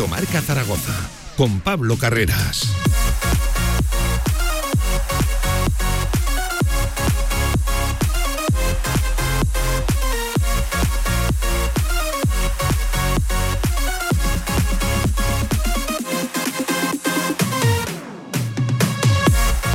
Directo Marca Zaragoza con Pablo Carreras.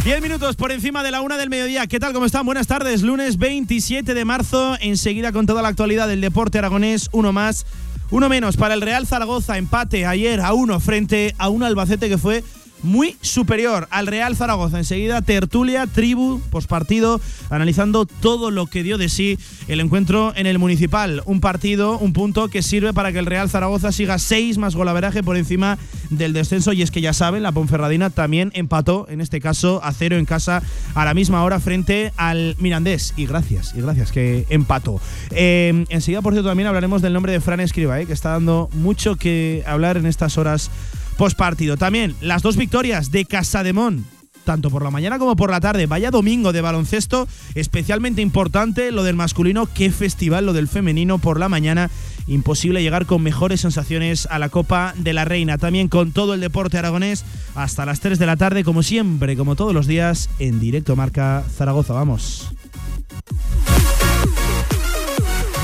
Diez minutos por encima de la una del mediodía. ¿Qué tal? ¿Cómo están? Buenas tardes. Lunes 27 de marzo. Enseguida con toda la actualidad del deporte aragonés. Uno más, uno menos para el Real Zaragoza. Empate ayer a uno frente a un Albacete que fue muy superior al Real Zaragoza. Enseguida tertulia, tribu, pospartido, analizando todo lo que dio de sí el encuentro en el Municipal. Un partido, un punto que sirve para que el Real Zaragoza siga seis más golaveraje por encima del descenso. Y es que ya saben, la Ponferradina también empató, en este caso a cero en casa a la misma hora frente al Mirandés. Y gracias, y gracias que empató. Eh, enseguida, por cierto, también hablaremos del nombre de Fran Escriba, eh, que está dando mucho que hablar en estas horas postpartido. También las dos victorias de Casademón tanto por la mañana como por la tarde. Vaya domingo de baloncesto, especialmente importante lo del masculino, qué festival lo del femenino por la mañana. Imposible llegar con mejores sensaciones a la Copa de la Reina. También con todo el deporte aragonés hasta las 3 de la tarde, como siempre, como todos los días, en directo Marca Zaragoza. Vamos.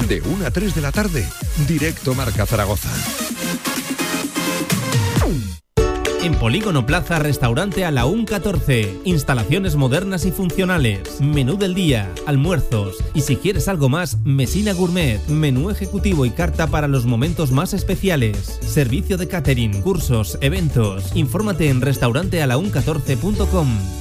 De 1 a 3 de la tarde, directo Marca Zaragoza. En Polígono Plaza, restaurante a la 14. Instalaciones modernas y funcionales. Menú del día, almuerzos. Y si quieres algo más, Mesina Gourmet. Menú ejecutivo y carta para los momentos más especiales. Servicio de catering, cursos, eventos. Infórmate en restaurantealaun14.com.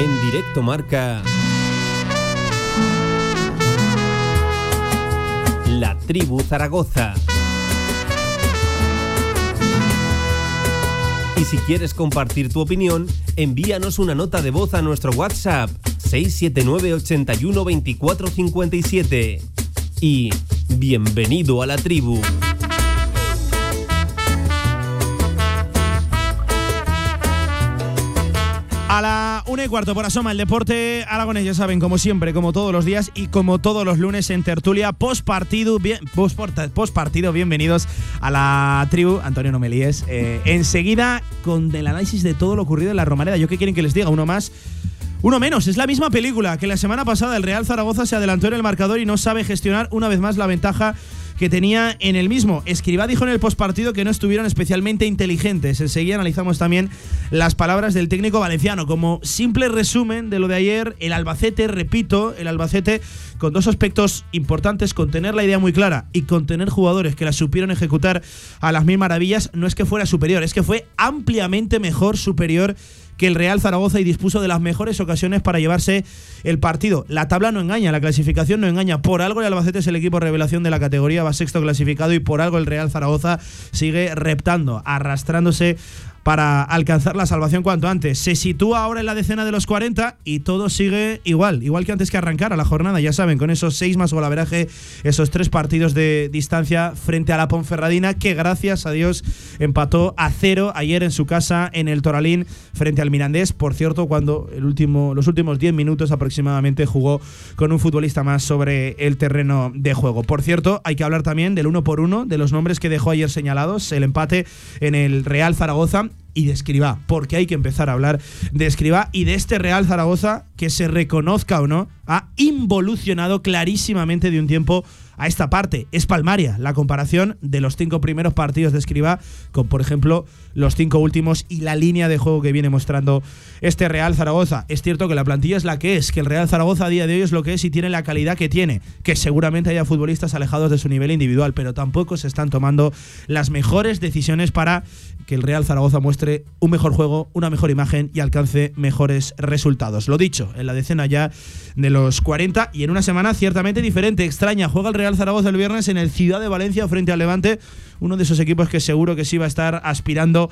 En directo marca La Tribu Zaragoza. Y si quieres compartir tu opinión, envíanos una nota de voz a nuestro WhatsApp 679 81 24 57. Y bienvenido a la tribu. A la una y cuarto por asoma el deporte aragonés, ya saben, como siempre, como todos los días y como todos los lunes en tertulia post partido, bien, post, post partido, bienvenidos a la tribu, Antonio Nomelíes. Eh, enseguida con el análisis de todo lo ocurrido en la Romareda. ¿Yo qué quieren que les diga? Uno más. Uno menos, es la misma película que la semana pasada el Real Zaragoza se adelantó en el marcador y no sabe gestionar una vez más la ventaja que tenía en el mismo. Escribá dijo en el postpartido que no estuvieron especialmente inteligentes. Enseguida analizamos también las palabras del técnico valenciano. Como simple resumen de lo de ayer, el Albacete, repito, el Albacete con dos aspectos importantes, con tener la idea muy clara y con tener jugadores que la supieron ejecutar a las mil maravillas, no es que fuera superior, es que fue ampliamente mejor, superior que el Real Zaragoza y dispuso de las mejores ocasiones para llevarse el partido. La tabla no engaña, la clasificación no engaña. Por algo el Albacete es el equipo revelación de la categoría, va sexto clasificado y por algo el Real Zaragoza sigue reptando, arrastrándose para alcanzar la salvación cuanto antes. Se sitúa ahora en la decena de los 40 y todo sigue igual, igual que antes que arrancara la jornada, ya saben, con esos seis más golaveraje, esos tres partidos de distancia frente a la Ponferradina, que gracias a Dios empató a cero ayer en su casa en el Toralín frente al Mirandés. Por cierto, cuando el último, los últimos 10 minutos aproximadamente jugó con un futbolista más sobre el terreno de juego. Por cierto, hay que hablar también del uno por uno, de los nombres que dejó ayer señalados, el empate en el Real Zaragoza y de Escribá, porque hay que empezar a hablar de Escribá y de este Real Zaragoza que se reconozca o no, ha involucionado clarísimamente de un tiempo a esta parte. Es palmaria la comparación de los cinco primeros partidos de Escriba con, por ejemplo, los cinco últimos y la línea de juego que viene mostrando este Real Zaragoza. Es cierto que la plantilla es la que es, que el Real Zaragoza a día de hoy es lo que es y tiene la calidad que tiene, que seguramente haya futbolistas alejados de su nivel individual, pero tampoco se están tomando las mejores decisiones para que el Real Zaragoza muestre un mejor juego, una mejor imagen y alcance mejores resultados. Lo dicho, en la decena ya de los 40 y en una semana ciertamente diferente, extraña. Juega el Real Zaragoza el viernes en el Ciudad de Valencia frente al Levante, uno de esos equipos que seguro que sí va a estar aspirando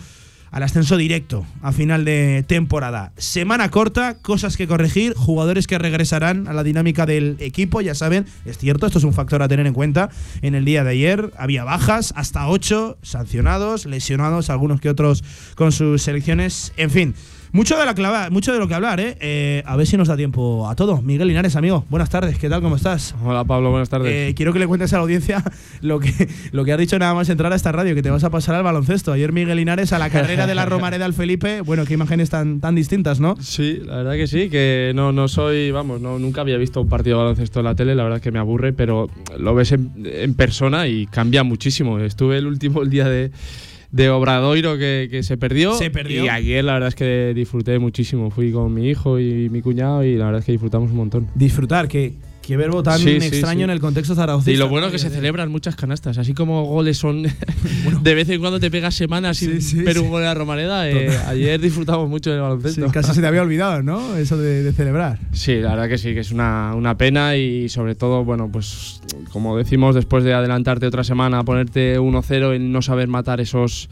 al ascenso directo a final de temporada. Semana corta, cosas que corregir, jugadores que regresarán a la dinámica del equipo, ya saben, es cierto, esto es un factor a tener en cuenta. En el día de ayer había bajas, hasta ocho sancionados, lesionados, algunos que otros con sus selecciones, en fin. Mucho de, la clava, mucho de lo que hablar, ¿eh? ¿eh? A ver si nos da tiempo a todo. Miguel Linares, amigo, buenas tardes, ¿qué tal? ¿Cómo estás? Hola Pablo, buenas tardes. Eh, quiero que le cuentes a la audiencia lo que, lo que has dicho nada más entrar a esta radio, que te vas a pasar al baloncesto. Ayer Miguel Linares a la carrera de la Romareda al Felipe, bueno, qué imágenes tan, tan distintas, ¿no? Sí, la verdad que sí, que no, no soy, vamos, no, nunca había visto un partido de baloncesto en la tele, la verdad que me aburre, pero lo ves en, en persona y cambia muchísimo. Estuve el último el día de de Obradoiro que, que, se perdió. Se perdió. Y ayer la verdad es que disfruté muchísimo. Fui con mi hijo y mi cuñado y la verdad es que disfrutamos un montón. Disfrutar, que Qué verbo tan Sí, extraño sí. en el contexto zaragocista. Y lo bueno es que se celebran muchas canastas, así como goles son de vez en cuando te pegas semanas sin ver un gol la Romareda. eh, ayer disfrutamos mucho del baloncesto. casi se te había olvidado, ¿no? Eso de, de celebrar. Sí, la verdad que sí, que es una, una pena y sobre todo, bueno, pues como decimos, después de adelantarte otra semana, ponerte 1-0 y no saber matar esos,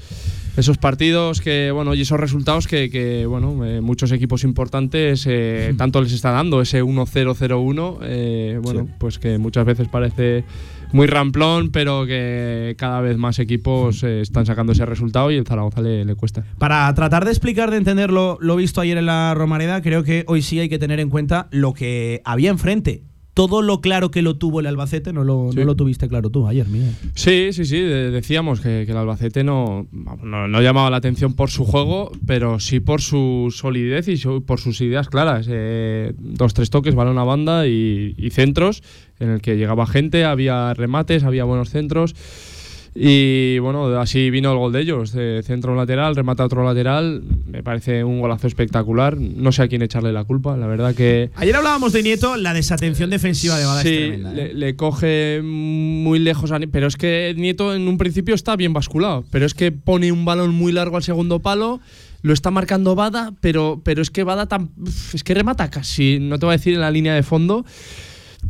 esos partidos que, bueno, y esos resultados que, que, bueno, eh, muchos equipos importantes eh, tanto les está dando ese 1-0-0-1, eh, bueno, Sí. pues que muchas veces parece muy ramplón, pero que cada vez más equipos eh, están sacando ese resultado y el Zaragoza le, le cuesta. Para tratar de explicar, de entender lo, lo visto ayer en la Romareda, creo que hoy sí hay que tener en cuenta lo que había enfrente. Todo lo claro que lo tuvo el Albacete, no lo, Sí. no lo tuviste claro tú ayer, Miguel. Sí, sí, sí, de- decíamos que, que el Albacete no, no, no llamaba la atención por su juego, pero sí por su solidez y su- por sus ideas claras. Eh, dos, tres toques, balón a banda y, y centros, en el que llegaba gente, había remates, había buenos centros. Y bueno, así vino el gol de ellos. centro lateral, remata a otro lateral. Me parece un golazo espectacular. No sé a quién echarle la culpa. La verdad que Ayer hablábamos de Nieto, la desatención defensiva de Bada sí, es tremenda. le, ¿eh? le coge muy lejos a Ni- Pero es que Nieto en un principio está bien basculado. Pero es que pone un balón muy largo al segundo palo. Lo está marcando Bada, pero, pero es que Bada tan, es que remata casi, no te voy a decir en la línea de fondo.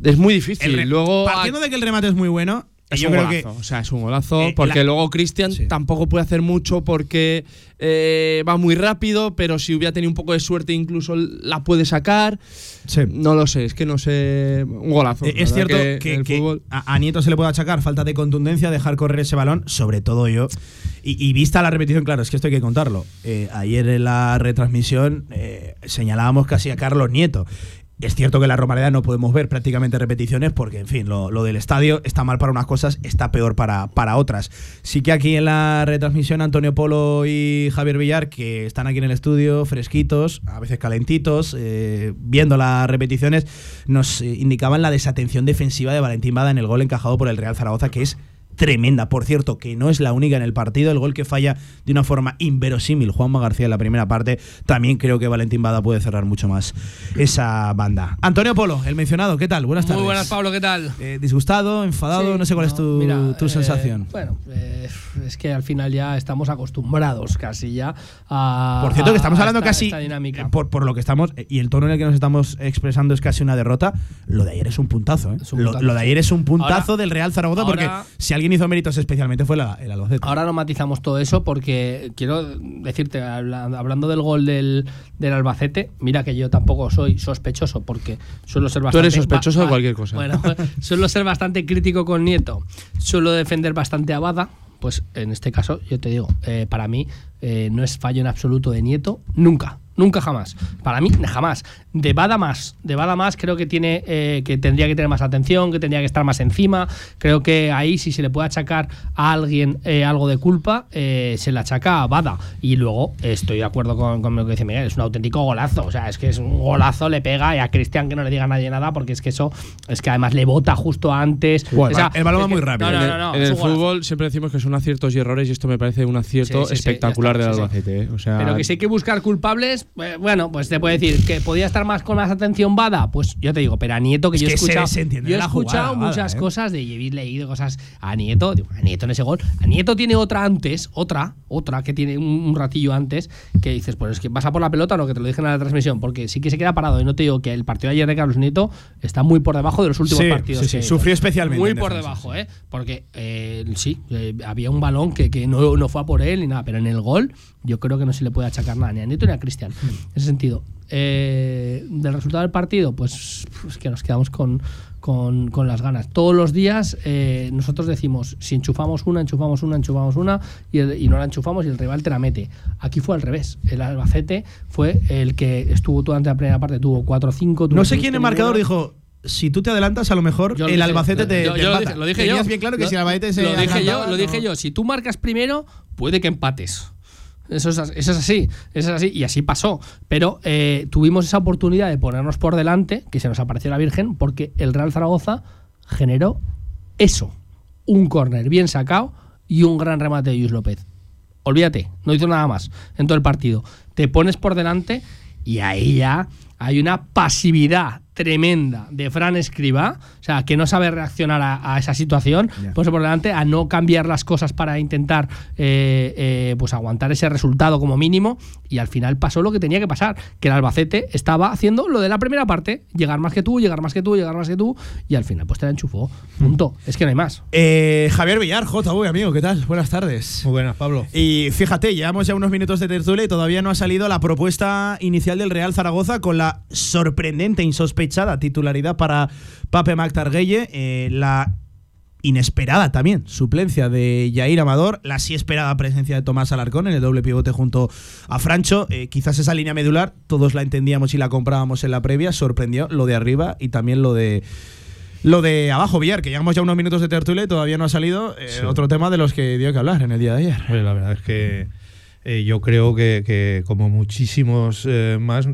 Es muy difícil. Luego partiendo de que el remate es muy bueno, es yo un creo golazo, que o sea, es un golazo, Eh, porque la- luego Cristian Sí. tampoco puede hacer mucho porque eh, va muy rápido, pero si hubiera tenido un poco de suerte incluso la puede sacar. Sí. No lo sé, es que no sé, un golazo. Eh, es cierto que, a, a Nieto se le puede achacar falta de contundencia, dejar correr ese balón, sobre todo yo. Y, y vista la repetición, claro, es que esto hay que contarlo. Ayer en la retransmisión señalábamos casi a Carlos Nieto. Es cierto que la Romareda no podemos ver prácticamente repeticiones porque, en fin, lo, lo del estadio está mal para unas cosas, está peor para, para otras. Sí que aquí en la retransmisión Antonio Polo y Javier Villar, que están aquí en el estudio, fresquitos, a veces calentitos, eh, viendo las repeticiones, nos eh, indicaban la desatención defensiva de Valentín Bada en el gol encajado por el Real Zaragoza, que es tremenda. Por cierto, que no es la única en el partido. El gol que falla de una forma inverosímil Juanma García en la primera parte. También creo que Valentín Bada puede cerrar mucho más esa banda. Antonio Polo, el mencionado, ¿qué tal? Buenas tardes. Muy buenas, Pablo, ¿qué tal? Eh, ¿Disgustado? ¿Enfadado? Sí, no sé cuál es tu, mira, tu eh, sensación. Bueno, eh, es que al final ya estamos acostumbrados casi ya a. Por cierto, que estamos hablando esta- casi. esta dinámica. por, por lo que estamos. Y el tono en el que nos estamos expresando es casi una derrota. Lo de ayer es un puntazo, ¿eh? Lo, de ayer es un puntazo Ahora- del Real Zaragoza ahora- porque si alguien hizo méritos especialmente fue la- el Albacete. Ahora no matizamos todo eso porque quiero decirte, habla- hablando del gol del, del Albacete, mira que yo tampoco soy sospechoso porque suelo ser Tú bastante. eres sospechoso de cualquier cosa. Bueno, suelo ser bastante crítico con Nieto, suelo defender bastante a Bada. Pues en este caso, yo te digo, eh, para mí eh, no es fallo en absoluto de Nieto, nunca. Nunca jamás. Para mí, jamás. De Bada más. De Bada más creo que tiene eh, que tendría que tener más atención, que tendría que estar más encima. Creo que ahí si se le puede achacar a alguien eh, algo de culpa, eh, se le achaca a Bada. Y luego estoy de acuerdo con, con lo que dice Miguel, es un auténtico golazo. O sea, es que es un golazo, le pega y a Cristian que no le diga a nadie nada, porque es que eso, es que además le bota justo antes. Bueno, O sea, el balón va muy rápido. No, no, en no, en el fútbol siempre decimos que son aciertos y errores y esto me parece un acierto Sí, sí, sí, espectacular ya del sí, Albacete. ¿eh? O sea, Pero que si hay que buscar culpables, eh, bueno, pues te puede decir que podía estar más con más atención Bada. Pues yo te digo, pero a Nieto, que Es yo he se escuchado, yo he jugada, escuchado Bada, muchas ¿eh? cosas de y he leído cosas a Nieto, digo, a Nieto en ese gol. A Nieto tiene otra antes, otra, otra que tiene un, ratillo antes, que dices, pues es que vas a por la pelota no, que te lo dije en la transmisión, porque sí que se queda parado. Y no te digo que el partido de ayer de Carlos Nieto está muy por debajo de los últimos Sí, partidos. sí, sí, que- sufrió especialmente Muy por debajo, ¿eh? Porque eh, sí, eh, había un balón que, que no, no fue a por él ni nada, pero en el gol yo creo que no se le puede achacar nada, ni a Nieto ni a Cristian. Mm. En ese sentido. Eh, del resultado del partido, pues, pues que nos quedamos con, con, con las ganas. Todos los días eh, nosotros decimos, si enchufamos una, enchufamos una, enchufamos una, y, el- y no la enchufamos y el rival te la mete. Aquí fue al revés. El Albacete fue el que estuvo durante la primera parte, tuvo 4-5. No sé quién en marcador dijo. Si tú te adelantas, a lo mejor Yo el Albacete te, yo- te yo lo empata. dije, lo dije yo. bien claro que Lo- si el Albacete se Lo dije yo, adelantaba, lo dije yo. Si tú marcas primero, puede que empates. Eso es, así, eso es así, y así pasó. Pero eh, tuvimos esa oportunidad de ponernos por delante, que se nos apareció la Virgen, porque el Real Zaragoza generó eso: un córner bien sacado y un gran remate de Luis López. Olvídate, no hizo nada más en todo el partido. Te pones por delante y ahí ya hay una pasividad tremenda de Fran Escriba, o sea, que no sabe reaccionar a, a esa situación, Ya. pues por delante, a no cambiar las cosas para intentar eh, eh, pues aguantar ese resultado como mínimo, y al final pasó lo que tenía que pasar, que el Albacete estaba haciendo lo de la primera parte, llegar más que tú, llegar más que tú, llegar más que tú, y al final pues te la enchufó, punto, es que no hay más. Eh, Javier Villar, JV, amigo, ¿qué tal? Buenas tardes. Muy buenas, Pablo. Y fíjate, llevamos ya unos minutos de tertulia y todavía no ha salido la propuesta inicial del Real Zaragoza con la sorprendente, insospechada titularidad para Pape Mactarguelle, eh, la inesperada también suplencia de Yair Amador, la sí esperada presencia de Tomás Alarcón en el doble pivote junto a Francho. Eh, quizás esa línea medular, todos la entendíamos y la comprábamos en la previa, sorprendió lo de arriba y también lo de lo de abajo, Villar, que llevamos ya unos minutos de tertulia y todavía no ha salido. eh, Sí. Otro tema de los que dio que hablar en el día de ayer. La verdad es que eh, yo creo que, como muchísimos eh, más,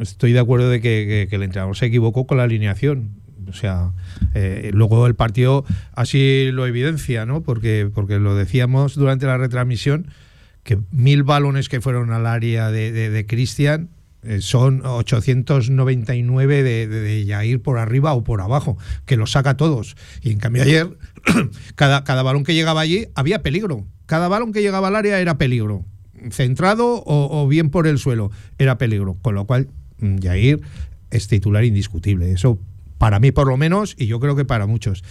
estoy de acuerdo de que, el entrenador se equivocó con la alineación. O sea, eh, luego el partido así lo evidencia, ¿no? Porque, porque lo decíamos durante la retransmisión, que mil balones que fueron al área de, de, de Cristian eh, son 899 de, de, de Yair por arriba o por abajo, que los saca todos. Y en cambio ayer, cada, cada balón que llegaba allí había peligro. Cada balón que llegaba al área era peligro. Centrado o, o bien por el suelo, era peligro. Con lo cual, mm, Yair es titular indiscutible. Eso para mí por lo menos, y yo creo que para muchos.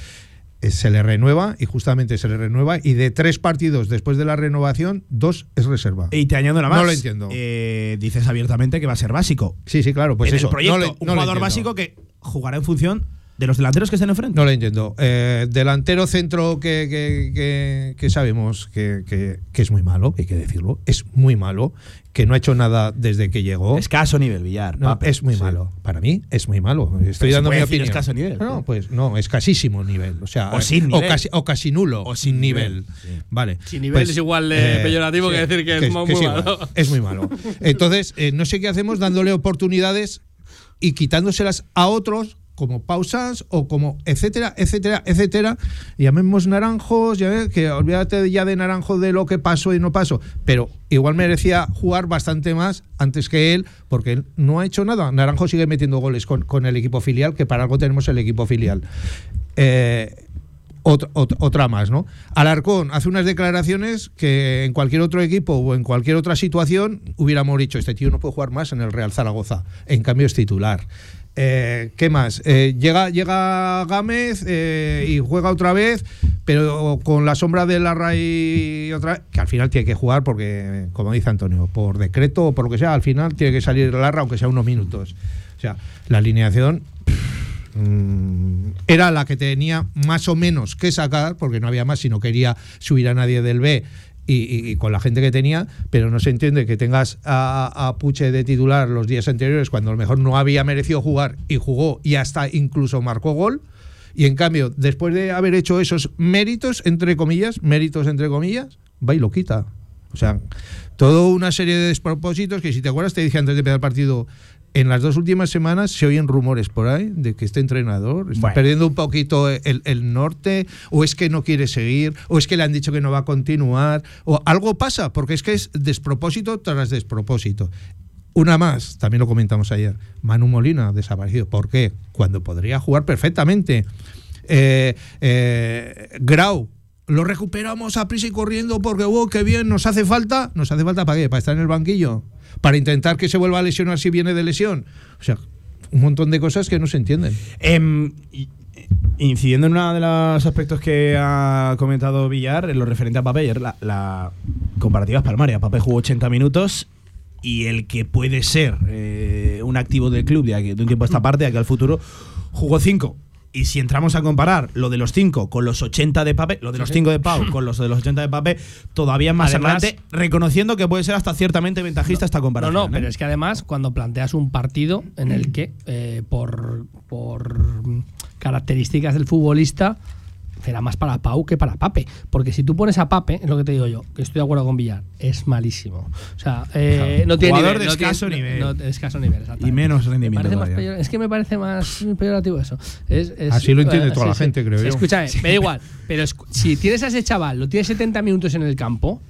Eh, Se le renueva y justamente se le renueva y de tres partidos después de la renovación, dos es reserva. Y te añado una No más. lo entiendo. Eh, dices abiertamente que va a ser básico. Sí, sí, claro, pues en eso. el proyecto, no le- un no jugador básico que jugará en función de los delanteros que estén enfrente. No lo entiendo. Eh, delantero centro que, que- que- que sabemos que, que- que es muy malo, hay que decirlo, es muy malo, que no ha hecho nada desde que llegó. Escaso nivel, Villar. No, Pape. es muy Sí. malo. Para mí es muy malo. Estoy dando mi opinión. escaso nivel, No, sí. pues no, escasísimo nivel. O sea, O sin nivel. casi, o casi nulo. O sin nivel. nivel, sí. Vale. Sin nivel es igual de peyorativo que decir que es muy igual. malo. Es muy malo. Entonces, eh, no sé qué hacemos dándole oportunidades y quitándoselas a otros como pausas o como etcétera, etcétera, etcétera. Llamemos naranjos, ya que olvídate ya de naranjo de lo que pasó y no pasó, pero igual merecía jugar bastante más antes que él, porque él no ha hecho nada. Naranjo sigue metiendo goles con, con el equipo filial, que para algo tenemos el equipo filial. Eh, otra, otra más, ¿no? Alarcón hace unas declaraciones que en cualquier otro equipo o en cualquier otra situación hubiéramos dicho, este tío no puede jugar más en el Real Zaragoza. En cambio es titular. Eh, ¿Qué más? Eh, llega, llega Gámez eh, y juega otra vez, pero con la sombra de la y otra vez, que al final tiene que jugar porque, como dice Antonio, por decreto o por lo que sea, al final tiene que salir Larra aunque sea unos minutos. O sea, la alineación mm, era la que tenía más o menos que sacar, porque no había más si no quería subir a nadie del B y, con la gente que tenía, pero no se entiende que tengas a, a Puche de titular los días anteriores cuando a lo mejor no había merecido jugar y jugó y hasta incluso marcó gol. Y en cambio, después de haber hecho esos méritos, entre comillas, méritos entre comillas, va y lo quita. O sea, toda una serie de despropósitos que si te acuerdas te dije antes de empezar el partido, en las dos últimas semanas se oyen rumores por ahí de que este entrenador está Bueno. perdiendo un poquito el, el norte, o es que no quiere seguir, o es que le han dicho que no va a continuar, o algo pasa, porque es que es despropósito tras despropósito. Una más, también lo comentamos ayer, Manu Molina desaparecido. ¿Por qué? Cuando podría jugar perfectamente. Eh, eh, Grau, lo recuperamos a prisa y corriendo porque, oh, qué bien, nos hace falta. ¿Nos hace falta para qué? ¿Para estar en el banquillo? ¿Para intentar que se vuelva a lesionar si viene de lesión? O sea, un montón de cosas que no se entienden. Em, y- incidiendo en uno de los aspectos que ha comentado Villar, en lo referente a Pape, ayer la, la comparativa es palmaria. Pape jugó 80 minutos y el que puede ser eh, un activo del club de, aquí- de un tiempo a esta parte, de aquí al futuro, jugó 5. Y si entramos a comparar lo de los 5 con los 80 de Pape, lo de los 5 de Pau con los de los 80 de Pape, todavía es más Además- sangrante, reconociendo que puede ser hasta ciertamente ventajista esta No, comparación. no, ¿eh? pero es que además cuando planteas un partido en el que eh, por, por características del futbolista será más para Pau que para Pape. Porque si tú pones a Pape, es lo que te digo yo, que estoy de acuerdo con Villar, es malísimo. O sea, eh, no tiene Jugador nivel, de no tiene- escaso no- nivel. no- de escaso nivel. Y menos Me rendimiento más es que me parece más peyorativo eso. Es- es- Así lo entiende eh, toda la gente, creo yo. Escúchame, me da igual. Pero si tienes a ese chaval, lo tienes 70 minutos en el campo,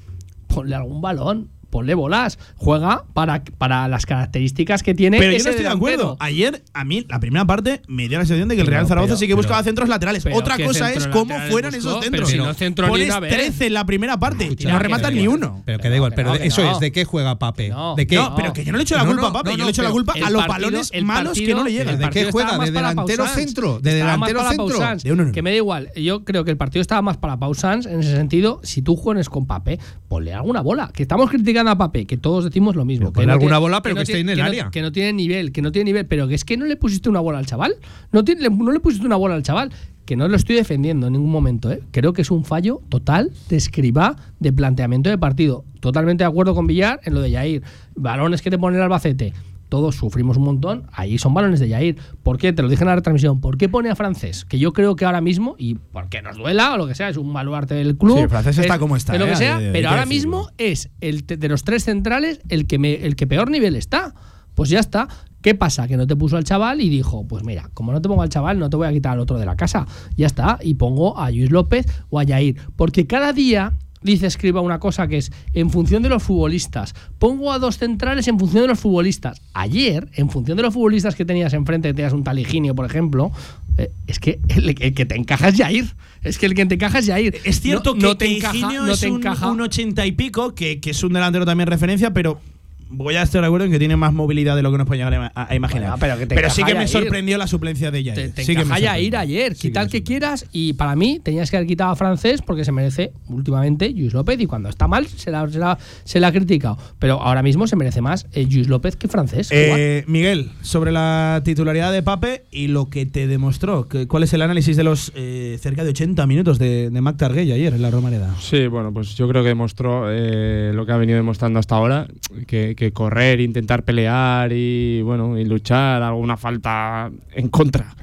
ponle algún balón, ponle bolas, juega para, para las características que tiene. Pero yo no estoy de acuerdo. Ayer, a mí, la primera parte me dio la sensación de que el Pero, Real Zaragoza pero, sí que pero- buscaba centros laterales. Otra ¿qué cosa es cómo buscó? esos Pero centros. si no centró ni Pones vez. 13 en la primera parte y no rematan ni uno. Pero que da igual, pero eso es de qué juega Pape. No, ¿De qué? No, pero que yo no le echo la culpa a Pape, yo no, le echo la culpa a los balones malos que no le llegan. ¿De qué partido juega? estaba ¿De más para delantero centro? ¿De delantero centro? Que me da igual. Yo creo que el partido estaba más para Pau Sanz en ese sentido. Si tú juegas con Pape, ponle alguna bola. Que estamos criticando a Pape, que todos decimos lo mismo. Pero que no alguna tiene- bola, pero que no esté tiene- en el que no- área. que no tiene nivel, que no tiene nivel. Pero que es que no le pusiste una bola al chaval. No, tiene, le- no le pusiste una bola al chaval. Que no lo estoy defendiendo en ningún momento. ¿eh? Creo que es un fallo total de escriba de planteamiento de partido. Totalmente de acuerdo con Villar en lo de Yair. Balones que te pone el Albacete. Todos sufrimos un montón. Ahí son balones de Yair. ¿Por qué? Te lo dije en la retransmisión. ¿Por qué pone a Francés? Que yo creo que ahora mismo, y porque nos duela o lo que sea, es un baluarte del club. Sí, Francés está es- como está, es lo eh, pero ahora decirlo. mismo es el de los tres centrales el que, me, el que peor nivel está. Pues ya está. ¿Qué pasa? Que no te puso al chaval y dijo, pues mira, como no te pongo al chaval, no te voy a quitar al otro de la casa. Ya está. Y pongo a Luis López o a Yair. Porque cada día dice escriba una cosa que es en función de los futbolistas. Pongo a dos centrales en función de los futbolistas. Ayer, en función de los futbolistas que tenías enfrente, tenías un taliginio, por ejemplo, eh, es que el, el que te encaja es Yair. Es que el que te encaja es Yair. Es cierto No- que no te que encaja, es un, encaja. un 80 y pico, que, que es un delantero también referencia, pero voy a estar de acuerdo en que tiene más movilidad de lo que nos puede llegar a, imaginar. Bueno, pero que te sí que me sorprendió la suplencia de Yair. Te, te sí que me sorprendió. ayer, Sí quita me el que quieras y para mí tenías que haber quitado a francés porque se merece últimamente Luis López y cuando está mal se la, se la- se la ha criticado. Pero ahora mismo se merece más eh, Luis López que francés. Eh, Miguel, sobre la titularidad de Pape y lo que te demostró, ¿cuál es el análisis de los eh, cerca de 80 minutos de, de Mac ayer en la Romareda? Sí, bueno, pues yo creo que demostró eh, lo que ha venido demostrando hasta ahora, que, que correr, intentar pelear y bueno, y luchar, alguna falta en contra.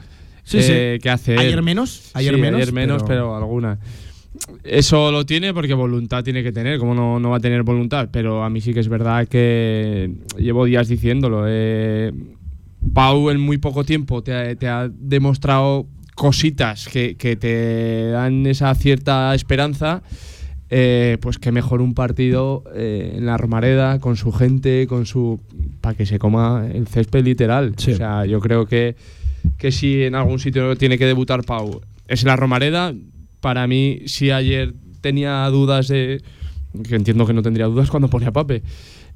Sí, eh, sí. que hace. Ayer menos, ayer Sí, menos, ayer menos, pero- pero... alguna. Eso lo tiene porque voluntad tiene que tener, como no, no va a tener voluntad, pero a mí sí que es verdad que llevo días diciéndolo. eh, Pau en muy poco tiempo te ha, te ha demostrado cositas que, que te dan esa cierta esperanza. Eh, pues que mejor un partido eh, en la Romareda con su gente, con su para que se coma el césped literal. Sí. O sea, yo creo que, que si en algún sitio tiene que debutar Pau es en la Romareda. Para mí, si ayer tenía dudas de que entiendo que no tendría dudas cuando ponía Pape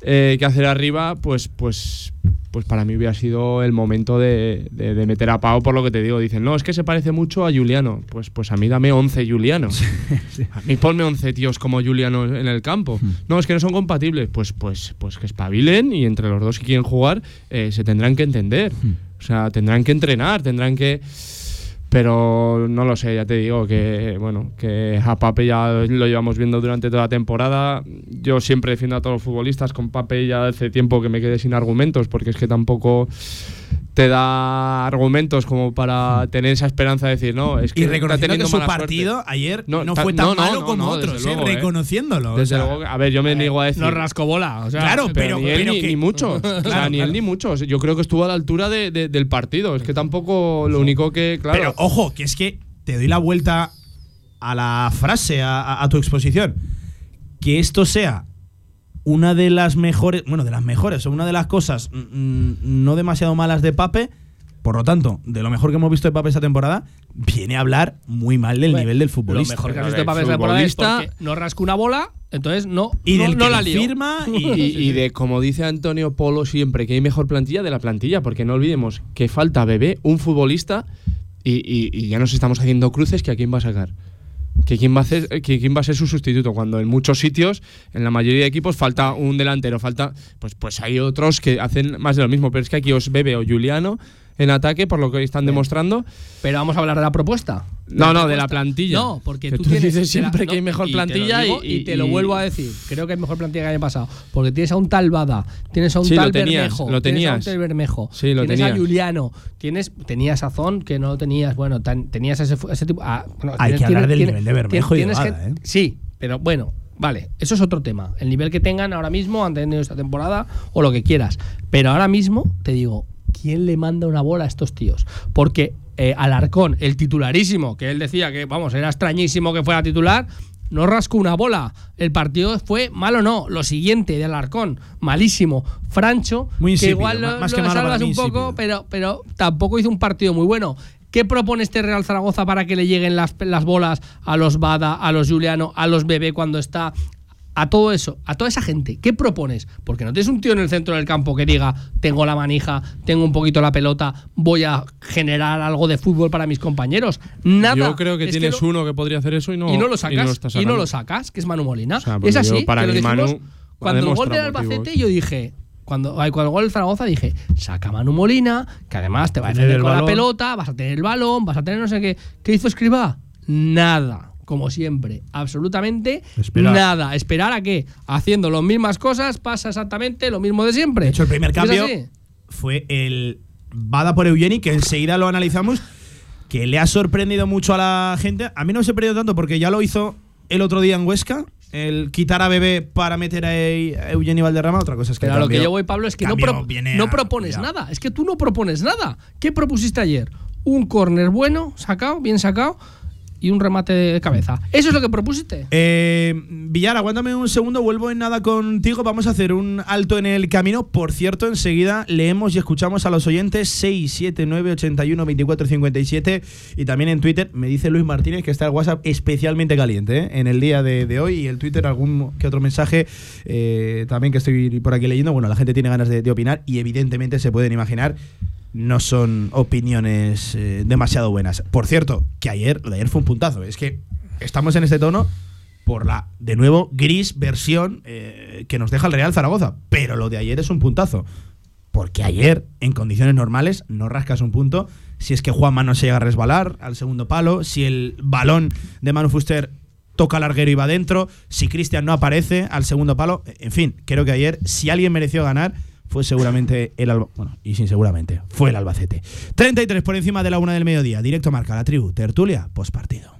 eh, que hacer arriba, pues, pues, pues para mí hubiera sido el momento de, de- de meter a Pau por lo que te digo. Dicen, no, es que se parece mucho a Juliano. Pues, pues a mí dame 11 Juliano. A mí ponme 11 tíos como Juliano en el campo. No, es que no son compatibles. Pues, pues, pues que espabilen y entre los dos que quieren jugar eh, se tendrán que entender. O sea, tendrán que entrenar, tendrán que Pero no lo sé, ya te digo que bueno, que a Pape ya lo llevamos viendo durante toda la temporada. Yo siempre defiendo a todos los futbolistas, con Pape ya hace tiempo que me quedé sin argumentos, porque es que tampoco te da argumentos como para tener esa esperanza de decir, no, es que Y reconociendo que su suerte. partido ayer no, fue tan no, no, malo como otros, ¿eh? luego, ¿eh? reconociéndolo. Desde o sea, luego, a ver, yo me niego a decir. No rasco bola. O sea, Claro, Pero, pero- ni él pero ni, que- ni muchos. o sea, ni él ni muchos. Yo creo que estuvo a la altura de- de- del partido. Es que tampoco lo único que, claro. Pero ojo, que es que te doy la vuelta a la frase, a, a- a tu exposición. Que esto sea una de las mejores, bueno, de las mejores, o una de las cosas mm, no demasiado malas de Pape, por lo tanto, de lo mejor que hemos visto de Pape esta temporada, viene a hablar muy mal del Bueno, nivel del Lo futbolista. mejor que has visto de Pape esta temporada es futbolista- porque no rasca una bola, entonces no, y no, del no que la lo lío. firma y, y, y de, como dice Antonio Polo siempre, que hay mejor plantilla de la plantilla, porque no olvidemos que falta Bebé, un futbolista, y, y- y ya nos estamos haciendo cruces que a quién va a sacar. Que quién, va a hacer, que quién va a ser su sustituto, cuando en muchos sitios, en la mayoría de equipos, falta un delantero, falta. Pues, pues hay otros que hacen más de lo mismo, pero es que aquí os Bebe o Juliano en ataque, por lo que están demostrando. Pero vamos a hablar de la propuesta. No, no, de la plantilla. No, porque Que tú, tú tienes dices te la- siempre que hay mejor y te lo plantilla digo y- y, te lo vuelvo a decir. Creo que hay mejor plantilla que el año pasado. Porque tienes a un tal Bada, tienes a un Sí, tal lo tenías, Bermejo, lo tienes a un tenías. tal Bermejo, Sí, lo tienes a tenías. Juliano, tienes, tenías a Zon que no lo tenías. Bueno, tan- tenías ese, fu- ese tipo. ah, bueno, Hay tienes- que hablar tienes- del tienes- nivel de Bermejo y de Bada, ¿eh? Sí, pero bueno. Vale, eso es otro tema. El nivel que tengan ahora mismo, han tenido esta temporada o lo que quieras. Pero ahora mismo te digo, ¿quién le manda una bola a estos tíos? Porque eh, Alarcón, el titularísimo, que él decía que, vamos, era extrañísimo que fuera titular, no rascó una bola. El partido fue malo, no. Lo siguiente de Alarcón, malísimo. Francho, Muy que igual lo, más lo que para salvas un poco, pero, pero tampoco hizo un partido muy bueno. ¿Qué propone este Real Zaragoza para que le lleguen las, las bolas a los Bada, a los Juliano, a los Bebé cuando está a todo eso, a toda esa gente, ¿qué propones? Porque no tienes un tío en el centro del campo que diga, tengo la manija, tengo un poquito la pelota, voy a generar algo de fútbol para mis compañeros. Nada. Yo creo que Es tienes lo- uno que podría hacer eso y no, y no lo sacas, y no, lo sacas, que es Manu Molina. O sea, es así. para que lo mí, Manu dijimos ha cuando el gol del Albacete, yo dije, cuando, cuando el gol del Zaragoza dije, saca Manu Molina, que además te va a defender con la pelota, vas a tener el balón, vas a tener no sé qué. ¿Qué hizo Escriba? Nada. Como siempre, absolutamente Esperar. nada. ¿Esperar a qué? Haciendo las mismas cosas, pasa exactamente lo mismo de siempre. De hecho, el primer ¿Es cambio fue el Bada por Eugeni, que enseguida lo analizamos, que le ha sorprendido mucho a la gente. A mí no se ha perdido tanto porque ya lo hizo el otro día en Huesca, el quitar a Bebé para meter a Eu- a Eugeni Valderrama. Otra cosa es que Pero lo que yo voy, Pablo, es que no, pro- no propones nada. Es que tú no propones nada. ¿Qué propusiste ayer? Un córner bueno, sacado, bien sacado, y un remate de cabeza. ¿Eso es lo que propusiste? Eh, Villar, aguántame un segundo, vuelvo en nada contigo. Vamos a hacer un alto en el camino. Por cierto, enseguida leemos y escuchamos a los oyentes 679 81 24 57 y también en Twitter. Me dice Luis Martínez que está el WhatsApp especialmente caliente ¿eh? en el día de, hoy y el Twitter algún que otro mensaje eh, también que estoy por aquí leyendo. Bueno, la gente tiene ganas de opinar y evidentemente se pueden imaginar no son opiniones eh, demasiado buenas. Por cierto, que ayer, ayer fue un puntazo. Es que estamos en este tono por la, de nuevo, gris versión eh, que nos deja el Real Zaragoza. Pero lo de ayer es un puntazo. Porque ayer, en condiciones normales, no rascas un punto. Si es que Juanma no se llega a resbalar al segundo palo, si el balón de Manu Fuster toca larguero y va adentro, si Cristian no aparece al segundo palo. En fin, creo que ayer, si alguien mereció ganar, fue seguramente el Alba bueno, y sin seguramente, fue el Albacete. 33 por encima de la una del mediodía, directo marca la tribu, tertulia, postpartido.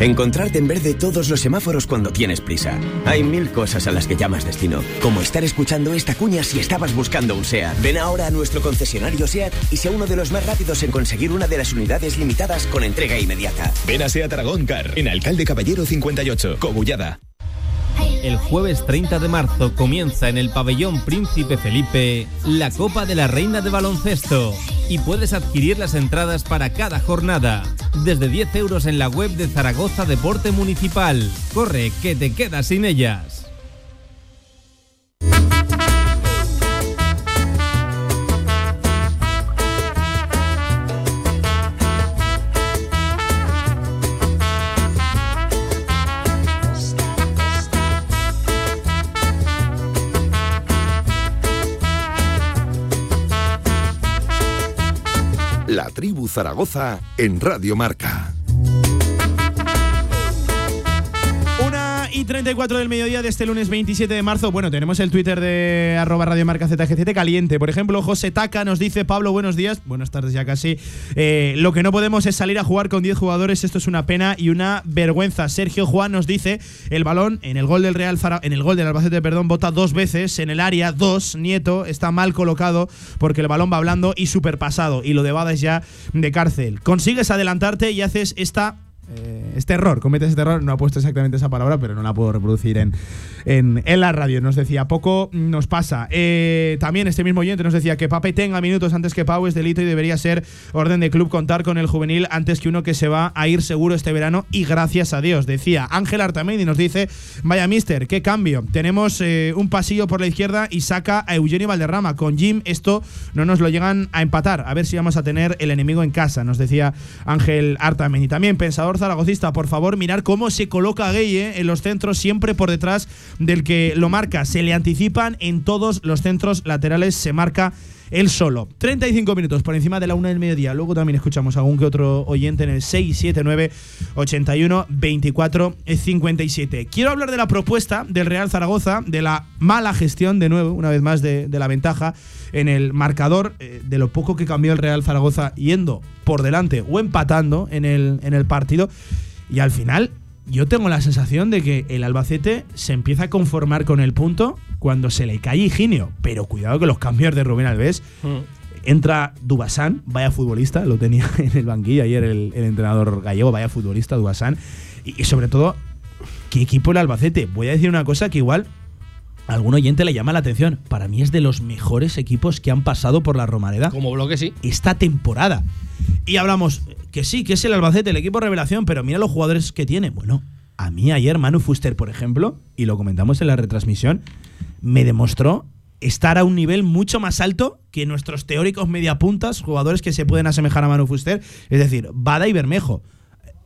Encontrarte en verde todos los semáforos cuando tienes prisa. Hay mil cosas a las que llamas destino, como estar escuchando esta cuña si estabas buscando un SEAT. Ven ahora a nuestro concesionario SEAT y sea uno de los más rápidos en conseguir una de las unidades limitadas con entrega inmediata. Ven a SEAT Aragón Car, en Alcalde Caballero 58, Cogullada. El jueves 30 de marzo comienza en el pabellón Príncipe Felipe la Copa de la Reina de Baloncesto y puedes adquirir las entradas para cada jornada desde 10 euros en la web de Zaragoza Deporte Municipal. Corre, que te quedas sin ellas. Zaragoza en Radio Marca. 34 del mediodía de este lunes 27 de marzo. Bueno, tenemos el Twitter de arroba Radio Marca ZGCT caliente. Por ejemplo, José Taca nos dice, Pablo, buenos días. Buenas tardes ya casi. Eh, lo que no podemos es salir a jugar con 10 jugadores. Esto es una pena y una vergüenza. Sergio Juan nos dice, el balón en el gol del Real en el gol del Albacete, perdón, bota dos veces. En el área, dos. Nieto está mal colocado porque el balón va hablando y superpasado. Y lo de Bada es ya de cárcel. Consigues adelantarte y haces esta eh, este error, cometes este error, no ha puesto exactamente esa palabra, pero no la puedo reproducir en, en, en la radio. Nos decía, poco nos pasa. Eh, también este mismo oyente nos decía que Pape tenga minutos antes que Pau es delito y debería ser orden de club contar con el juvenil antes que uno que se va a ir seguro este verano y gracias a Dios. Decía Ángel Artamendi nos dice, vaya mister, qué cambio. Tenemos eh, un pasillo por la izquierda y saca a Eugenio Valderrama. Con Jim esto no nos lo llegan a empatar. A ver si vamos a tener el enemigo en casa, nos decía Ángel Artamendi. También pensador por favor, mirar cómo se coloca Gueye en los centros siempre por detrás del que lo marca. Se le anticipan en todos los centros laterales, se marca él solo. 35 minutos por encima de la una del mediodía. Luego también escuchamos a algún que otro oyente en el 679 81 24 57. Quiero hablar de la propuesta del Real Zaragoza, de la mala gestión, de nuevo, una vez más, de, la ventaja en el marcador, eh, de lo poco que cambió el Real Zaragoza yendo por delante o empatando en el, en el partido. Y al final, yo tengo la sensación de que el Albacete se empieza a conformar con el punto cuando se le cae Higinio. Pero cuidado que los cambios de Rubén Alves. Entra Dubasán, vaya futbolista, lo tenía en el banquillo ayer el, el entrenador gallego, vaya futbolista Dubasán. Y, y sobre todo, ¿qué equipo el Albacete? Voy a decir una cosa que igual a algún oyente le llama la atención. Para mí es de los mejores equipos que han pasado por la Romareda Como bloque, sí. esta temporada. Y hablamos que sí, que es el Albacete, el equipo revelación, pero mira los jugadores que tiene. Bueno, a mí ayer Manu Fuster, por ejemplo, y lo comentamos en la retransmisión, me demostró estar a un nivel mucho más alto que nuestros teóricos mediapuntas, jugadores que se pueden asemejar a Manu Fuster, es decir, Bada y Bermejo.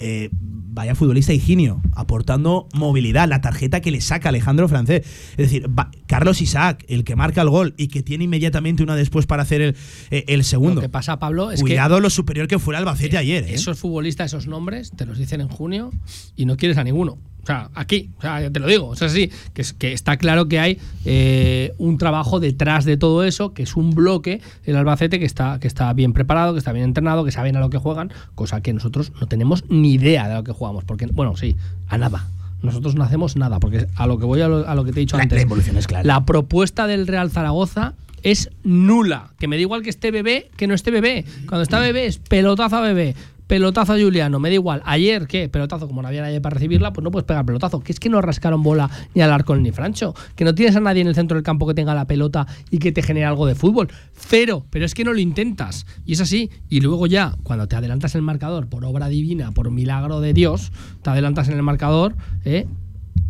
Eh, vaya futbolista Higinio, aportando movilidad, la tarjeta que le saca Alejandro Francés. Es decir, va- Carlos Isaac, el que marca el gol y que tiene inmediatamente una después para hacer el, eh, el segundo. Lo que pasa, Pablo, es Cuidado lo superior que fue el Albacete ayer. que ¿eh? esos futbolistas, esos nombres, te los dicen en junio y no quieres a ninguno. O sea, aquí, o sea, ya te lo digo. O sea, sí, que, es, que está claro que hay eh, un trabajo detrás de todo eso, que es un bloque, el Albacete, que está, que está bien preparado, que está bien entrenado, que saben a lo que juegan, cosa que nosotros no tenemos ni idea de lo que jugamos. Porque, bueno, sí, a nada. Nosotros no hacemos nada, porque a lo que voy a lo, a lo que te he dicho La- antes. la es clara. La propuesta del Real Zaragoza es nula. Que me da igual que esté bebé que no esté bebé. Cuando está bebé es pelotazo a bebé. Pelotazo a Juliano, me da igual. Ayer, ¿qué? Pelotazo, como no había nadie para recibirla, pues no puedes pegar pelotazo. Que es que no rascaron bola ni al arco ni Francho. Que no tienes a nadie en el centro del campo que tenga la pelota y que te genere algo de fútbol. Cero, pero es que no lo intentas. Y es así. Y luego ya, cuando te adelantas en el marcador, por obra divina, por milagro de Dios, te adelantas en el marcador, ¿eh?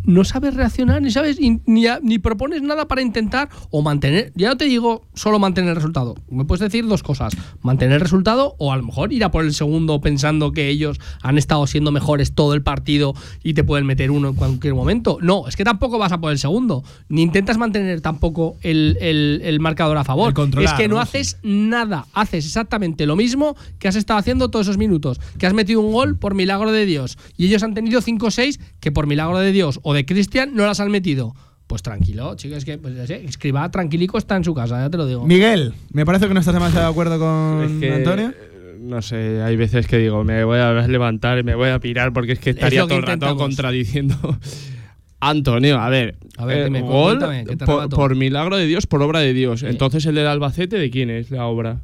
No sabes reaccionar, ni sabes, ni, ni, propones nada para intentar o mantener. Ya no te digo solo mantener el resultado. Me puedes decir dos cosas: mantener el resultado o a lo mejor ir a por el segundo pensando que ellos han estado siendo mejores todo el partido y te pueden meter uno en cualquier momento. No, es que tampoco vas a por el segundo. Ni intentas mantener tampoco el, el- el marcador a favor. Es que no, ¿no? haces nada. Haces exactamente lo mismo que has estado haciendo todos esos minutos. Que has metido un gol por milagro de Dios. Y ellos han tenido 5 o 6 que por milagro de Dios o de Cristian no las han metido. Pues tranquilo, chicos, es que pues, escriba tranquilico está en su casa, ya te lo digo. Miguel, me parece que no estás demasiado de acuerdo con Es que, Antonio. eh, No sé, hay veces que digo, me voy a levantar y me voy a pirar porque es que estaría que todo el rato contradiciendo. Antonio, a ver, A ver, eh, dime, gol cuéntame, por milagro de Dios, por obra de Dios. Entonces el del Albacete, ¿de quién es la obra?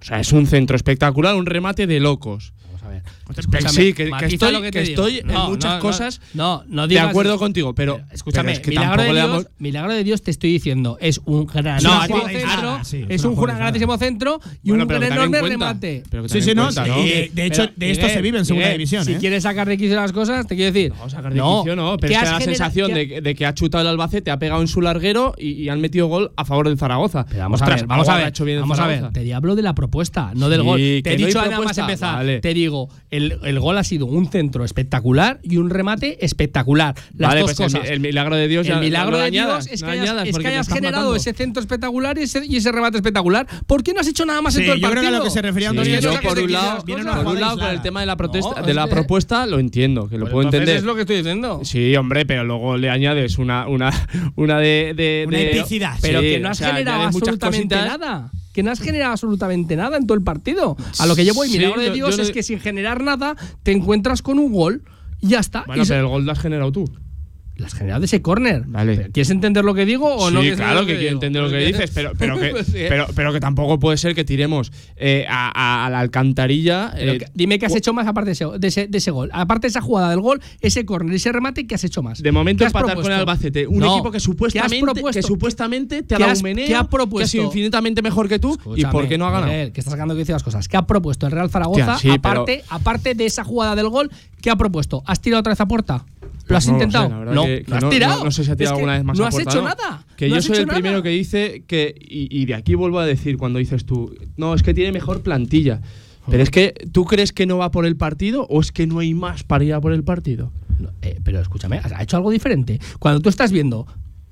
O sea, es un centro espectacular, un remate de locos. Vamos a ver. Que sí, que, estoy, lo que que te digo. estoy No, en muchas no, cosas No, no de digas acuerdo eso. contigo, pero, Escúchame, pero es que milagro, tampoco de le Dios, damos. milagro de Dios te estoy diciendo, es un gran No, centro, ah, sí, es un grandísimo centro y Bueno, un gran enorme remate. pero Sí, sí, no. cuenta, sí, ¿no? de hecho, Pero, de esto Miguel, se vive en segunda Miguel, división. Si ¿eh? quieres sacar de quicio las cosas, te quiero decir. No, sacar de quicio no, pero ¿qué es que la sensación de, que- de ha chutado el Albacete, ha pegado en su larguero y, han metido gol a favor del Zaragoza. Pero vamos a ver, vamos a ha ver. hecho bien el Vamos a ver, te hablo de la propuesta, no del gol. Te he dicho nada más empezar. Te digo, el, el gol ha sido un centro espectacular y un remate espectacular. Las Vale, dos pues el cosas. el milagro de Dios El ya- milagro no de añadas, Dios es no que hayas, añadas, es porque que te hayas generado matando. ese centro espectacular y ese, y ese remate espectacular. ¿Por qué no has hecho nada más en todo el yo creo que partido? a lo que se refería Sí, Antonio yo es que por un lado, por un lado con el tema de la protesta, No, de la propuesta lo entiendo, que lo Pues puedo entender. Es lo que estoy diciendo. Sí, hombre, pero luego le añades una una una de, de Una de- epicidad. Pero Sí, que no has generado absolutamente nada. Que no has generado absolutamente nada en todo el partido. A lo que llevo el Sí, milagro de yo- Dios yo es que sin generar nada te encuentras con un gol y ya está. Bueno, Y se- pero el gol lo has generado tú. Las generado de ese córner. Vale. ¿Quieres entender lo que digo o no? sí, claro entender que quiero entender lo que dices, pero, pero, que, pero, pero que tampoco puede ser que tiremos eh, a, la alcantarilla. Eh, que- dime qué has hecho más aparte de ese, de ese, de ese gol. Aparte de esa jugada del gol, ese córner, ese remate, ¿qué has hecho más? De momento ¿Qué has empatar con el propuesto? Albacete, un No. equipo que supuestamente, ¿Qué has propuesto? que supuestamente te ha ¿Qué dado un meneo, ha que ha propuesto? sido infinitamente mejor que tú, y por qué no ha ganado. Miguel, que estás sacando que dice las cosas. ¿Qué ha propuesto el Real Zaragoza? Sí, aparte, aparte de esa jugada del gol, ¿qué ha propuesto? ¿Has tirado otra vez a puerta? ¿Lo has no lo sé, intentado? no, que- que no has no- tirado. No, sé si ha tirado Es que alguna vez más No has puerta, hecho nada. Que yo soy el primero que dice que. Y, y de aquí vuelvo a decir, cuando dices tú, no, es que tiene mejor plantilla. Pero es que, ¿tú crees que no va por el partido o es que no hay más para ir a por el partido? No, eh, pero escúchame, ha hecho algo diferente. Cuando tú estás viendo.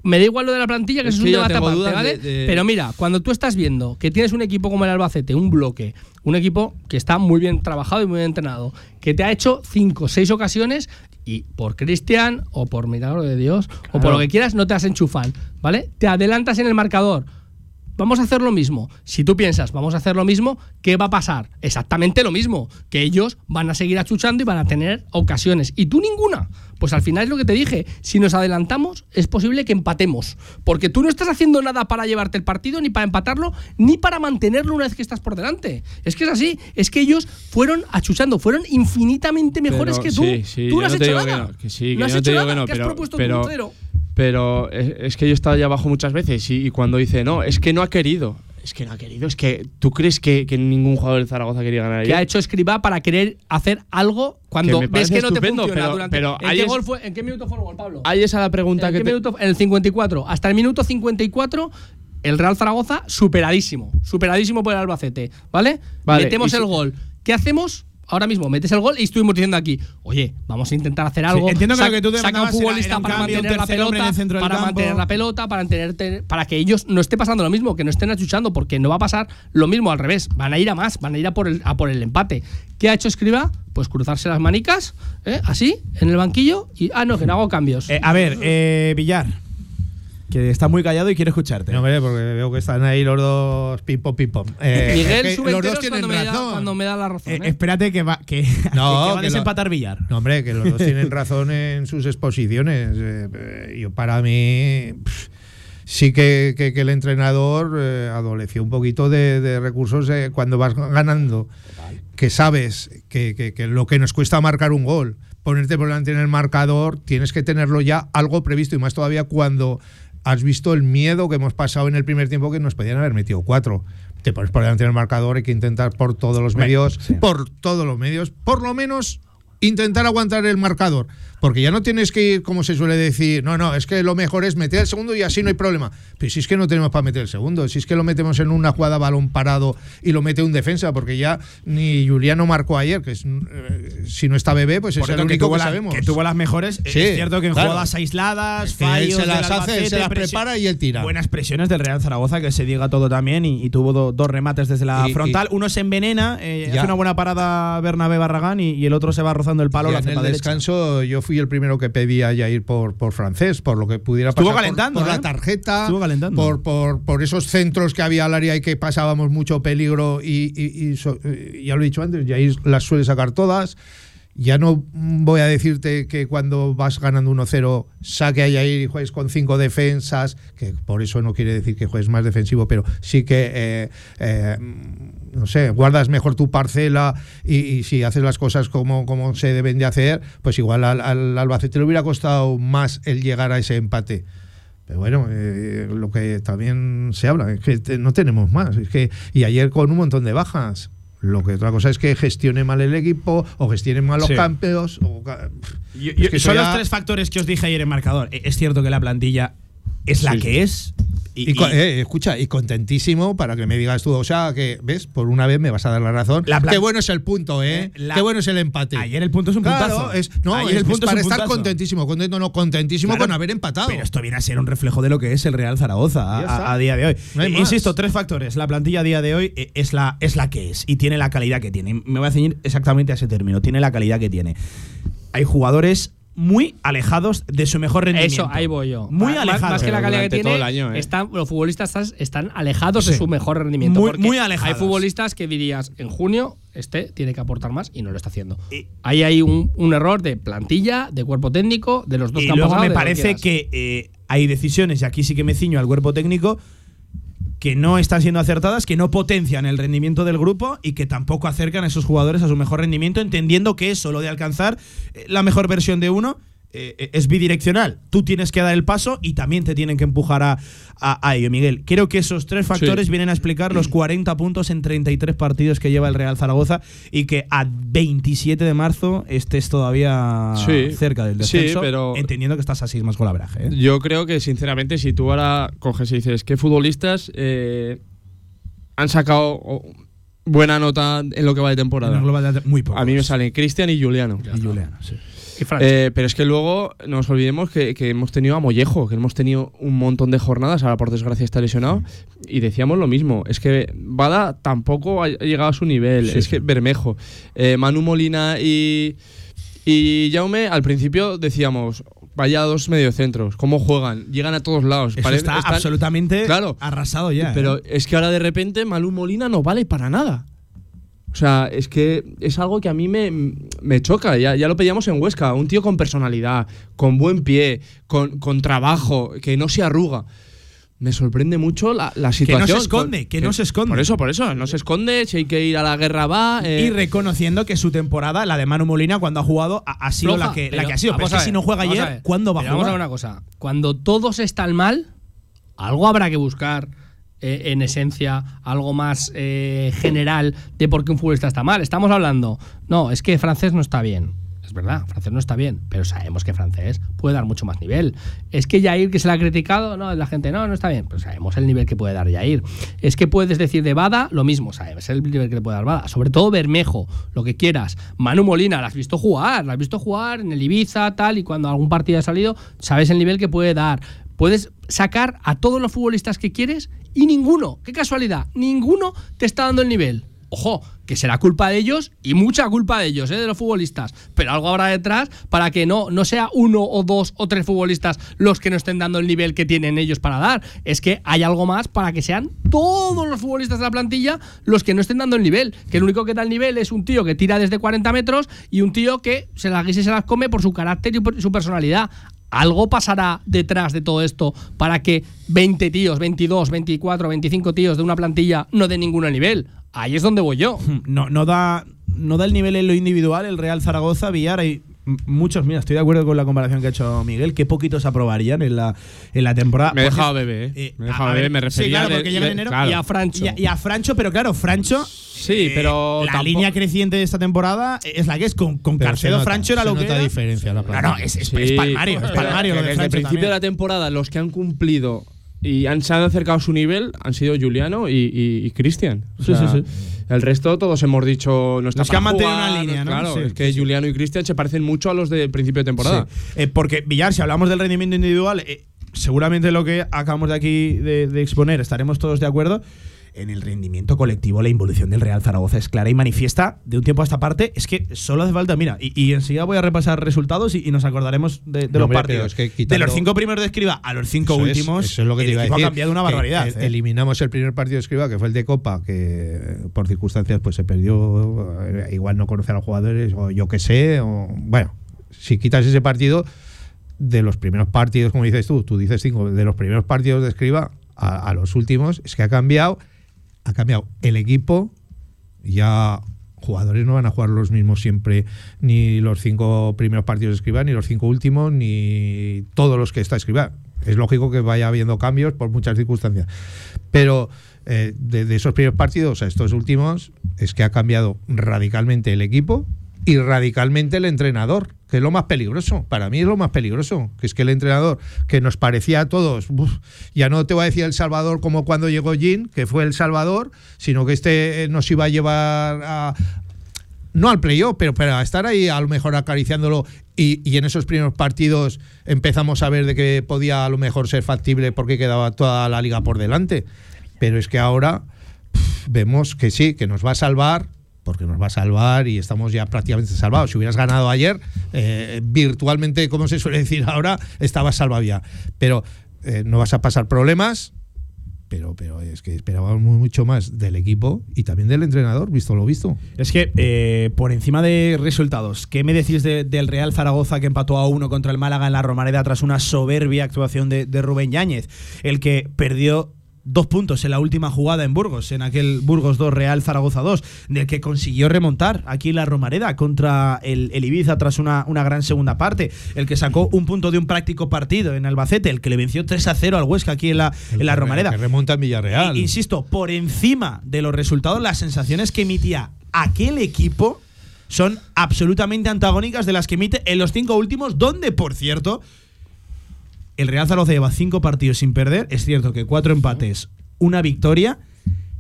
Me da igual lo de la plantilla, que Es que es un debate aparte, ¿vale? de- de- Pero mira, cuando tú estás viendo que tienes un equipo como el Albacete, un bloque, un equipo que está muy bien trabajado y muy bien entrenado, que te ha hecho cinco, seis ocasiones y por Cristian o por milagro de Dios o por lo que quieras no te has enchufan, ¿vale? Te adelantas en el marcador. Vamos a hacer lo mismo. Si tú piensas, vamos a hacer lo mismo, ¿qué va a pasar? Exactamente lo mismo. Que ellos van a seguir achuchando y van a tener ocasiones. Y tú ninguna. Pues al final es lo que te dije. Si nos adelantamos, es posible que empatemos. Porque tú no estás haciendo nada para llevarte el partido, ni para empatarlo, ni para mantenerlo una vez que estás por delante. Es que es así. Es que ellos fueron achuchando, fueron infinitamente mejores Pero que tú. Sí, sí, tú no has no hecho nada. que no. Que sí, que no has hecho nada. que no. ¿Qué has propuesto pero? Pero es, es que yo he estado allá abajo muchas veces y, y cuando dice, no, es que no ha querido. Es que no ha querido. Es que tú crees que, que ningún jugador del Zaragoza quería ganar que ha hecho Escribá para querer hacer algo cuando Que ves que no te funciona pero- durante pero ¿En, qué es- gol fue- ¿En qué minuto fue el gol, Pablo? Ahí es a la pregunta ¿En que qué te- minuto? En el 54. Hasta el minuto 54 el Real Zaragoza superadísimo, superadísimo por el Albacete, ¿vale? Vale, Metemos el gol. ¿Qué hacemos? Ahora mismo metes el gol y estuvimos diciendo aquí, oye, vamos a intentar hacer algo. entiendo que Sac- lo que tú saca un era- futbolista era un para cambio, mantener la pelota, para mantener la pelota, para mantenerte, para que ellos no esté pasando lo mismo, que no estén achuchando, porque no va a pasar lo mismo al revés. Van a ir a más, van a ir a por el, a por el empate. ¿Qué ha hecho Escriba? Pues cruzarse las manicas, ¿eh? así, en el banquillo, y ah, no, que no hago cambios. Eh, a ver, eh, Villar, que está muy callado y quiere escucharte. No, hombre, porque veo que están ahí los dos pim-pom, pim-pom. Eh, Miguel es que sube los dos tienen cuando me, da, razón. cuando me da la razón. Eh, ¿eh? espérate que va, que, que No, va a que lo- desempatar Villar. No, hombre, que los dos tienen razón en sus exposiciones. Eh, yo, para mí, pff, sí que, que- que el entrenador eh, adoleció un poquito de, de recursos eh, cuando vas ganando, que sabes que, que- que lo que nos cuesta marcar un gol, ponerte por delante en el marcador, tienes que tenerlo ya algo previsto y más todavía cuando has visto el miedo que hemos pasado en el primer tiempo que nos podían haber metido cuatro. Te pones por delante en el marcador, hay que intentar por todos los medios, sí. por todos los medios, por lo menos intentar aguantar el marcador. Porque ya no tienes que ir, como se suele decir, no, no, es que lo mejor es meter el segundo y así no hay problema. Pero si es que no tenemos para meter el segundo, si es que lo metemos en una jugada balón parado y lo mete un defensa, porque ya ni Juliano marcó ayer, que es, eh, si no está bebé, pues Por es el cierto, que único tuvo, que la- sabemos. que tuvo las mejores. Sí, es cierto que en claro. jugadas aisladas, Es que él se las hace, se las prepara y él tira. Buenas presiones del Real Zaragoza, que se diga todo también, y, y tuvo do- dos remates desde la Y- frontal. y- Uno se envenena, eh, hace una buena parada Bernabé Barragán y, el otro se va rozando el palo. La en el derecha. descanso yo fui el primero que pedía ya ir por, por francés, por lo que pudiera pasar por- calentando, por, ¿eh? la tarjeta, Estuvo calentando. por, por, por esos centros que había al área y que pasábamos mucho peligro y, y- y so- ya lo he dicho antes, Jair las suele sacar todas. Ya no voy a decirte que cuando vas ganando 1-0 saque a Jair y juegues con cinco defensas, que por eso no quiere decir que juegues más defensivo, pero sí que, eh, eh, no sé, guardas mejor tu parcela y, y si haces las cosas como, como se deben de hacer, pues igual al, al Albacete le hubiera costado más el llegar a ese empate. Pero bueno, eh, lo que también se habla es que te- no tenemos más. Es que, y ayer con un montón de bajas. Lo que otra cosa es que gestione mal el equipo o gestione mal los Sí. campeos. o ca- Yo- Es yo- que eso son ya- los tres factores que os dije ayer en marcador. Eh, Es cierto que la plantilla es la Sí, que es. Y, eh, escucha, y contentísimo para que me digas tú, o sea, que, ¿ves? Por una vez me vas a dar la razón. La Qué bueno es el punto, ¿eh? la- Qué bueno es el empate. Ayer el punto es un Claro, puntazo. es, no, Ayer es, el punto es para estar puntazo. contentísimo, contento, no, contentísimo Claro, con haber empatado. Pero esto viene a ser un reflejo de lo que es el Real Zaragoza a, día de hoy. No Eh. Insisto, tres factores. La plantilla a día de hoy eh, es la, es la que es y tiene la calidad que tiene. Me voy a ceñir exactamente a ese término. Tiene la calidad que tiene. Hay jugadores muy alejados de su mejor rendimiento. Eso, ahí voy yo. Muy alejados. Más que la calidad que tiene, todo el año, ¿eh? están, los futbolistas están, alejados de su mejor rendimiento. Muy- porque muy alejados. Hay futbolistas que dirías, en junio, este tiene que aportar más y no lo está haciendo. Y- Ahí hay un, un error de plantilla, de cuerpo técnico, de los dos y que han luego pasado, me parece que eh, hay decisiones, y aquí sí que me ciño al cuerpo técnico, que no están siendo acertadas, que no potencian el rendimiento del grupo y que tampoco acercan a esos jugadores a su mejor rendimiento, entendiendo que eso, lo de alcanzar eh, la mejor versión de uno, eh, es bidireccional. Tú tienes que dar el paso y también te tienen que empujar a, a- a ello, Miguel. Creo que esos tres factores Sí. vienen a explicar los 40 puntos en 33 partidos que lleva el Real Zaragoza y que a 27 de marzo estés todavía Sí. cerca del Sí, descenso, pero- entendiendo que estás a 6 más con la veraje. ¿eh? Yo creo que, sinceramente, si tú ahora coges y dices qué futbolistas eh, han sacado oh, buena nota en lo que va de temporada. Muy poco. A mí me salen Cristian y Juliano. Y Juliano, sí. Eh, pero es que luego no nos olvidemos que, que hemos tenido a Mollejo, que hemos tenido un montón de jornadas, ahora por desgracia está lesionado, y decíamos lo mismo, es que Bada tampoco ha llegado a su nivel, Sí, es sí. que Bermejo, eh, Manu Molina y, y Jaume, al principio decíamos, vaya dos mediocentros, ¿cómo juegan? Llegan a todos lados. Eso está están- absolutamente Claro. arrasado ya. Pero ¿eh? es que ahora de repente Malú Molina no vale para nada. O sea, es que es algo que a mí me, me choca. Ya, ya lo pedíamos en Huesca. Un tío con personalidad, con buen pie, con, con trabajo, que no se arruga. Me sorprende mucho la, la situación. esconde, que no se esconde. Por eso, por eso. No se esconde. Si hay que ir a la guerra, va. eh, y reconociendo que su temporada, la de Manu Molina, cuando ha jugado, ha, ha sido la que, la que ha sido. Pero es que si no juega ayer. ¿cuándo va a Pero Vamos a jugar? ver una cosa. Cuando todos están mal, algo habrá que buscar eh, en esencia, algo más eh, general de por qué un futbolista está mal. Estamos hablando, no, es que francés no está bien. Es verdad, francés no está bien, pero sabemos que francés puede dar mucho más nivel. Es que Jair, que se le ha criticado, no, la gente, no, no está bien, pero sabemos el nivel que puede dar Jair. Es que puedes decir de Bada lo mismo, sabes el nivel que le puede dar Bada. Sobre todo Bermejo, lo que quieras. Manu Molina, la has visto jugar, la has visto jugar en el Ibiza, tal, y cuando algún partido ha salido, sabes el nivel que puede dar. Puedes sacar a todos los futbolistas que quieres y ninguno, qué casualidad, ninguno te está dando el nivel. Ojo, que será culpa de ellos y mucha culpa de ellos, ¿eh? de los futbolistas. Pero algo habrá detrás para que no, no sea uno o dos o tres futbolistas los que no estén dando el nivel que tienen ellos para dar. Es que hay algo más para que sean todos los futbolistas de la plantilla los que no estén dando el nivel. Que el único que da el nivel es un tío que tira desde 40 metros y un tío que se las guisa y se las come por su carácter y por su personalidad. Algo pasará detrás de todo esto para que 20 tíos, 22, 24, 25 tíos de una plantilla no den ninguno nivel. Ahí es donde voy yo. No, no, da, no da el nivel en lo individual el Real Zaragoza, Villar. Hay muchos, mira, estoy de acuerdo con la comparación que ha hecho Miguel, que poquitos aprobarían en la, en la temporada. Me he dejado bebé, ¿eh? Me he dejado bebé, me sí, refería claro, de- porque llega de- en enero. claro. Y a Francho. Y a, y a Francho, pero claro, Francho. Sí, eh, pero La tampoco- línea creciente de esta temporada es la que es. Con, con Carcedo, nota, Francho era lo que. nota era. diferencia la No, plantilla. no, es, es, Sí, es palmario. Es pero palmario lo de desde el principio también. de la temporada, los que han cumplido y han, se han acercado a su nivel han sido Juliano y, y- y Cristian. O Sí, sea, sí, sí. El resto todos hemos dicho no está Los que han mantenido una línea, ¿no? Claro, Sí, es que sí. Juliano y Cristian se parecen mucho a los del principio de temporada. Sí. Eh, porque, Villar, si hablamos del rendimiento individual, eh, seguramente lo que acabamos de aquí de, de exponer estaremos todos de acuerdo. En el rendimiento colectivo, la involución del Real Zaragoza es clara y manifiesta de un tiempo a esta parte. Es que solo hace falta, mira, y, y enseguida voy a repasar resultados y, y nos acordaremos de, de No, los hombre, partidos. pero es que de los cinco primeros de escriba a los cinco Eso es, últimos, eso es lo que te iba a equipo decir. ha cambiado una barbaridad. eh. Eliminamos el primer partido de Escriba, que fue el de Copa, que por circunstancias pues se perdió, eh, igual no conoce a los jugadores, o yo qué sé, o bueno, si quitas ese partido, de los primeros partidos, como dices tú, tú dices cinco, de los primeros partidos de Escriba a, a los últimos, es que ha cambiado, ha cambiado el equipo, ya jugadores no van a jugar los mismos siempre, ni los cinco primeros partidos de Escribá, ni los cinco últimos, ni todos los que está Escribá. Es lógico que vaya habiendo cambios por muchas circunstancias. Pero eh, de, de esos primeros partidos a estos últimos, es que ha cambiado radicalmente el equipo y radicalmente el entrenador, que es lo más peligroso. Para mí es lo más peligroso, que es que el entrenador, que nos parecía a todos, ya no te voy a decir el Salvador como cuando llegó Jean, que fue el Salvador, sino que este eh, nos iba a llevar a, no al playoff, pero para estar ahí a lo mejor acariciándolo y, en esos primeros partidos empezamos a ver de que podía a lo mejor ser factible porque quedaba toda la liga por delante. Pero es que ahora vemos que sí, que nos va a salvar, porque nos va a salvar y estamos ya prácticamente salvados. Si hubieras ganado ayer, eh, virtualmente, como se suele decir ahora, estabas salvado ya. Pero eh, no vas a pasar problemas, pero, pero es que esperábamos mucho más del equipo y también del entrenador, visto lo visto. Es que, eh, por encima de resultados, ¿qué me decís de- del Real Zaragoza que empató a uno contra el Málaga en la Romareda tras una soberbia actuación de, de Rubén Yáñez? El que perdió dos puntos en la última jugada en Burgos, en aquel Burgos 2 Real Zaragoza 2, del que consiguió remontar aquí en la Romareda contra el, el Ibiza tras una, una gran segunda parte, el que sacó un punto de un práctico partido en Albacete, el que le venció 3 a 0 al Huesca aquí en la, en la Romareda. Que remonta en Villarreal. I- Insisto, por encima de los resultados, las sensaciones que emitía aquel equipo son absolutamente antagónicas de las que emite en los cinco últimos, donde, por cierto, el Real Zaragoza lleva cinco partidos sin perder. Es cierto que cuatro empates, una victoria.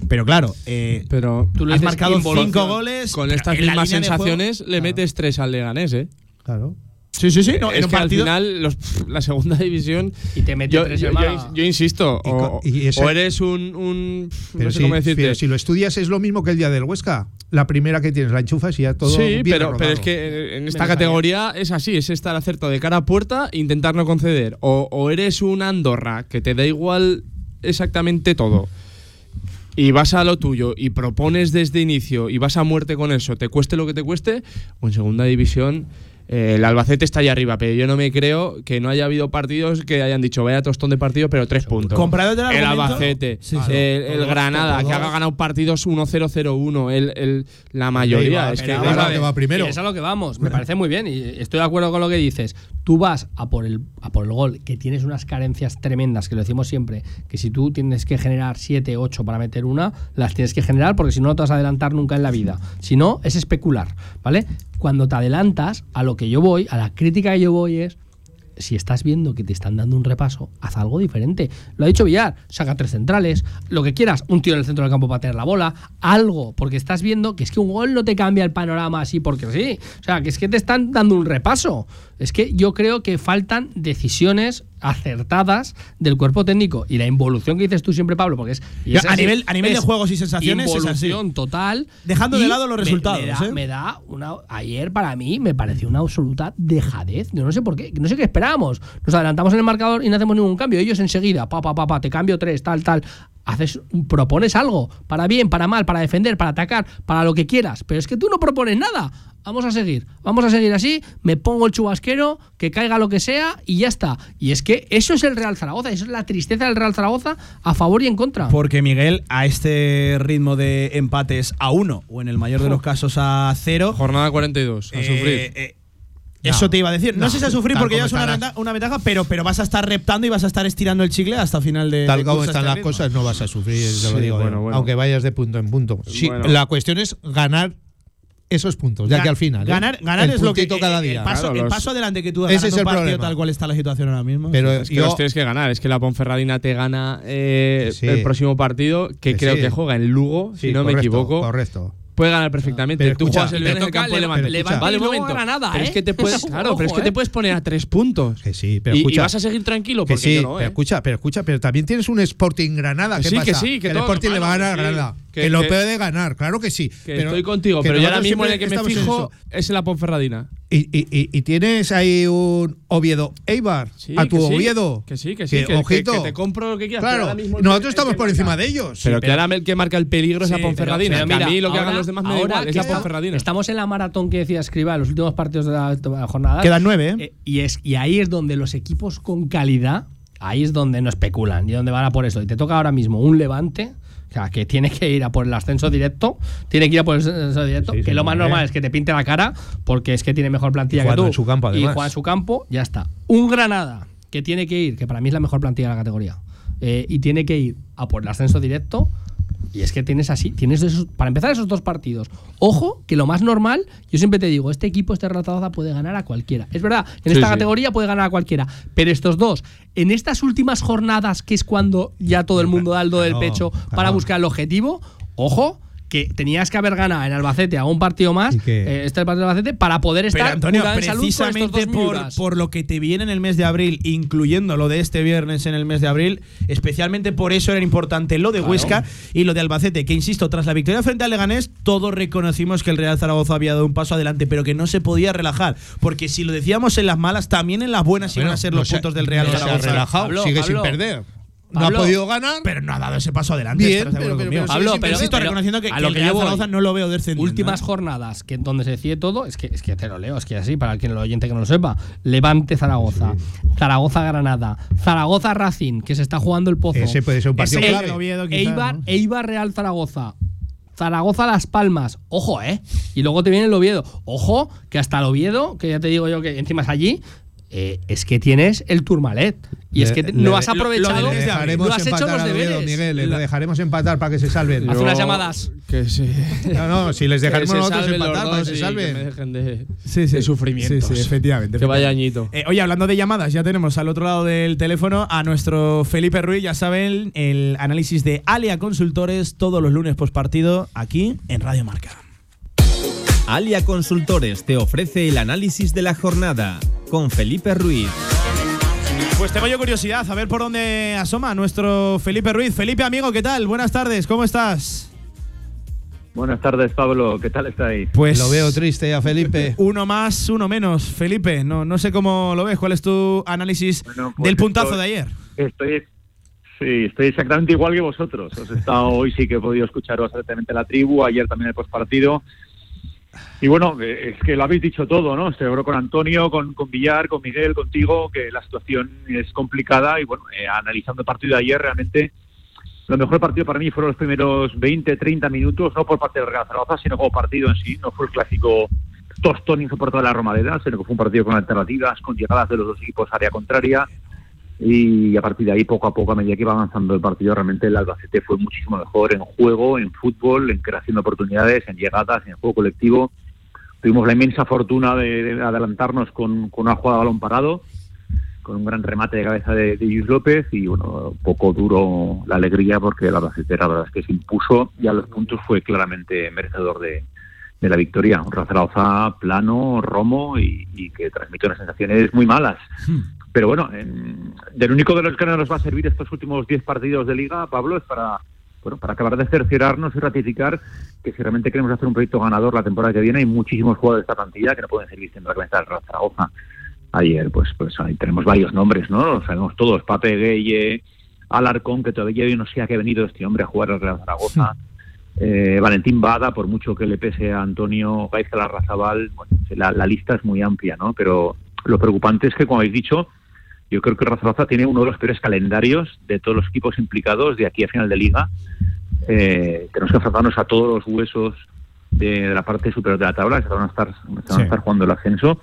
Pero claro, eh, Pero Tú lo has marcado cinco goles. con estas mismas sensaciones le metes tres al Leganés, ¿eh? Claro. Sí, sí, sí. No, en es un que partido- al final los- la segunda división Y te mete yo, tres yo- yo- yo insisto Y o, co- y ese- o eres un, un- Pero, no sé si, cómo decirte pero si lo estudias es lo mismo que el día del Huesca. La primera que tienes, la enchufas y ya todo. sí, pero, rodado. pero es que en esta categoría es así, es estar acertado de cara a puerta e intentar no conceder. O, o eres un Andorra que te da igual exactamente todo y vas a lo tuyo y propones desde inicio y vas a muerte con eso, te cueste lo que te cueste, o en segunda división eh, el Albacete está ahí arriba, pero yo no me creo que no haya habido partidos que hayan dicho vaya tostón de partido, pero tres puntos. El Albacete, Sí, el, sí. el Todos, Granada, que haga ganado partidos 1-0-0-1, el, el- la mayoría. Es que va primero. Es a lo que vamos. Me parece muy bien y estoy de acuerdo con lo que dices. Tú vas a por el a por el gol, que tienes unas carencias tremendas, que lo decimos siempre, que si tú tienes que generar 7, 8 para meter una, las tienes que generar porque si no no te vas a adelantar nunca en la vida. Si no, es especular, ¿vale? Cuando te adelantas, a lo que yo voy, a la crítica que yo voy es si estás viendo que te están dando un repaso, haz algo diferente. Lo ha dicho Villar, saca tres centrales, lo que quieras, un tío en el centro del campo para tener la bola, algo, porque estás viendo que es que un gol no te cambia el panorama así porque sí. O sea, que es que te están dando un repaso. Es que yo creo que faltan decisiones acertadas del cuerpo técnico y la involución que dices tú siempre, Pablo, porque es. y es a así, nivel- a nivel de es juegos y sensaciones es así. Involución total. Dejando de lado los me- resultados, Me, da, ¿eh? me da una. Ayer para mí me pareció una absoluta dejadez. Yo no sé por qué, no sé qué esperábamos. Nos adelantamos en el marcador y no hacemos ningún cambio. Ellos enseguida, pa, pa, pa, pa, te cambio tres, tal, tal. Haces, propones algo, para bien, para mal, para defender, para atacar, para lo que quieras. Pero es que tú no propones nada. Vamos a seguir, vamos a seguir así, me pongo el chubasquero, que caiga lo que sea y ya está. Y es que eso es el Real Zaragoza, eso es la tristeza del Real Zaragoza a favor y en contra. Porque Miguel, a este ritmo de empates a uno, o en el mayor de los casos a cero, Jornada 42, a eh, sufrir. eh, eso te iba a decir. No, no, sé si a sufrir porque es una, venta- una ventaja, pero, pero vas a estar reptando y vas a estar estirando el chicle hasta final de. Tal de como curso están este las ritmo. cosas, no vas a sufrir, te lo Sí, digo. bueno, bueno. Aunque vayas de punto en punto. Sí, Bueno. La cuestión es ganar esos puntos, ya Ga- que al final. ¿eh? Ganar, ganar El es lo que. puntito cada el- día. El paso, Claro, el los- paso adelante que tú Ese das es un el partido problema. tal cual está la situación ahora mismo. Pero Es que yo- los tienes que ganar. Es que la Ponferradina te gana eh, Que sí. el próximo partido, que, Que creo sí. que juega en Lugo, Sí, si no me correcto, equivoco. Correcto. Puede ganar perfectamente. Pero Tú escucha, juegas el y viernes en el campo de Levante. Vale, y un momento. Granada, pero ¿eh? es que te puedes, claro, pero es que Ojo, te ¿eh? puedes poner a tres puntos. Que sí, pero y, y escucha. vas a seguir tranquilo Que porque sí, yo no, pero ¿eh? escucha, pero escucha, pero también tienes un Sporting Granada. Que ¿Qué sí, pasa? que sí, que el todo, Sporting le va a ganar a. Granada. Que- Que, lo que- puede ganar, claro que sí. Que pero- estoy contigo, que pero yo ahora mismo en el que me fijo es en la Ponferradina. Y, y- y- y tienes ahí un Oviedo Eibar Sí, a tu que sí, Oviedo. Que sí, que sí. Que, que- ojito. que te compro lo que quieras. pero claro, ahora mismo el nosotros que- estamos el que por encima de ellos. Pero que ahora el que marca el peligro es la pero- Ponferradina. Pero que mira, a mí lo que ahora- hagan los demás me da ahora igual. Es que la está- Ponferradina. Estamos en la maratón que decía Escriba, los últimos partidos de la, de la jornada. Quedan nueve, ¿eh? Eh, y, es, y ahí es donde los equipos con calidad, ahí es donde no especulan y donde van a por eso. Y te toca ahora mismo un levante. O sea, que tiene que ir a por el ascenso directo, tiene que ir a por el ascenso directo, Sí, que sí, lo más normal es que te pinte la cara, porque es que tiene mejor plantilla Y que tú. en su campo, y además. juega en su campo, ya está. Un Granada, que tiene que ir, que para mí es la mejor plantilla de la categoría, eh, y tiene que ir a por el ascenso directo, Y es que tienes así, tienes esos, para empezar esos dos partidos. Ojo, que lo más normal, yo siempre te digo, este equipo, este Zaragoza puede ganar a cualquiera. Es verdad, en Sí, esta sí. categoría puede ganar a cualquiera. Pero estos dos, en estas últimas jornadas, que es cuando ya todo el mundo da el do del pecho para buscar el objetivo, ojo. Que tenías que haber ganado en Albacete a un partido más, eh, este partido de Albacete, para poder estar Pero Antonio, precisamente por, por lo que te viene en el mes de abril, incluyendo lo de este viernes en el mes de abril, especialmente por eso era importante lo de Huesca y lo de Albacete, que insisto, tras la victoria frente al Leganés, todos reconocimos que el Real Zaragoza había dado un paso adelante, pero que no se podía relajar, porque si lo decíamos en las malas, también en las buenas iban Bueno, a ser no los se- puntos del Real no se ha Zaragoza. relajado, Pablo, sigue Pablo. sin perder. No ha podido ganar. Pero no ha dado ese paso adelante. Bien, ¿estás de acuerdo pero- pero- Pablo, sigue sin pero, insisto, pero reconociendo que, a que lo que yo voy, Zaragoza no lo veo descendiendo. Últimas ¿eh? jornadas, que donde se decide todo, es que, es que te lo leo, es que así, para quien lo oyente que no lo sepa. Levante Zaragoza, Zaragoza Granada, Zaragoza Racing, que se está jugando el pozo. Ese puede ser un partido Ese- clave. Oviedo, quizás, Eibar, ¿no? Eibar Real Zaragoza. Zaragoza Las Palmas, ojo, eh. Y luego te viene el Oviedo. Ojo, que hasta el Oviedo, que ya te digo yo que encima es allí, eh, es que tienes el Turmalet. Y es que no has lo- lo aprovechado, Le dejaremos no has hecho empatar los al Oviedo, deberes. Miguel, le La- dejaremos empatar para que se salven. Haz unas llamadas. Que se. No, no, si les dejaremos nosotros empatar para que se salven. Que me dejen de, Sí, sí. de sufrimientos. Sí, sí, efectivamente. Que vaya añito. Eh, oye, hablando de llamadas, ya tenemos al otro lado del teléfono a nuestro Felipe Ruiz. Ya saben, el análisis de Alia Consultores todos los lunes post partido aquí en Radio Marca. Alia Consultores te ofrece el análisis de la jornada con Felipe Ruiz. Pues tengo yo curiosidad, a ver por dónde asoma nuestro Felipe Ruiz. Felipe, amigo, ¿qué tal? Buenas tardes, ¿cómo estás? Buenas tardes, Pablo. ¿Qué tal estáis? Pues Lo veo triste a Felipe. Uno más, uno menos. Felipe, no, no sé cómo lo ves. ¿Cuál es tu análisis Bueno, pues del puntazo estoy- de ayer? Estoy, sí, estoy exactamente igual que vosotros. Os he estado hoy sí que he podido escucharos atentamente la tribu, ayer también el postpartido. Y bueno, eh, es que lo habéis dicho todo, ¿no? Seguro con Antonio, con, con Villar, con Miguel, contigo, que la situación es complicada. Y bueno, eh, analizando el partido de ayer, realmente lo mejor partido para mí fueron los primeros 20, 30 minutos, no por parte del Real Zaragoza, sino como partido en sí. No fue el clásico tostón insoportable de la Romareda, sino que fue un partido con alternativas, con llegadas de los dos equipos área contraria. Y a partir de ahí, poco a poco, a medida que iba avanzando el partido, realmente el Albacete fue muchísimo mejor en juego, en fútbol, en creación de oportunidades, en llegadas, en juego colectivo. Tuvimos la inmensa fortuna de, de adelantarnos con, con una jugada de balón parado, con un gran remate de cabeza de, de Luis López y bueno, poco duro la alegría porque el Albacete la verdad es que se impuso y a los puntos fue claramente merecedor de, de la victoria. Un Real Zaragoza plano, romo y, y que transmite unas sensaciones muy malas. Pero bueno, en- del único de los que no nos va a servir estos últimos 10 partidos de liga, Pablo, es para bueno, para acabar de cerciorarnos y ratificar que si realmente queremos hacer un proyecto ganador la temporada que viene, hay muchísimos jugadores de esta plantilla que no pueden seguir siendo la cabeza del Real Zaragoza. Ayer, pues, pues ahí tenemos varios nombres, ¿no? Los sabemos todos, Pape Gueye, Alarcón, que todavía yo no sé a qué ha venido este hombre a jugar al Real Zaragoza. Eh, Valentín Bada, por mucho que le pese a Antonio Gaizka Larrazabal, bueno, la, la lista es muy amplia, ¿no? Pero lo preocupante es que, como habéis dicho, yo creo que Zaragoza tiene uno de los peores calendarios de todos los equipos implicados de aquí a final de liga. Eh, tenemos que enfrentarnos a todos los huesos de, de la parte superior de la tabla, que van a estar, se van a Sí. estar jugando el ascenso.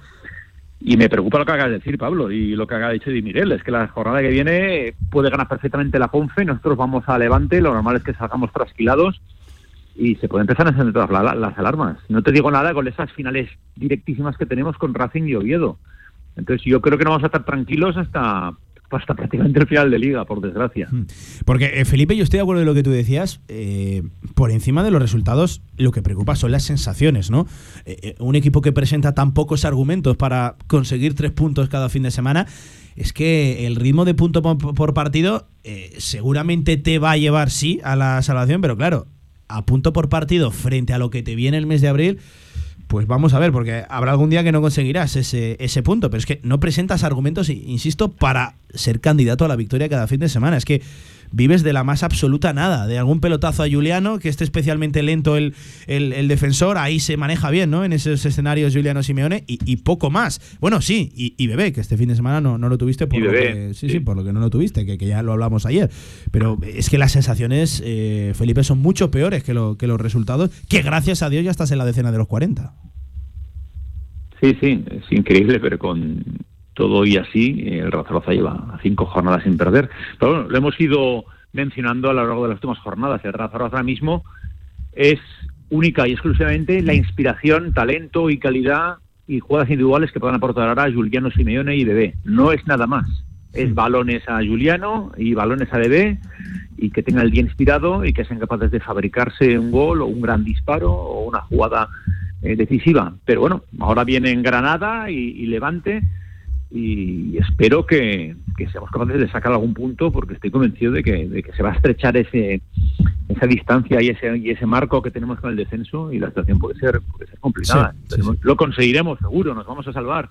Y me preocupa lo que acaba de decir Pablo y lo que acaba de decir Di Miguel, es que la jornada que viene puede ganar perfectamente la Ponfe, nosotros vamos a Levante, lo normal es que salgamos trasquilados y se puede empezar a encender todas la- las alarmas. No te digo nada con esas finales directísimas que tenemos con Racing y Oviedo. Entonces yo creo que no vamos a estar tranquilos hasta, hasta prácticamente el final de liga, por desgracia. Porque, eh, Felipe, yo estoy de acuerdo en lo que tú decías. eh, por encima de los resultados, lo que preocupa son las sensaciones, ¿no? Eh, eh, un equipo que presenta tan pocos argumentos para conseguir tres puntos cada fin de semana. Es que el ritmo de punto por, partido seguramente te va a llevar, sí, a la salvación, pero claro, a punto por partido frente a lo que te viene el mes de abril, pues vamos a ver, porque habrá algún día que no conseguirás ese, ese punto, pero es que no presentas argumentos, insisto, para ser candidato a la victoria cada fin de semana. Es que vives de la más absoluta nada, de algún pelotazo a Juliano, que esté especialmente lento el, el- el defensor, ahí se maneja bien, ¿no? En esos escenarios Juliano Simeone, y, y poco más. Bueno, sí, y, y Bebé, que este fin de semana no, no lo tuviste por Y lo Bebé, que, sí, sí. sí, por lo que no lo tuviste, que, que ya lo hablamos ayer. Pero es que las sensaciones, eh, Felipe, son mucho peores que, lo- que los resultados, que gracias a Dios ya estás en la decena de los 40. Sí, sí, es increíble, pero con todo y así, eh, el Real Zaragoza lleva cinco jornadas sin perder. Pero bueno, lo hemos ido mencionando a lo largo de las últimas jornadas. El Real Zaragoza ahora mismo es única y exclusivamente la inspiración, talento y calidad y jugadas individuales que puedan aportar ahora a Juliano Simeone y Bebé. No es nada más. Es balones a Juliano y balones a Bebé y que tenga el día inspirado y que sean capaces de fabricarse un gol o un gran disparo o una jugada eh, decisiva. Pero bueno, ahora vienen Granada y, y Levante y espero que, que, seamos capaces de sacar algún punto porque estoy convencido de que, de que se va a estrechar ese esa distancia y ese y ese marco que tenemos con el descenso y la situación puede ser puede ser complicada. Sí, sí, sí. Lo conseguiremos, seguro, nos vamos a salvar,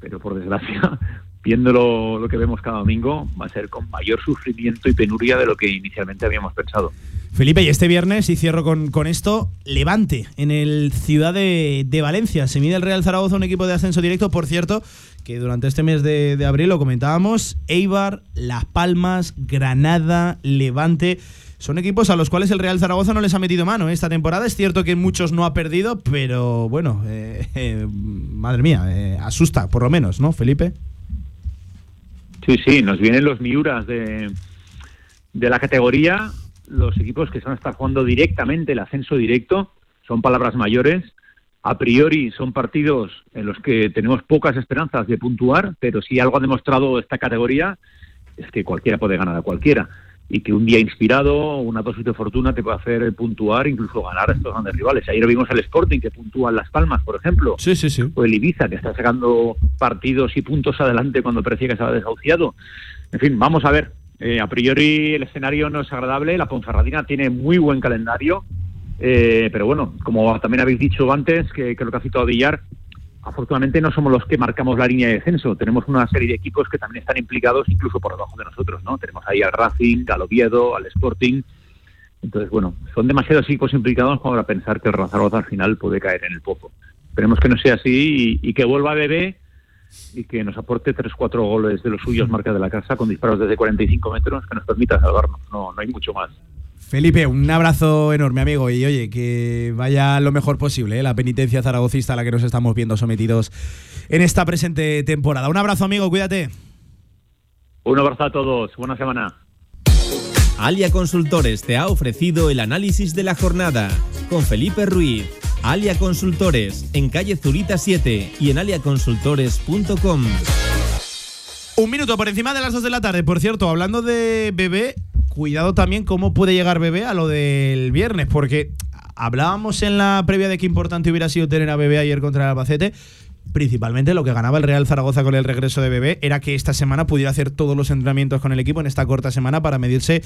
pero por desgracia, viéndolo lo que vemos cada domingo, va a ser con mayor sufrimiento y penuria de lo que inicialmente habíamos pensado. Felipe, y este viernes, y cierro con, con esto, Levante en el Ciudad de, de, Valencia. Se mide el Real Zaragoza, un equipo de ascenso directo, por cierto, que durante este mes de, de abril lo comentábamos, Eibar, Las Palmas, Granada, Levante. Son equipos a los cuales el Real Zaragoza no les ha metido mano esta temporada. Es cierto que muchos no ha perdido, pero bueno, eh, eh, madre mía, eh, asusta por lo menos, ¿no, Felipe? Sí, sí, nos vienen los Miuras de, de la categoría, los equipos que se van a estar jugando directamente el ascenso directo, son palabras mayores. A priori son partidos en los que tenemos pocas esperanzas de puntuar, pero si algo ha demostrado esta categoría es que cualquiera puede ganar a cualquiera y que un día inspirado, una dosis de fortuna te puede hacer puntuar, incluso ganar a estos grandes rivales. Ayer vimos el Sporting que puntúa en Las Palmas, por ejemplo. Sí, sí, sí. O el Ibiza que está sacando partidos y puntos adelante cuando parecía que estaba desahuciado. En fin, vamos a ver. Eh, a priori el escenario no es agradable. La Ponferradina tiene muy buen calendario. Eh, pero bueno, como también habéis dicho antes, que, que lo que ha citado Villar, afortunadamente no somos los que marcamos la línea de descenso. Tenemos una serie de equipos que también están implicados incluso por debajo de nosotros, ¿no? Tenemos ahí al Racing, al Oviedo, al Sporting. Entonces, bueno, son demasiados equipos implicados para pensar que el Zaragoza al final puede caer en el pozo. Esperemos que no sea así y, y que vuelva a Bebé y que nos aporte 3-4 goles de los suyos marcas de la casa con disparos desde 45 metros que nos permita salvarnos. No, no hay mucho más. Felipe, un abrazo enorme, amigo. Y oye, que vaya lo mejor posible ¿eh? la penitencia zaragocista a la que nos estamos viendo sometidos en esta presente temporada. Un abrazo, amigo, cuídate. Un abrazo a todos. Buena semana. Alia Consultores te ha ofrecido el análisis de la jornada con Felipe Ruiz. Alia Consultores en calle Zurita 7 y en aliaconsultores.com. Un minuto por encima de las 2 de la tarde. Por cierto, hablando de bebé, cuidado también cómo puede llegar Bebé a lo del viernes, porque hablábamos en la previa de qué importante hubiera sido tener a Bebé ayer contra el Albacete. Principalmente lo que ganaba el Real Zaragoza con el regreso de Bebé era que esta semana pudiera hacer todos los entrenamientos con el equipo en esta corta semana para medirse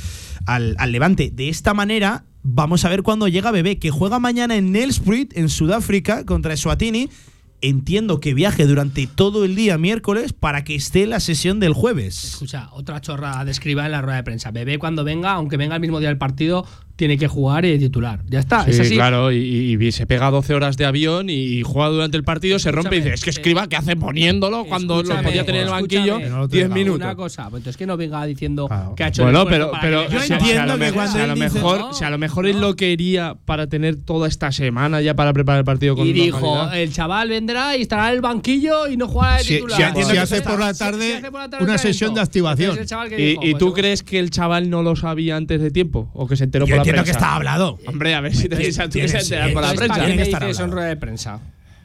al, Levante. De esta manera, vamos a ver cuándo llega Bebé, que juega mañana en Nelspruit, en Sudáfrica, contra Eswatini entiendo que viaje durante todo el día miércoles para que esté la sesión del jueves. Escucha, otra chorra de escriba en la rueda de prensa. Bebé cuando venga, aunque venga el mismo día del partido, tiene que jugar y titular. Ya está, sí, es así. claro, y, y, se pega 12 horas de avión y, juega durante el partido, se rompe y dice, es que escriba, ¿qué hace poniéndolo cuando lo podía tener en el banquillo 10 minutos? Una cosa, pues entonces que no venga diciendo claro. que ha hecho Bueno, pero, pero yo si, entiendo si que cuando si a lo él dice, mejor, no, si a lo mejor no. él lo quería para tener toda esta semana ya para preparar el partido con y dijo, normalidad. el chaval vendrá y estará en el banquillo y no jugará de titular. si- hace por la tarde una sesión de activación. ¿Y, pues tú crees que el chaval no lo sabía antes de tiempo? ¿O que se enteró por la entiendo prensa? que está hablado. Hombre, a ver si te enterar por la prensa. ¿para qué Tiene me que estar dices en hablado. rueda de prensa?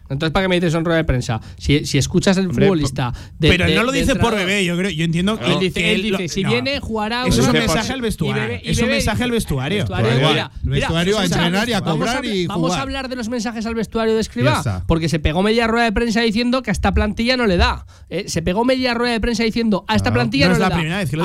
Entonces, ¿para qué me dices en rueda de prensa? Si, si escuchas al Hombre, futbolista. de- Pero de- no lo dice por bebé, yo creo, yo entiendo. Él dice, que él lo- dice si no. viene, jugará. Eso es un mensaje al vestuario. Y Bebé- y Es un mensaje al vestuario. vestuario, mira, El vestuario a entrenar y a vamos cobrar hablar- y Vamos a hablar de los mensajes al vestuario de está. porque se pegó media rueda de prensa diciendo que a esta plantilla no le da. Eh, se pegó media rueda de prensa diciendo a esta plantilla No no, es le da.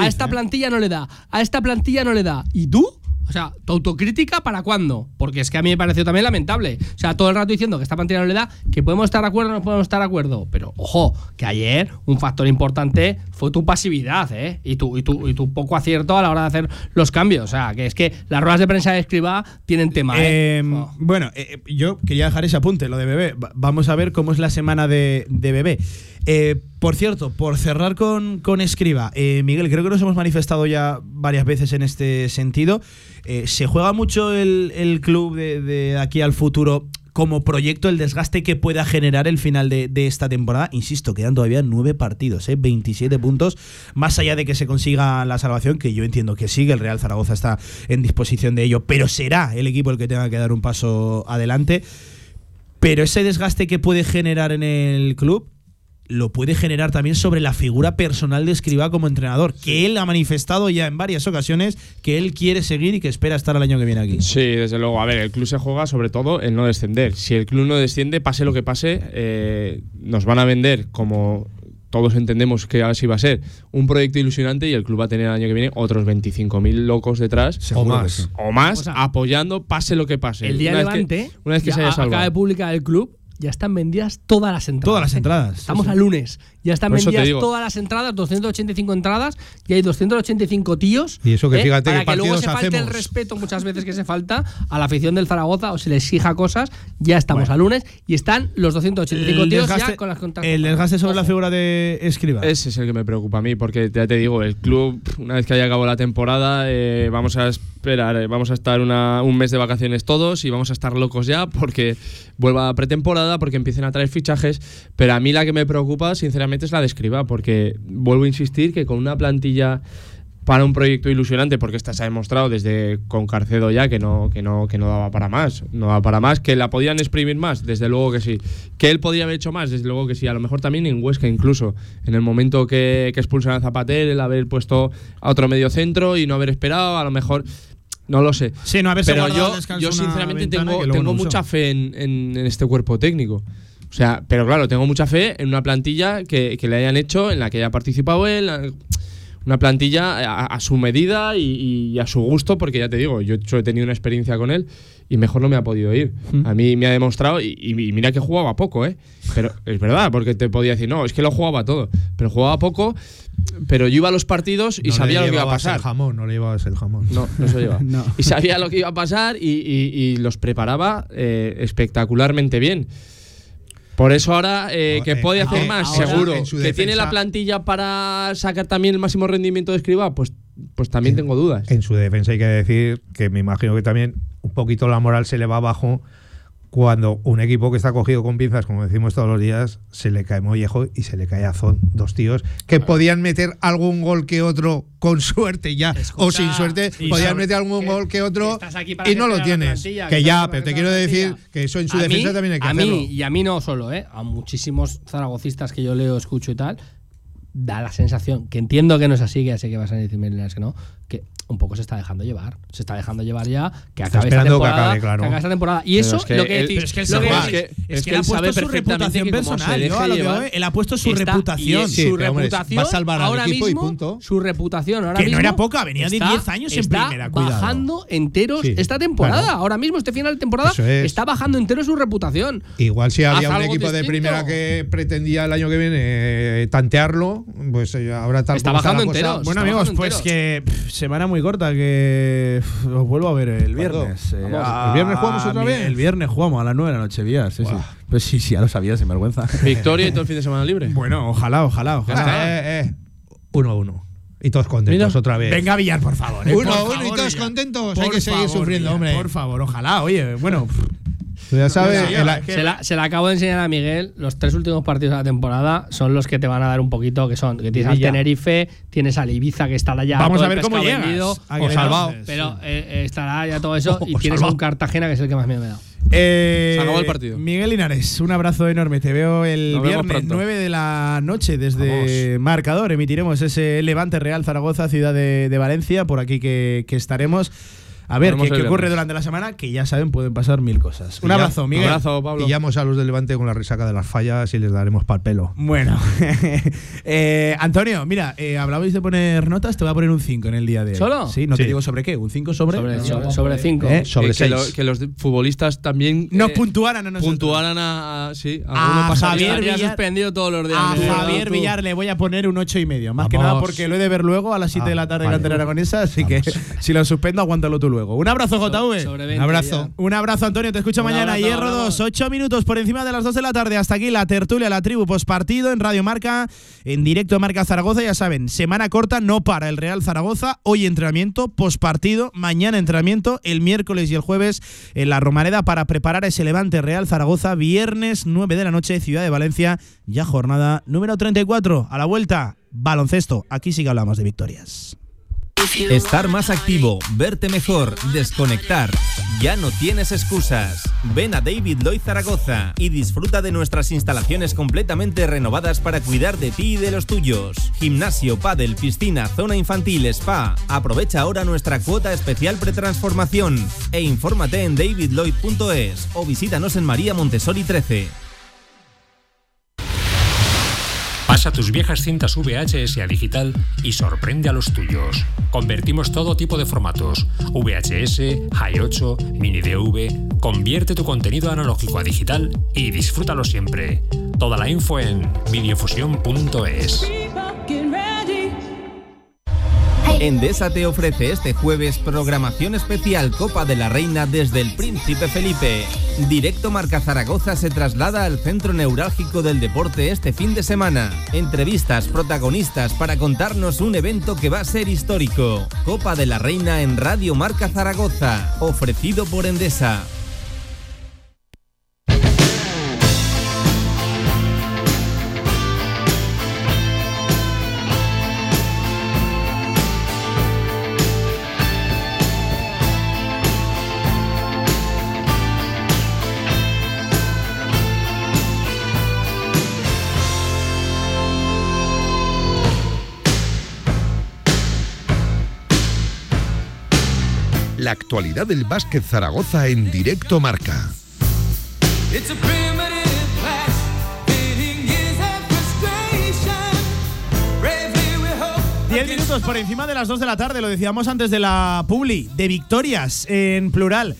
a esta ¿eh? plantilla no le da. A esta plantilla no le da. ¿Y tú? O sea, ¿tu autocrítica para cuándo? Porque es que a mí me pareció también lamentable. O sea, todo el rato diciendo que esta plantilla no le da, que podemos estar de acuerdo o no podemos estar de acuerdo. Pero, ojo, que ayer un factor importante fue tu pasividad, ¿eh? Y tu, y tu, y tu poco acierto a la hora de hacer los cambios. O sea, que es que las ruedas de prensa de escriba tienen tema, ¿eh? Eh, Oh. Bueno, eh, yo quería dejar ese apunte, lo de bebé. Va- Vamos a ver cómo es la semana de, de bebé. Eh, por cierto, por cerrar con, con Escriba, eh, Miguel, creo que nos hemos manifestado ya varias veces en este sentido. Eh, ¿Se juega mucho el, el club de, de aquí al futuro como proyecto el desgaste que pueda generar el final de, de esta temporada. Insisto, quedan todavía nueve partidos, ¿eh? 27 puntos, más allá de que se consiga la salvación, que yo entiendo que sí, que el Real Zaragoza está en disposición de ello, pero será el equipo el que tenga que dar un paso adelante. Pero ese desgaste que puede generar en el club lo puede generar también sobre la figura personal de Escribá como entrenador, que él ha manifestado ya en varias ocasiones que él quiere seguir y que espera estar el año que viene aquí. Sí, desde luego. A ver, el club se juega sobre todo en no descender. Si el club no desciende, pase lo que pase, eh, nos van a vender como todos entendemos que así va a ser, un proyecto ilusionante y el club va a tener el año que viene otros 25.000 locos detrás. O más. O más, O sea, apoyando, pase lo que pase. El día Una de vez que- Levante, una vez que se haya acaba de publicar el club, ya están vendidas todas las entradas. Todas las ¿eh? entradas, sí, Estamos sí. a lunes. Ya están vendidas todas las entradas, 285 entradas, y hay 285 tíos. Y eso que ¿eh? fíjate para que luego se falte el respeto muchas veces que se falta a la afición del Zaragoza o se le exija cosas. Ya estamos a lunes y están los 285 El tíos desgaste, ya con las contas. el desgaste sobre la figura de Escriba. Ese es el que me preocupa a mí, porque ya te digo, el club, una vez que haya acabado la temporada, eh, vamos a esperar, eh, vamos a estar una- un mes de vacaciones todos y vamos a estar locos ya porque vuelva a pretemporada, porque empiecen a traer fichajes. Pero a mí la que me preocupa, sinceramente, es la de Escriba, porque vuelvo a insistir que con una plantilla para un proyecto ilusionante, porque esta se ha demostrado desde con Carcedo ya que no, que no, que no daba para más, no daba para más, que la podían exprimir más, desde luego que sí. Que él podía haber hecho más, desde luego que sí. A lo mejor también en Huesca incluso, en el momento que, que expulsan a Zapater, el haber puesto a otro medio centro y no haber esperado, a lo mejor no lo sé. Sí, no Pero yo, yo sinceramente tengo, tengo mucha fe en, en- en este cuerpo técnico. O sea, pero claro, tengo mucha fe en una plantilla que, que le hayan hecho, en la que haya participado él. Una plantilla a, a su medida y, y a su gusto, porque ya te digo, yo he tenido una experiencia con él y mejor no me ha podido ir. A mí me ha demostrado, y, y mira que jugaba poco, ¿eh? Pero es verdad, porque te podía decir, no, es que lo jugaba todo. Pero jugaba poco, pero yo iba a los partidos y No sabía lo que iba a pasar. El jamón, no le llevabas el jamón. No, no se lleva. No. Y sabía lo que iba a pasar y, y- y los preparaba eh, espectacularmente bien. Por eso ahora eh, que eh, puede hacer más, ahora seguro. Que tiene la plantilla para sacar también el máximo rendimiento de escriba, pues, pues también tengo dudas. En su defensa hay que decir que me imagino que también un poquito la moral se le va abajo cuando un equipo que está cogido con pinzas, como decimos todos los días, se le cae Mollejo y se le cae Azón. Dos tíos que podían meter algún gol que otro con suerte ya, o Escucha, sin suerte, y podían meter algún que gol que otro y no lo tienes. que que ya, pero te quiero decir que eso en su A defensa mí- también hay que a hacerlo. mí, y a mí no solo, ¿eh? a muchísimos zaragocistas que yo leo, escucho y tal, da la sensación, que entiendo que no es así, que ya sé que vas a decirme que no, que un poco se está dejando llevar. Se está dejando llevar ya, que acabe esta que temporada. acabe, claro. que acabe esta temporada. Y eso, es que lo que él- decís. pero es que él lo sabe- que es decís- que- es es que que él ha él sabe puesto su reputación se personal. yo a lo que voy, él ha puesto su está- reputación. y es Sí, su reputación va a salvar al ahora equipo y mismo, punto. Su reputación ahora Que no mismo era poca, venía de está- 10 años en está primera, cuidado. bajando enteros Sí, esta temporada. ahora mismo, este final de temporada, es. está bajando entero su reputación. Igual si había Haz un equipo de primera que pretendía el año que viene eh, tantearlo, pues eh, ahora tal Está bajando enteros. Bueno Está amigos, pues que pff, semana muy corta, que os vuelvo a ver el viernes. eh, a- ¿el viernes jugamos otra mi- vez? El viernes jugamos a las 9 de la noche, Vías, sí, sí. Pues sí, sí, ya lo sabía, sin vergüenza. Victoria y todo el fin de semana libre. bueno, ojalá, ojalá, ojalá. Eh, eh, uno a uno. Y todos contentos Mira. otra vez. Venga, Villar, por favor. eh, Uno por a uno y todos Villar. contentos. Por Hay que seguir favor, sufriendo, Villar, hombre. Por favor, ojalá. Oye, bueno. Ya sabes, Sí, el- es que- Se la, se la acabo de enseñar a Miguel. Los tres últimos partidos de la temporada son los que te van a dar un poquito, que son que tienes al. Tenerife, tienes al Ibiza que estará ya Vamos todo a el ver cómo llegas. vendido, a o salvado. pero eh, eh, estará ya todo eso y O tienes a salvado. un Cartagena que es el que más miedo me da. Eh, Se acabó el partido. Miguel Linares, un abrazo enorme. Te veo el Nos viernes pronto. 9 de la noche desde Marcador. Emitiremos ese Levante Real Zaragoza, ciudad de, de Valencia, por aquí que, que estaremos. A ver qué, qué ocurre durante la semana, que ya saben, pueden pasar mil cosas. Un abrazo, Miguel. abrazo, Pablo. Pillamos a los del Levante con la resaca de las fallas y les daremos pal pelo. Bueno, Eh, Antonio, mira, eh, hablabais de poner notas, te voy a poner un 5 en el día de hoy. ¿Solo? Sí, no te digo sobre qué, un 5 sobre. Sobre, sobre, sobre cinco. ¿Eh? Sobre Eh, que, seis. lo- que los futbolistas también Nos eh, puntuaran a nosotros. puntuaran a, a- sí, A pasaría. Javier Villar- suspendido todos los días. A Javier tú. Villar le voy a poner un 8 y medio. Más que nada porque lo he de ver luego a las 7 de la tarde en Ah, la vale. aragonesa, así que si lo suspendo, aguántalo tú luego. Luego. Un abrazo, JV. Sobre Un abrazo. Un abrazo, Antonio. Te escucho Un mañana. abrazo, Hierro hablamos. 2, 8 minutos por encima de las 2 de la tarde. Hasta aquí la tertulia, la tribu postpartido en Radio Marca, en directo de Marca Zaragoza. Ya saben, semana corta, no para el Real Zaragoza. Hoy entrenamiento, postpartido, mañana entrenamiento, el miércoles y el jueves en la Romareda para preparar ese levante Real Zaragoza. Viernes 9 de la noche, Ciudad de Valencia. Ya jornada número 34. A la vuelta, baloncesto. Aquí sí que hablamos de victorias. Estar más activo, verte mejor, desconectar. Ya no tienes excusas. Ven a David Lloyd Zaragoza y disfruta de nuestras instalaciones completamente renovadas para cuidar de ti y de los tuyos. Gimnasio, pádel, piscina, zona infantil, spa. Aprovecha ahora nuestra cuota especial pretransformación e infórmate en davidlloyd.es o visítanos en María Montessori 13. Pasa tus viejas cintas VHS a digital y sorprende a los tuyos. Convertimos todo tipo de formatos: VHS, Hi8, Mini DV. Convierte tu contenido analógico a digital y disfrútalo siempre. Toda la info en videofusión.es. Endesa te ofrece este jueves programación especial Copa de la Reina desde el Príncipe Felipe. Directo Marca Zaragoza se traslada al centro neurálgico del deporte este fin de semana. Entrevistas, protagonistas para contarnos un evento que va a ser histórico. Copa de la Reina en Radio Marca Zaragoza, ofrecido por Endesa. La actualidad del básquet Zaragoza en directo marca. 10 minutos por encima de las 2 de la tarde, lo decíamos antes de la Publi, de victorias en plural.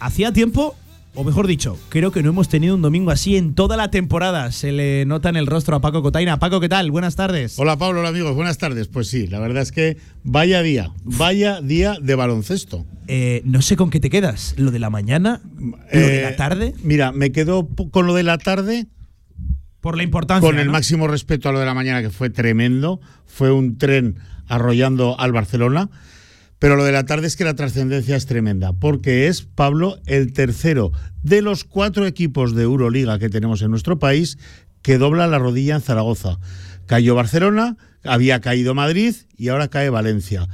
Hacía tiempo, o mejor dicho, creo que no hemos tenido un domingo así en toda la temporada. Se le nota en el rostro a Paco Cotaina. Paco, ¿qué tal? Buenas tardes. Hola Pablo, hola amigos, buenas tardes. Pues sí, la verdad es que vaya día, vaya día de baloncesto. Eh, no sé con qué te quedas. ¿Lo de la mañana? ¿Lo de Eh, la tarde? Mira, me quedo con lo de la tarde. Por la importancia. Con el ¿no? máximo respeto a lo de la mañana, que fue tremendo. Fue un tren arrollando al Barcelona. Pero lo de la tarde es que la trascendencia es tremenda, porque es, Pablo, el tercero de los cuatro equipos de Euroliga que tenemos en nuestro país que dobla la rodilla en Zaragoza. Cayó Barcelona, había caído Madrid y ahora cae Valencia.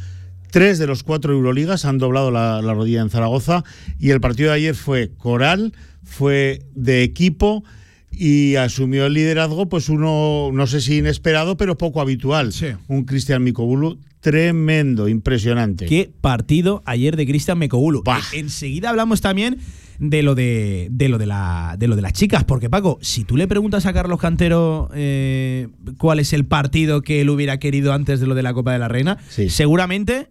Tres de los cuatro Euroligas han doblado la, la rodilla en Zaragoza y el partido de ayer fue coral, fue de equipo y asumió el liderazgo, pues uno, no sé si inesperado, pero poco habitual. Un Cristian Mikobulu tremendo, impresionante. Qué partido ayer de Cristian Mekogulu. E- Enseguida hablamos también de lo de, de lo de la de lo de las chicas, porque Paco, si tú le preguntas a Carlos Cantero eh, cuál es el partido que él hubiera querido antes de lo de la Copa de la Reina, seguramente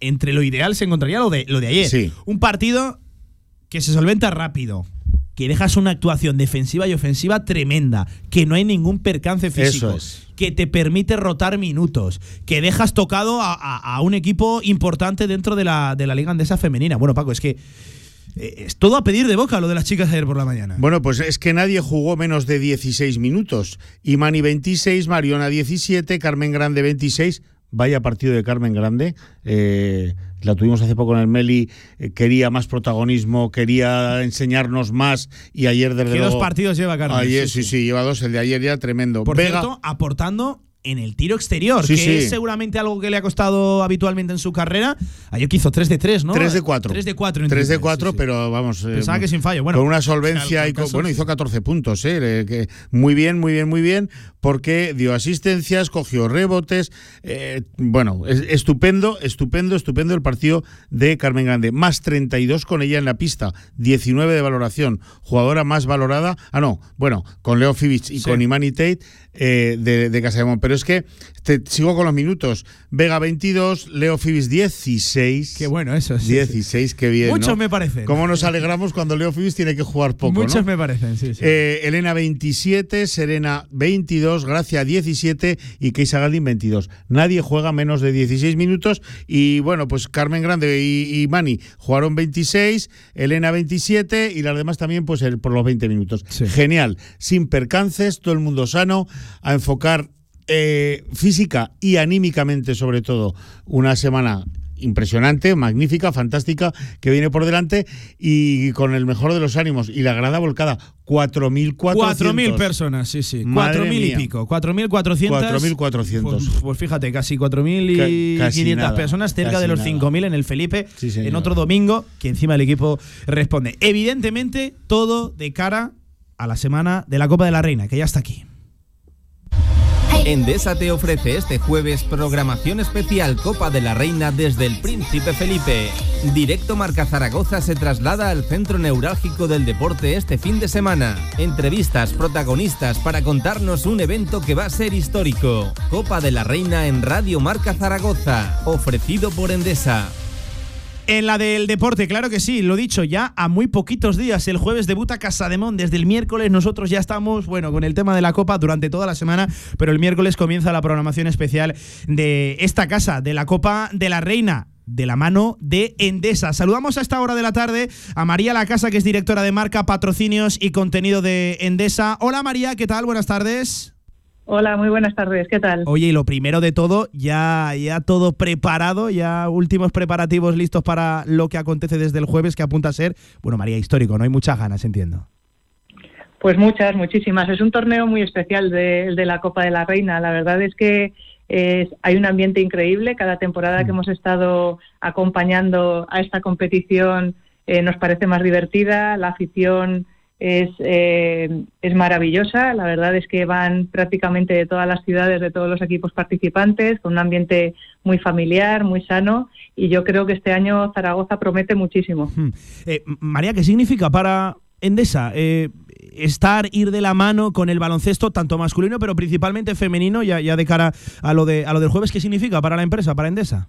entre lo ideal se encontraría lo de lo de ayer. Sí. Un partido que se solventa rápido. Que dejas una actuación defensiva y ofensiva tremenda, que no hay ningún percance físico, es. que te permite rotar minutos, que dejas tocado a, a- a un equipo importante dentro de la, de la Liga Andesa Femenina. Bueno, Paco, es que eh, es todo a pedir de boca lo de las chicas ayer por la mañana. Bueno, pues es que nadie jugó menos de 16 minutos. Imani 26, Mariona 17, Carmen Grande 26. Vaya partido de Carmen Grande. Eh, la tuvimos hace poco en el Meli. eh, quería más protagonismo, quería enseñarnos más. Y ayer, desde ¿Qué luego. dos partidos lleva Carmen? Ayer, Sí, sí, sí, lleva dos. El de ayer ya tremendo. Por Vega, cierto, aportando en el tiro exterior, Sí, que sí. es seguramente algo que le ha costado habitualmente en su carrera. Ayer que hizo 3 de 3, ¿no? 3 de 4. 3 de 4. en 3 de triples, 4, sí, pero vamos. eh, Pensaba que sin fallo. Bueno, con una solvencia en y con- bueno, hizo 14 puntos, ¿eh? Que muy bien, muy bien, muy bien, porque dio asistencias, cogió rebotes. eh, bueno, es- estupendo, estupendo, estupendo el partido de Carmen Grande. Más 32 con ella en la pista, 19 de valoración. Jugadora más valorada. Ah, no, bueno, con Leo Fibic y con Imani Tate eh, de, de Casa de Mon. Pero pero es que te sigo con los minutos. Vega 22, Leo Fibis 16. Qué bueno eso. sí, 16, qué bien. Muchos ¿no? me parecen. ¿Cómo nos alegramos cuando Leo Fibis tiene que jugar poco? Muchos ¿no? me parecen, sí, sí. Eh, Elena 27, Serena 22, Gracia 17 y Keisa Galdin 22. Nadie juega menos de 16 minutos y bueno, pues Carmen Grande y, y Mani jugaron 26, Elena 27 y las demás también pues el- por los 20 minutos. Genial, sin percances, todo el mundo sano, a enfocar eh, física y anímicamente sobre todo una semana impresionante, magnífica, fantástica, que viene por delante y con el mejor de los ánimos y la grada volcada, 4.400. 4.000 personas, sí, sí. Madre 4.000 y pico. 4.400. 4.400. Pues, pues fíjate, casi 4.500 Ca- casi nada, personas, cerca de los nada. 5.000 en el Felipe, Sí, en otro domingo, que encima el equipo responde. Evidentemente, todo de cara a la semana de la Copa de la Reina, que ya está aquí. Endesa te ofrece este jueves programación especial Copa de la Reina desde el Príncipe Felipe. Directo Marca Zaragoza se traslada al centro neurálgico del deporte este fin de semana. Entrevistas, protagonistas para contarnos un evento que va a ser histórico. Copa de la Reina en Radio Marca Zaragoza, ofrecido por Endesa. En la del deporte, claro que sí, lo dicho, ya a muy poquitos días. El jueves debuta Casademón. Desde el miércoles nosotros ya estamos, bueno, con el tema de la Copa durante toda la semana, pero el miércoles comienza la programación especial de esta casa, de la Copa de la Reina de la mano de Endesa. Saludamos a esta hora de la tarde a María La Casa, que es directora de marca, patrocinios y contenido de Endesa. Hola María, ¿qué tal? Buenas tardes. Hola, muy buenas tardes, ¿qué tal? Oye, y lo primero de todo, ya, ya todo preparado, ya últimos preparativos listos para lo que acontece desde el jueves, que apunta a ser, bueno, María, histórico, no hay muchas ganas, entiendo. Pues muchas, muchísimas. Es un torneo muy especial de, el de la Copa de la Reina. La verdad es que es- hay un ambiente increíble. Cada temporada que hemos estado acompañando a esta competición eh, nos parece más divertida. La afición es, eh, es maravillosa. La verdad es que van prácticamente de todas las ciudades, de todos los equipos participantes, con un ambiente muy familiar, muy sano. Y yo creo que este año Zaragoza promete muchísimo. Hmm. Eh, María, ¿qué significa para Endesa eh, estar, ir de la mano con el baloncesto, tanto masculino, pero principalmente femenino, ya, ya de cara a lo, de, a lo del jueves? ¿Qué significa para la empresa, para Endesa?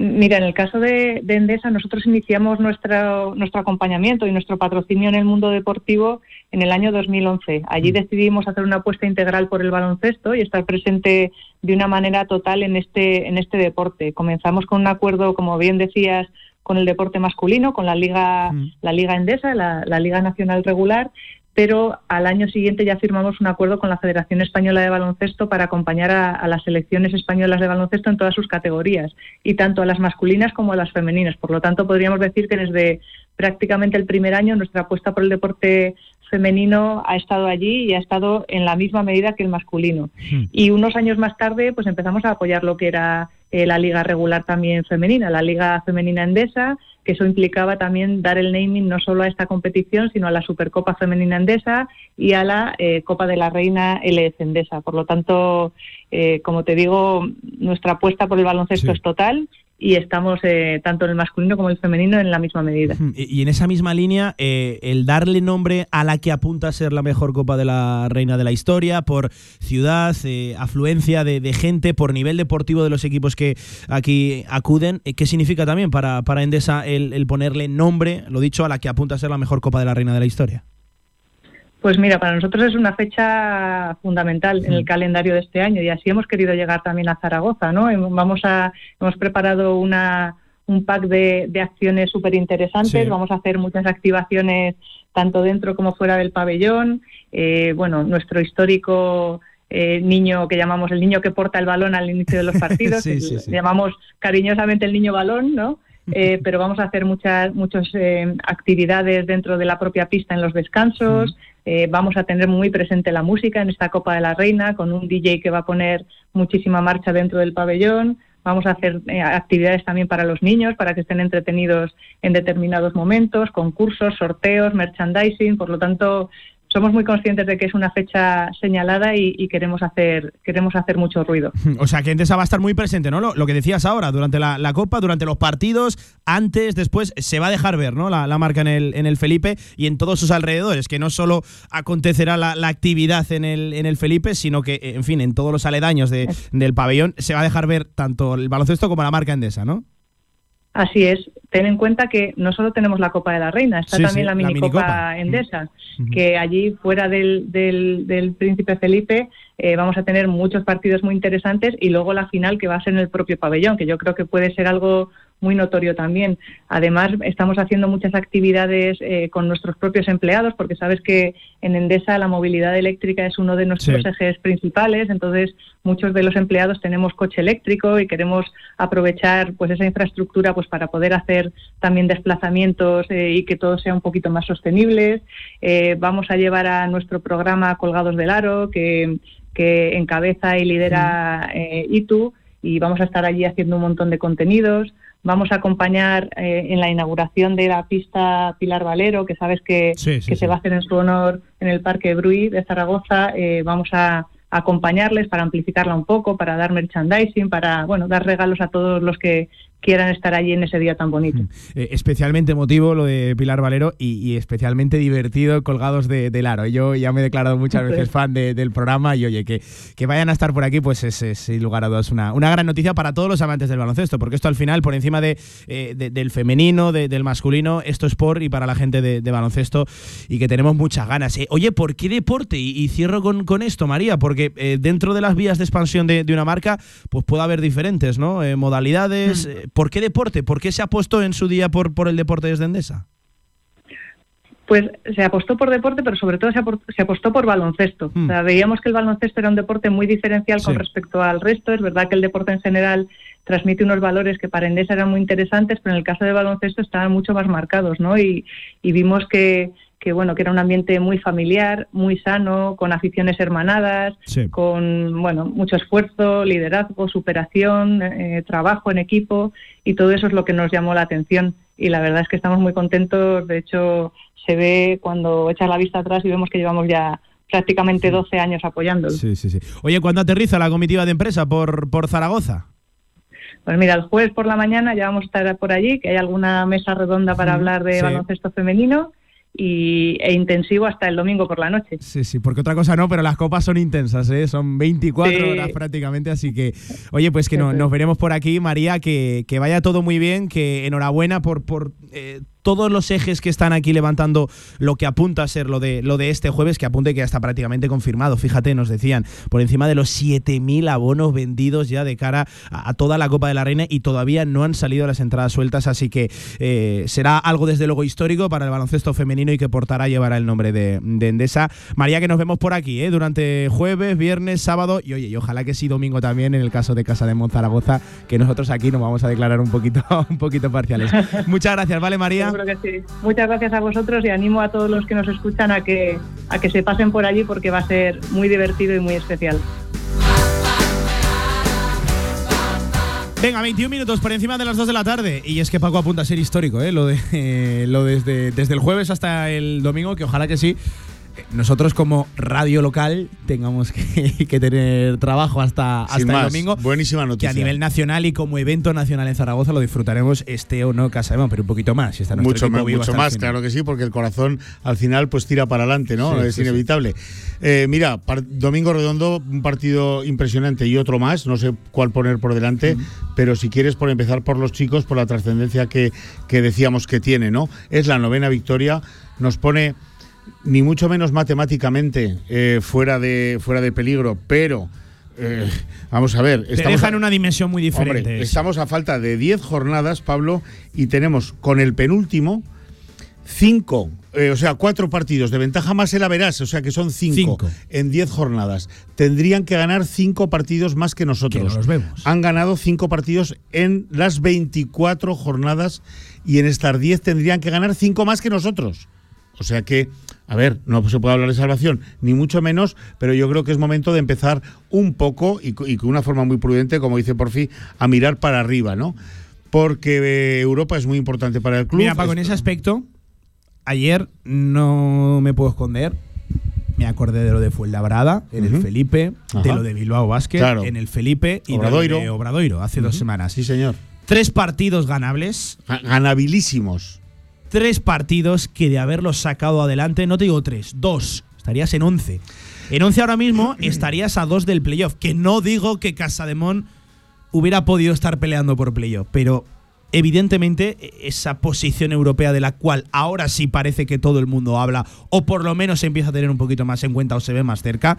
Mira, en el caso de, de Endesa, nosotros iniciamos nuestro, nuestro acompañamiento y nuestro patrocinio en el mundo deportivo en el año 2011. Allí decidimos hacer una apuesta integral por el baloncesto y estar presente de una manera total en este, en este deporte. Comenzamos con un acuerdo, como bien decías, con el deporte masculino, con la Liga, la Liga Endesa, la, la Liga Nacional Regular, pero al año siguiente ya firmamos un acuerdo con la Federación Española de Baloncesto para acompañar a, a las selecciones españolas de baloncesto en todas sus categorías, y tanto a las masculinas como a las femeninas. Por lo tanto, podríamos decir que desde prácticamente el primer año nuestra apuesta por el deporte femenino ha estado allí y ha estado en la misma medida que el masculino. Y unos años más tarde, pues empezamos a apoyar lo que era eh, la liga regular también femenina, la liga femenina endesa, que eso implicaba también dar el naming no solo a esta competición, sino a la Supercopa Femenina Endesa y a la eh, Copa de la Reina LF Endesa. Por lo tanto, eh, como te digo, nuestra apuesta por el baloncesto Sí. es total y estamos eh, tanto en el masculino como en el femenino en la misma medida. Y, en esa misma línea, eh, el darle nombre a la que apunta a ser la mejor Copa de la Reina de la historia, por ciudad, eh, afluencia de, gente, por nivel deportivo de los equipos que aquí acuden, eh, ¿qué significa también para, para Endesa el ponerle nombre, lo dicho, a la que apunta a ser la mejor Copa de la Reina de la historia? Pues mira, para nosotros es una fecha fundamental en el calendario de este año y así hemos querido llegar también a Zaragoza, ¿no? Vamos a, hemos preparado una, un pack de, de acciones súper interesantes, Sí. vamos a hacer muchas activaciones tanto dentro como fuera del pabellón, Eh, bueno, nuestro histórico eh, niño que llamamos el niño que porta el balón al inicio de los partidos, sí, sí. llamamos cariñosamente el niño balón, ¿no? Eh, pero vamos a hacer muchas muchas eh, actividades dentro de la propia pista en los descansos. Eh, vamos a tener muy presente la música en esta Copa de la Reina con un DJ que va a poner muchísima marcha dentro del pabellón. Vamos a hacer eh, actividades también para los niños para que estén entretenidos en determinados momentos, concursos, sorteos, merchandising. Por lo tanto, somos muy conscientes de que es una fecha señalada y, y queremos hacer queremos hacer mucho ruido. O sea, que Endesa va a estar muy presente, ¿no? Lo, lo que decías ahora, durante la, la, Copa, durante los partidos, antes, después, se va a dejar ver, ¿no? La, la, marca en el, en el Felipe y en todos sus alrededores, que no solo acontecerá la, la actividad en el, en el Felipe, sino que, en fin, en todos los aledaños de, del pabellón se va a dejar ver tanto el baloncesto como la marca Endesa, ¿no? Así es. Ten en cuenta que no solo tenemos la Copa de la Reina, está Sí, también sí, la la minicopa minicopa. Endesa, que allí fuera del, del, del Príncipe Felipe eh, vamos a tener muchos partidos muy interesantes y luego la final que va a ser en el propio pabellón, que yo creo que puede ser algo muy notorio también. Además, estamos haciendo muchas actividades eh, con nuestros propios empleados, porque sabes que en Endesa la movilidad eléctrica es uno de nuestros Sí. ejes principales, entonces muchos de los empleados tenemos coche eléctrico y queremos aprovechar pues esa infraestructura pues para poder hacer también desplazamientos eh, y que todo sea un poquito más sostenible. Eh, vamos a llevar a nuestro programa Colgados del Aro, que, que encabeza y lidera ITU, y vamos a estar allí haciendo un montón de contenidos. Vamos a acompañar eh, en la inauguración de la pista Pilar Valero, que sabes que, Sí, sí, que sí. se va a hacer en su honor en el Parque Bruy de Zaragoza. Eh, vamos a acompañarles para amplificarla un poco, para dar merchandising, para bueno dar regalos a todos los que quieran estar allí en ese día tan bonito. Eh, especialmente emotivo lo de Pilar Valero y, y especialmente divertido colgados de, del aro. Yo ya me he declarado muchas veces es. fan de- del programa y oye, que, que vayan a estar por aquí, pues es, es, sin lugar a dudas una, una gran noticia para todos los amantes del baloncesto, porque esto al final, por encima de, eh, de- del femenino, de- del masculino, esto es por y para la gente de, baloncesto y que tenemos muchas ganas. Eh, oye, ¿por qué deporte? Y, y cierro con, con esto, María, porque dentro de las vías de expansión de, una marca, pues puede haber diferentes ¿no? Modalidades. Eh, ¿Por qué deporte? ¿Por qué se apostó en su día por, por el deporte desde Endesa? Pues se apostó por deporte, pero sobre todo se, apostó por baloncesto. O sea, veíamos que el baloncesto era un deporte muy diferencial con respecto al resto. Es verdad que el deporte en general transmite unos valores que para Endesa eran muy interesantes, pero en el caso del baloncesto estaban mucho más marcados, ¿no? Y, y vimos que, que, bueno, que era un ambiente muy familiar, muy sano, con aficiones hermanadas, Sí. con bueno, mucho esfuerzo, liderazgo, superación, eh, trabajo en equipo y todo eso es lo que nos llamó la atención y la verdad es que estamos muy contentos, de hecho se ve cuando echas la vista atrás y vemos que llevamos ya prácticamente 12 años apoyándolo. Sí, sí, sí. Oye, ¿cuándo aterriza la comitiva de empresa por, por Zaragoza? Pues mira, el jueves por la mañana ya vamos a estar por allí, que hay alguna mesa redonda para hablar de sí. baloncesto femenino y, e intensivo hasta el domingo por la noche. Sí, sí, porque otra cosa no, pero las copas son intensas, ¿eh? son 24 Sí. horas prácticamente, así que, oye, pues que no- nos veremos por aquí, María, que, que vaya todo muy bien, que enhorabuena por, por eh, todos los ejes que están aquí levantando lo que apunta a ser lo de, lo de este jueves, que apunte que ya está prácticamente confirmado. Fíjate, nos decían, por encima de los 7.000 abonos vendidos ya de cara a, toda la Copa de la Reina y todavía no han salido las entradas sueltas, así que eh, será algo desde luego histórico para el baloncesto femenino y que portará llevará el nombre de, de Endesa. María, que nos vemos por aquí, ¿eh? durante jueves, viernes, sábado y oye, y ojalá que sí domingo también en el caso de Casa de Monzaragoza, que nosotros aquí nos vamos a declarar un poquito, un poquito parciales. Muchas gracias, ¿vale, María? Muchas gracias a vosotros y animo a todos los que nos escuchan a que, a que se pasen por allí porque va a ser muy divertido y muy especial. Venga, 21 minutos por encima de las 2 de la tarde. Y es que Paco apunta a ser histórico, ¿eh? Lo, eh, lo desde, desde el jueves hasta el domingo, que ojalá que sí. Nosotros como radio local tengamos que, que tener trabajo hasta, hasta el domingo. buenísima Que a noticia. nivel nacional y como evento nacional en Zaragoza lo disfrutaremos este o no Casa pero un poquito más. Si está nuestro Mucho equipo más, vivo mucho más, claro que sí, porque el corazón al final pues tira para adelante, ¿no? Sí, es sí, sí. inevitable. Eh, mira, Domingo Redondo, un partido impresionante y otro más, no sé cuál poner por delante, pero si quieres por empezar por los chicos, por la trascendencia que, que decíamos que tiene, ¿no? Es la novena victoria, nos pone ni mucho menos matemáticamente eh, fuera, de, fuera de peligro, pero... eh, vamos a ver. Te deja en una dimensión muy diferente. Hombre, estamos a falta de 10 jornadas, Pablo, y tenemos con el penúltimo 5, o sea, cuatro partidos de ventaja más el Averás, o sea que son 5 Cinco. en 10 jornadas. Tendrían que ganar 5 partidos más que nosotros. Que no los vemos. Han ganado 5 partidos en las 24 jornadas y en estas 10 tendrían que ganar 5 más que nosotros. O sea que, a ver, no se puede hablar de salvación, ni mucho menos, pero yo creo que es momento de empezar un poco y, co- y con una forma muy prudente, como dice Porfi, a mirar para arriba, ¿no? Porque eh, Europa es muy importante para el club. Mira, Paco, en Es- ese aspecto, ayer no me puedo esconder. acordé de lo de Fuenlabrada, en el. Felipe, de lo de Bilbao Claro. en el Felipe y Obradoiro. de Obradoiro hace dos semanas. Sí, señor. Tres partidos ganables. Ganabilísimos. Tres partidos que de haberlos sacado adelante, no te digo tres, dos, estarías en once. En once ahora mismo estarías a dos del playoff, que no digo que Casademón hubiera podido estar peleando por playoff, pero evidentemente esa posición europea de la cual ahora sí parece que todo el mundo habla, o por lo menos se empieza a tener un poquito más en cuenta o se ve más cerca.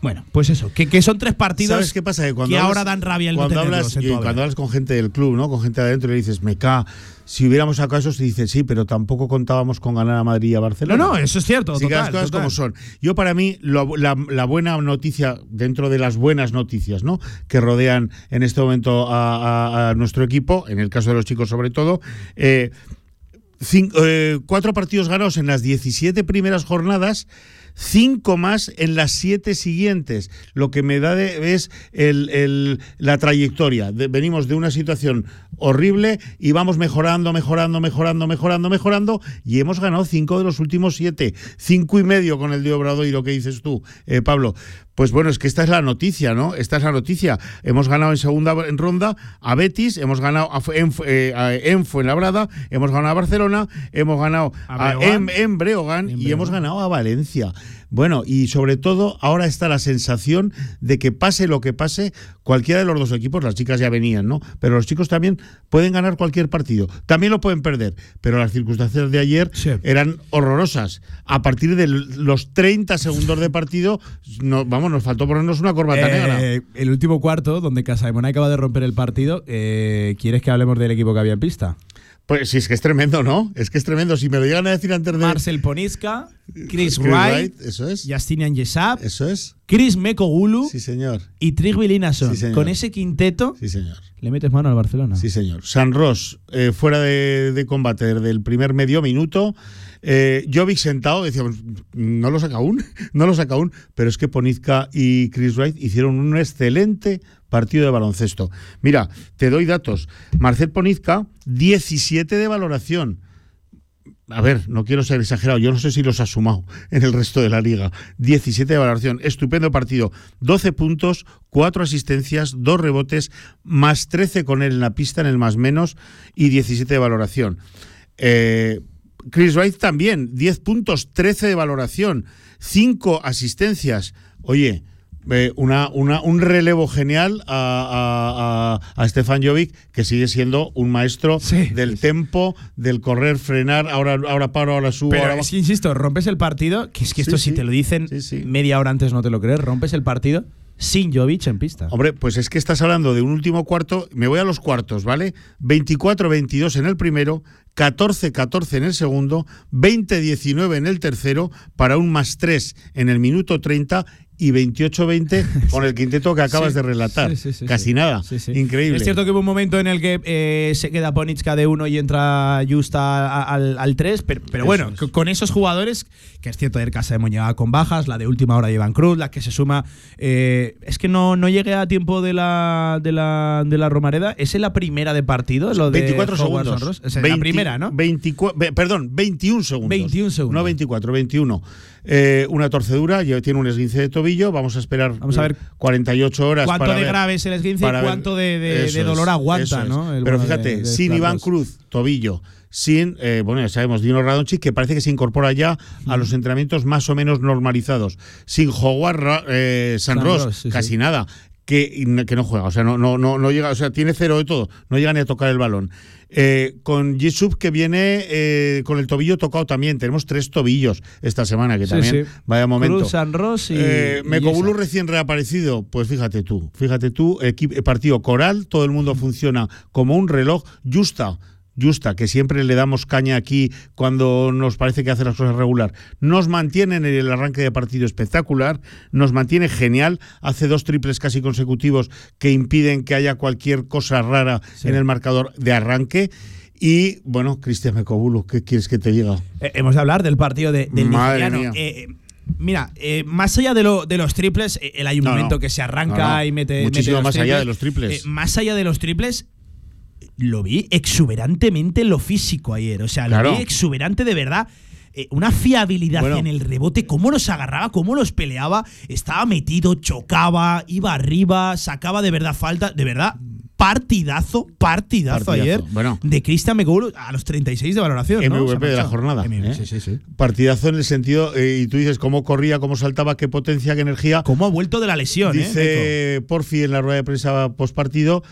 Bueno, pues eso, que, que son tres partidos ¿Sabes qué pasa? Que, cuando que hablas- ahora dan rabia el cuando hablas, en y cuando hablas con gente del club, ¿no? Con gente de adentro y le dices, me ca, si hubiéramos sacado eso, se dice, sí, pero tampoco contábamos con ganar a Madrid y a Barcelona. No, no, eso es cierto, Así que las cosas total. como son. Yo para mí, lo- la, la buena noticia, dentro de las buenas noticias, ¿no? Que rodean en este momento a, a- a nuestro equipo, en el caso de los chicos sobre todo, eh, cin- eh, cuatro partidos ganados en las 17 primeras jornadas, cinco más en las siete siguientes. Lo que me da de- es el- el- la trayectoria. Venimos de una situación horrible y vamos mejorando, mejorando, mejorando, mejorando, mejorando y hemos ganado cinco de los últimos siete. Cinco y medio con el de Obrador y lo que dices tú, eh, Pablo. Pues bueno, es que esta es la noticia, ¿no? Esta es la noticia. Hemos ganado en segunda ronda a Betis, hemos ganado a, en, eh, a- en Fuenlabrada, hemos ganado a Barcelona, hemos ganado A a- en Breogán y hemos ganado a Valencia. Bueno, y sobre todo ahora está la sensación de que pase lo que pase, cualquiera de los dos equipos, las chicas ya venían, ¿no? Pero los chicos también pueden ganar cualquier partido, también lo pueden perder, pero las circunstancias de ayer eran horrorosas. A partir de los 30 segundos de partido, no, vamos, nos faltó ponernos una corbata negra. Eh, el último cuarto, donde Casaemón acaba de romper el partido, eh, ¿quieres que hablemos del equipo que había en pista? Pues sí, es que es tremendo, ¿no? Es que es tremendo. Si me lo llegan a decir antes de. Marcel Poniska, Chris Chris Wright, Wright, eso es. Justinian Yesap, Eso es. Chris Mekogulu Sí, señor. y Trigby Linason. Sí. Con ese quinteto Sí, señor. le metes mano al Barcelona. Sí, señor. San Ross, eh, fuera de, de combate desde el primer medio minuto. Eh, Jovic sentado, decíamos, no lo saca aún, no lo saca aún, pero es que Ponizka y Chris Wright hicieron un excelente partido de baloncesto. Mira, te doy datos. Marcel Ponizka, 17 de valoración. A ver, no quiero ser exagerado, yo no sé si los ha sumado en el resto de la liga. 17 de valoración, estupendo partido. 12 puntos, 4 asistencias, 2 rebotes, más 13 con él en la pista en el más menos y 17 de valoración. Eh, Chris Wright también, 10 puntos, 13 de valoración, 5 asistencias. Oye, eh, una, una, un relevo genial a, a, a, Stefan Jovic, que sigue siendo un maestro del tempo, del correr, frenar, ahora, ahora paro, ahora subo, Pero ahora es que, insisto, rompes el partido, que es que esto Sí, si sí. te lo dicen media hora antes no te lo crees, rompes el partido sin Jovic en pista. Hombre, pues es que estás hablando de un último cuarto, me voy a los cuartos, ¿vale? 24-22 en el primero, 14-14 en el segundo, 20-19 en el tercero, para un más 3 en el minuto 30 y 28-20 con el quinteto que acabas Sí, de relatar. sí, sí, sí, Casi sí. nada. Sí, sí. Increíble. Es cierto que hubo un momento en el que eh, se queda Ponitska de uno y entra Justa al, al 3, pero, bueno, es. con esos jugadores, que es cierto, el Casa de Moñega con bajas, la de última hora llevan Cruz, la que se suma. eh, es que no, no llegué a tiempo de la, de la, de la Romareda. ¿Es en la primera de partido? Lo de 24 Howard segundos. Es en 20 la primera, ¿no? 24 ve- perdón, 21 segundos. 21 segundos. No 24, 21. Eh, una torcedura, tiene un esguince de tobillo. Vamos a esperar Vamos a ver 48 horas. ¿Cuánto para de ver- grave es el esguince y ver- cuánto de, de- Eso de dolor aguanta, es. ¿no? El Pero bueno fíjate, de sin. Iván Cruz, tobillo, sin, eh, bueno, ya sabemos, Dino Radonchik, que parece que se incorpora ya a los entrenamientos más o menos normalizados. Sin Howard eh, San San Ross, Ross, sí, casi sí. nada. Que, que no juega, o sea, no, no, no, no llega, o sea, tiene cero de todo, no llega ni a tocar el balón. Eh, con Yusuf que viene eh, con el tobillo tocado también, tenemos tres tobillos esta semana, que Sí, también, sí. vaya momento. Cruz, San Ross y. Eh, y esa. recién reaparecido, pues fíjate tú, fíjate tú, partido coral, todo el mundo funciona como un reloj, justa. Justa, que siempre le damos caña aquí cuando nos parece que hace las cosas regular. Nos mantiene en el arranque de partido espectacular, nos mantiene genial, hace dos triples casi consecutivos que impiden que haya cualquier cosa rara en el marcador de arranque. Y bueno, Cristian Mekogulu, ¿qué quieres que te diga? Eh, hemos de hablar del partido de, del Madre nigeriano. mía. Eh, mira, eh, más allá de, lo, de los triples, el hay un No, momento no. que se arranca No, y mete. Muchísimo mete los más allá de los triples. Más allá de los triples, lo vi exuberantemente en lo físico ayer. O sea, Claro. lo vi exuberante de verdad. eh, una fiabilidad Bueno. en el rebote, cómo los agarraba, cómo los peleaba, estaba metido, chocaba, iba arriba, sacaba de verdad falta, de verdad. Partidazo, partidazo, Partidazo. ayer Bueno. de Cristian Mekoglu a los 36 de valoración. ¿no? MVP de la jornada. ¿eh? sí, sí, sí. Partidazo en el sentido, eh, y tú dices cómo corría, cómo saltaba, qué potencia, qué energía. Cómo ha vuelto de la lesión, ¿eh? Dice Porfi en la rueda de prensa post partido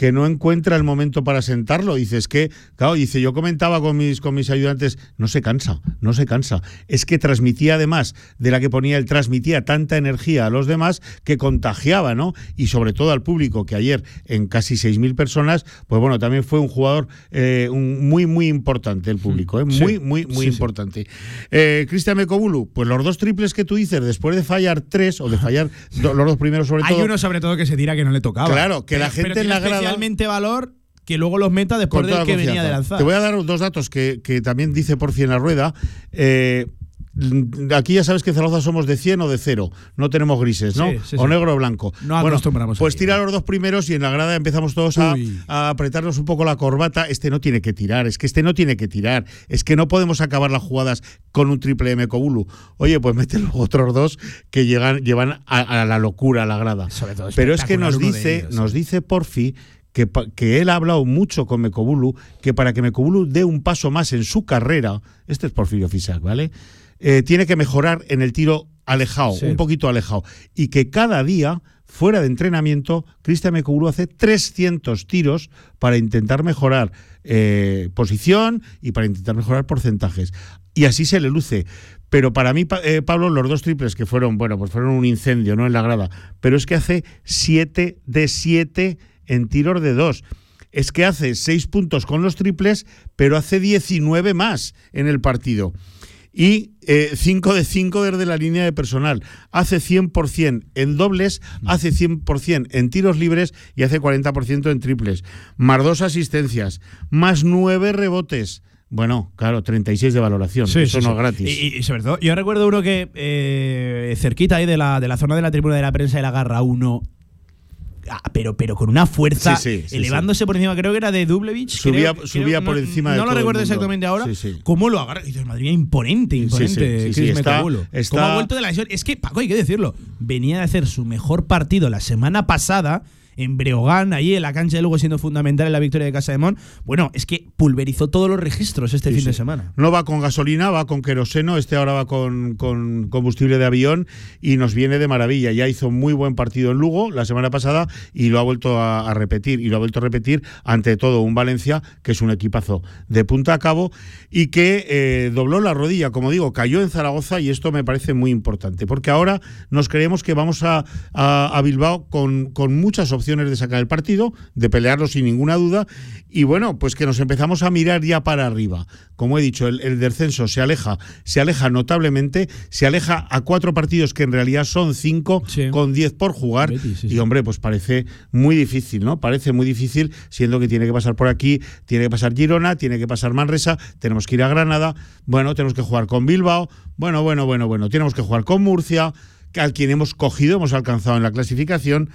que no encuentra el momento para sentarlo. Dice, es que, claro, dice, yo comentaba con mis, con mis ayudantes, no se cansa, no se cansa. Es que transmitía además de la que ponía él, transmitía tanta energía a los demás que contagiaba, ¿no? Y sobre todo al público, que ayer en casi 6.000 personas, pues bueno, también fue un jugador eh, un- muy, muy importante el público, ¿eh? Sí. Muy, muy, muy sí. importante. Eh, Cristian Mekobulu, pues los dos triples que tú dices, después de fallar tres, o de fallar do- los dos primeros sobre Hay todo. uno sobre todo que se tira que no le tocaba. Claro, que la gente en la grada- especialmente valor que luego los meta después del que venía de lanzar. Te voy a dar dos datos que, que también dice Porfi en la rueda. Eh, aquí ya sabes que en Zaragoza somos de 100 o de 0. No tenemos grises, ¿no? Sí, sí, o sí. negro o blanco. No acostumbramos Pues tira los dos primeros y en la grada empezamos todos a, apretarnos un poco la corbata. Este no tiene que tirar, es que este no tiene que tirar. Es que no podemos acabar las jugadas con un triple M Cobulu. Oye, pues mete los otros dos que llegan, llevan a, a la locura a la grada. Sobre todo Pero es que nos dice, ellos, nos dice Porfi que, él ha hablado mucho con Mekobulu, que para que Mekobulu dé un paso más en su carrera, este es Porfirio Fisac, ¿vale? Eh, tiene que mejorar en el tiro alejado, Sí. un poquito alejado. Y que cada día, fuera de entrenamiento, Cristian Mekobulu hace 300 tiros para intentar mejorar eh, posición y para intentar mejorar porcentajes. Y así se le luce. Pero para mí, eh, Pablo, los dos triples que fueron, bueno, pues fueron un incendio, ¿no? En la grada. Pero es que hace 7 de 7 en tiros de dos. Es que hace seis puntos con los triples, pero hace 19 más en el partido. Y eh, 5 de 5 desde la línea de personal. Hace 100% en dobles, hace 100% en tiros libres y hace 40% en triples. Más dos asistencias, más nueve rebotes. Bueno, claro, 36 de valoración, eso no es gratis. Y, y, sobre yo recuerdo uno que eh, cerquita ahí de la, de la zona de la tribuna de la prensa de la Garra 1 pero, pero con una fuerza, Sí, sí, sí, elevándose por encima, creo que era de Dublevich. Subía- creo- subía creo- por no- encima de No todo lo recuerdo exactamente ahora. ¿Cómo lo agarra? Y dices, madre mía, imponente, imponente. Chris está- está- ¿Cómo ha vuelto de la lesión? Es que, Paco, hay que decirlo. Venía de hacer su mejor partido la semana pasada en Breogán, ahí en la cancha de Lugo siendo fundamental en la victoria de Casa de Mon. Bueno, es que pulverizó todos los registros este Sí, fin de semana. No va con gasolina, va con queroseno, este ahora va con, con combustible de avión y nos viene de maravilla. Ya hizo muy buen partido en Lugo la semana pasada y lo ha vuelto a, a repetir. Y lo ha vuelto a repetir ante todo un Valencia que es un equipazo de punta a cabo y que eh, dobló la rodilla, como digo, cayó en Zaragoza y esto me parece muy importante porque ahora nos creemos que vamos a, a- a Bilbao con, con muchas opciones de sacar el partido, de pelearlo sin ninguna duda y bueno, pues que nos empezamos a mirar ya para arriba. Como he dicho, el, el descenso se aleja, se aleja notablemente, se aleja a cuatro partidos que en realidad son cinco, con diez por jugar. y hombre, pues parece muy difícil, ¿no? Parece muy difícil, siendo que tiene que pasar por aquí, tiene que pasar Girona, tiene que pasar Manresa, tenemos que ir a Granada, bueno, tenemos que jugar con Bilbao, bueno, bueno, bueno, bueno, tenemos que jugar con Murcia, al quien hemos cogido, hemos alcanzado en la clasificación.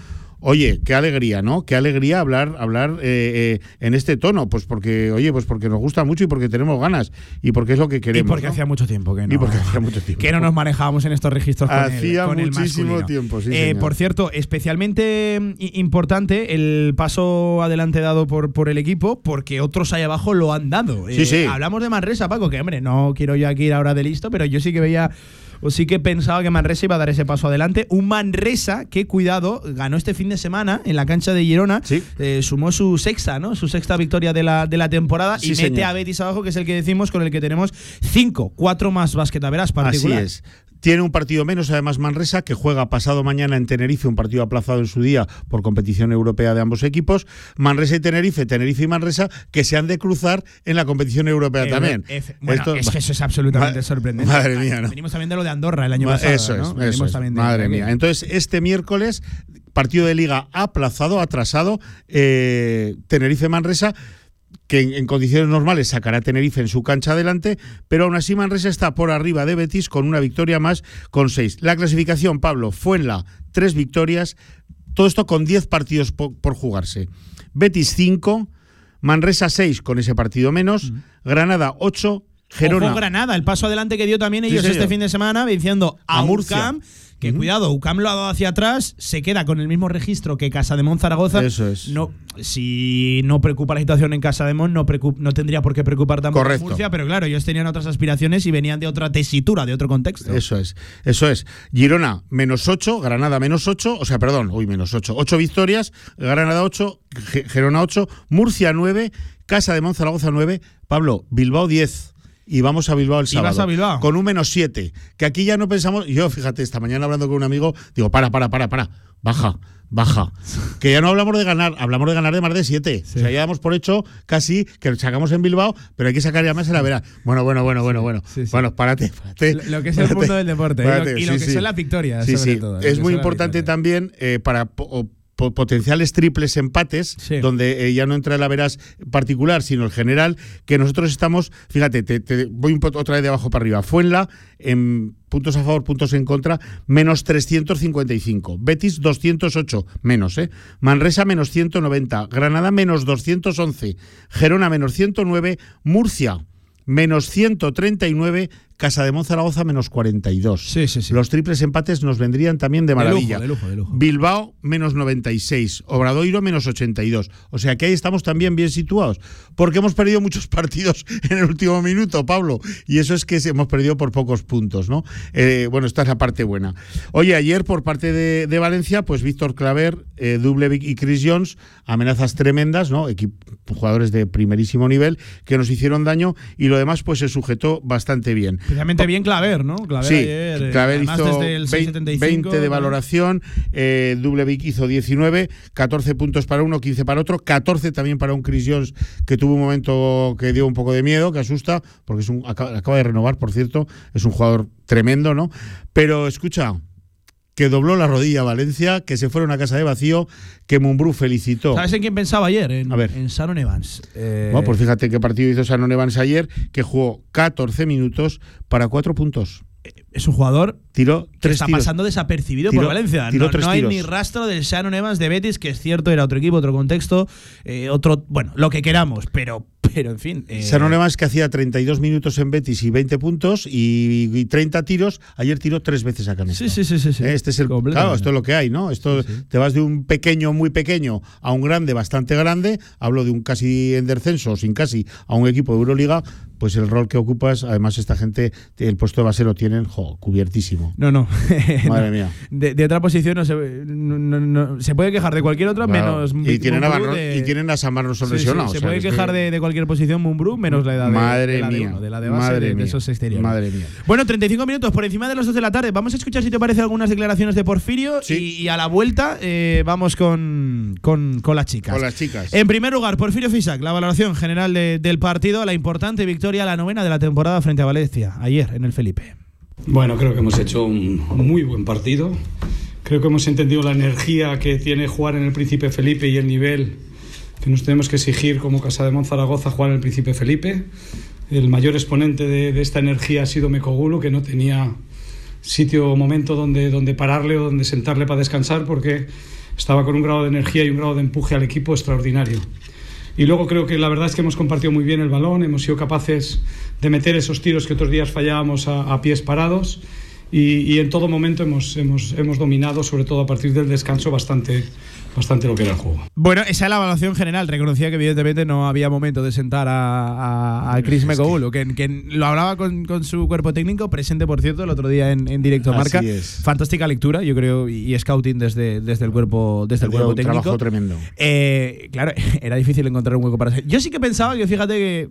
Oye, qué alegría, ¿no? Qué alegría hablar, hablar eh, eh, en este tono, pues porque, oye, pues porque nos gusta mucho y porque tenemos ganas y porque es lo que Y queremos. porque ¿no? hacía mucho tiempo que no. Y porque hacía mucho tiempo. Que no nos manejábamos en estos registros con el- Hacía con muchísimo tiempo, sí, Eh, señor. por cierto, especialmente mm, importante el paso adelante dado por, por el equipo, porque otros ahí abajo lo han dado. Sí, sí. Hablamos de Manresa, Paco, que hombre, no quiero yo aquí ir ahora de listo, pero yo sí que veía. O sí que pensaba que Manresa iba a dar ese paso adelante. Un Manresa que, cuidado, ganó este fin de semana en la cancha de Girona. Eh, sumó su sexta, ¿no? Su sexta victoria de la, de la temporada Sí, y mete señor. a Betis abajo, que es el que decimos, con el que tenemos cinco, cuatro más basquetaveras Así particular. es. Tiene un partido menos, además, Manresa, que juega pasado mañana en Tenerife, un partido aplazado en su día por competición europea de ambos equipos. Manresa y Tenerife, Tenerife y Manresa, que se han de cruzar en la competición europea Eh, también. Bueno, Esto- es que eso es absolutamente sorprendente. Madre mía, ¿no? Venimos también de lo de Andorra el año Ma- pasado. Eso ¿no? es, Venimos eso es. también de- Madre de- mía. Entonces, este miércoles, partido de liga aplazado, atrasado, eh, Tenerife-Manresa, que en, en condiciones normales sacará Tenerife en su cancha adelante, pero aún así Manresa está por arriba de Betis con una victoria más, con seis. La clasificación, Pablo, fue en la tres victorias, todo esto con diez partidos po- por, jugarse. Betis 5, Manresa 6 con ese partido menos, Granada 8 Gerona. Ojo Granada, el paso adelante que dio también ellos este fin de semana venciendo a, A. Que cuidado, UCAM lo ha dado hacia atrás, se queda con el mismo registro que Casa de Mon Zaragoza. Eso es. No, si no preocupa la situación en Casa de Mon, no, no tendría por qué preocupar tampoco. Murcia, pero claro, ellos tenían otras aspiraciones y venían de otra tesitura, de otro contexto. Eso es, eso es. Girona menos 8, Granada menos 8, o sea, perdón, uy, menos 8. 8 victorias, Granada 8, Ge- Gerona 8, Murcia 9, Casa de Monzaragoza 9, Pablo, Bilbao 10. Y vamos a Bilbao el Y sábado. vas a Bilbao. Con un menos 7. Que aquí ya no pensamos. Yo, fíjate, esta mañana hablando con un amigo, digo, para, para, para, para. Baja, baja. Que ya no hablamos de ganar, hablamos de ganar de más de 7. O sea, ya damos por hecho casi que sacamos en Bilbao, pero hay que sacar ya más en la vera. Bueno, bueno, bueno, bueno, bueno. Bueno, párate, párate. Lo- que es el mundo del deporte, y lo- párate, y lo sí, que sí. son las victorias, Sí, sobre sí. todo, Es muy importante también eh, para potenciales triples empates, donde eh, ya no entra el veras particular, sino el general, que nosotros estamos, fíjate, te, te voy un poco otra vez de abajo para arriba. Fuenla, en puntos a favor, puntos en contra, menos 355. Betis, 208, menos, ¿eh? Manresa, menos 190. Granada, menos 211. Gerona, menos 109. Murcia, menos 139. Casa de Monzaragoza, menos 42. Los triples empates nos vendrían también de De lujo, maravilla. de lujo, de lujo. Bilbao, menos 96. Obradoiro, menos 82. O sea que ahí estamos también bien situados. Porque hemos perdido muchos partidos en el último minuto, Pablo. Y eso es que hemos perdido por pocos puntos, ¿no? Eh, bueno, esta es la parte buena. Oye, ayer por parte de, Valencia, pues Víctor Claver, eh, Dublevic y Chris Jones, amenazas tremendas, ¿no? Jugadores de primerísimo nivel que nos hicieron daño y lo demás, pues se sujetó bastante bien. Especialmente bien Claver, ¿no? Claver Sí, ayer, eh, Claver hizo desde el 20, 6.75, 20 de valoración, eh, Dublevic hizo 19, 14 puntos para uno, 15 para otro, 14 también para un Chris Jones que tuvo un momento que dio un poco de miedo, que asusta, porque es un, acaba, acaba de renovar, por cierto, es un jugador tremendo, ¿no? Pero escucha, que dobló la rodilla a Valencia, que se fueron a casa de vacío, que Mumbrú felicitó. ¿Sabes en quién pensaba ayer? En, A ver. en Sharon Evans. Eh, Bueno, pues fíjate qué partido hizo Sanon Evans ayer, que jugó 14 minutos para 4 puntos. Es un jugador Tiró que tres está tiros. pasando desapercibido Tiró- por Valencia. tiró no tres no hay tiros. ni rastro del Shannon Evans de Betis, que es cierto, era otro equipo, otro contexto, eh, otro, bueno, lo que queramos, pero, pero en fin. eh, Sanon Evans que hacía 32 minutos en Betis y 20 puntos y, y 30 tiros, ayer tiró tres veces a canasta. Sí, sí, sí, sí, sí. Este es el claro, esto es lo que hay, ¿no? Esto te vas de un pequeño muy pequeño a un grande bastante grande, hablo de un casi en descenso, o sin casi, a un equipo de Euroliga, pues el rol que ocupas, además esta gente el puesto de base lo tienen jo, cubiertísimo. No, no. Madre mía. De, de otra posición no se, no- no- se puede quejar de cualquier otra, Claro. menos. y tienen, a Van- de- y tienen a San Marcos Sí, sí, lesionado. se o sea, puede que quejar que- de, de cualquier posición Mumbrú, menos la edad de, Madre de la de mía. uno, de la de base Madre de, mía. esos exteriores. Madre mía. Bueno, 35 minutos por encima de las 2 de la tarde. Vamos a escuchar si te parece algunas declaraciones de Porfirio y, y a la vuelta eh, vamos con, con, con las chicas. Con las chicas. En primer lugar, Porfirio Fisac, la valoración general de- del partido, la importante victoria, la novena de la temporada frente a Valencia, ayer en el Felipe. Bueno, creo que hemos hecho un muy buen partido. Creo que hemos entendido la energía que tiene jugar en el Príncipe Felipe y el nivel que nos tenemos que exigir como Casa de Monzaragoza jugar en el Príncipe Felipe. El mayor exponente de, esta energía ha sido Mekogulu, que no tenía sitio o momento donde, donde pararle o donde sentarle para descansar porque estaba con un grado de energía y un grado de empuje al equipo extraordinario. Y luego creo que la verdad es que hemos compartido muy bien el balón, hemos sido capaces de meter esos tiros que otros días fallábamos a, pies parados y, y en todo momento hemos, hemos, hemos dominado, sobre todo a partir del descanso, bastante, bastante lo que era el juego. Bueno, esa es la evaluación general. Reconocía que evidentemente no había momento de sentar a, a, a Chris Mekogulu, que, que lo hablaba con, con su cuerpo técnico, presente por cierto el otro día en, en directo Así marca. es. Fantástica lectura, yo creo, y, scouting desde, desde el cuerpo, desde el cuerpo un técnico. trabajo tremendo. Eh, claro, era difícil encontrar un hueco para. Yo sí que pensaba que, fíjate que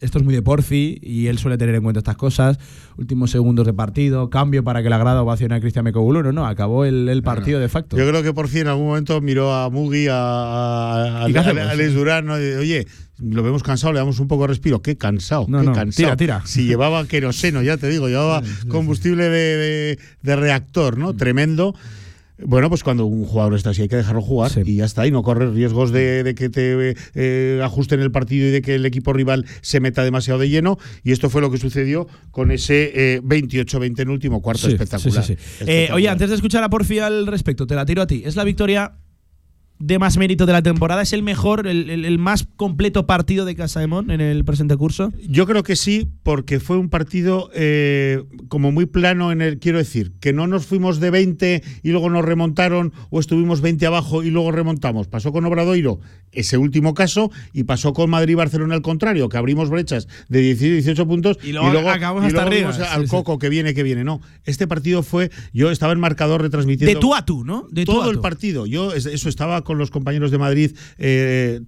esto es muy de Porfi y él suele tener en cuenta estas cosas. Últimos segundos de partido, cambio para que la grada ovacione a Cristian Mekogulu. No, no, acabó el, el partido de facto. Yo creo que por fin en algún momento miró a Mugi, a, a, Alex Durán, ¿no? Y, Oye, lo vemos cansado, le damos un poco de respiro. Qué cansado, No, qué no, cansado. tira, tira. Si llevaba queroseno, ya te digo, llevaba combustible de, de- de reactor, Mm. ¿no? Tremendo. Bueno, pues cuando un jugador está así hay que dejarlo jugar y ya está, y no correr riesgos de, de que te eh, ajusten el partido y de que el equipo rival se meta demasiado de lleno. Y esto fue lo que sucedió con ese eh, 28-20 en último cuarto. Sí, espectacular. sí. Eh, oye, antes de escuchar a Porfi al respecto, te la tiro a ti. ¿Es la victoria de más mérito de la temporada? ¿Es el mejor, el, el- el más completo partido de Casa de Mon en el presente curso? Yo creo que sí, porque fue un partido eh, como muy plano en el, quiero decir, que no nos fuimos de 20 y luego nos remontaron o estuvimos 20 abajo y luego remontamos. Pasó con Obradoiro ese último caso y pasó con Madrid y Barcelona al contrario, que abrimos brechas de 18 18 puntos Y luego acabamos y hasta luego arriba. Sí, al sí. coco que viene, que viene. No, este partido fue, yo estaba en marcador retransmitiendo De tú a tú, ¿no? De tú todo el partido. Yo es- eso estaba con los compañeros de Madrid eh,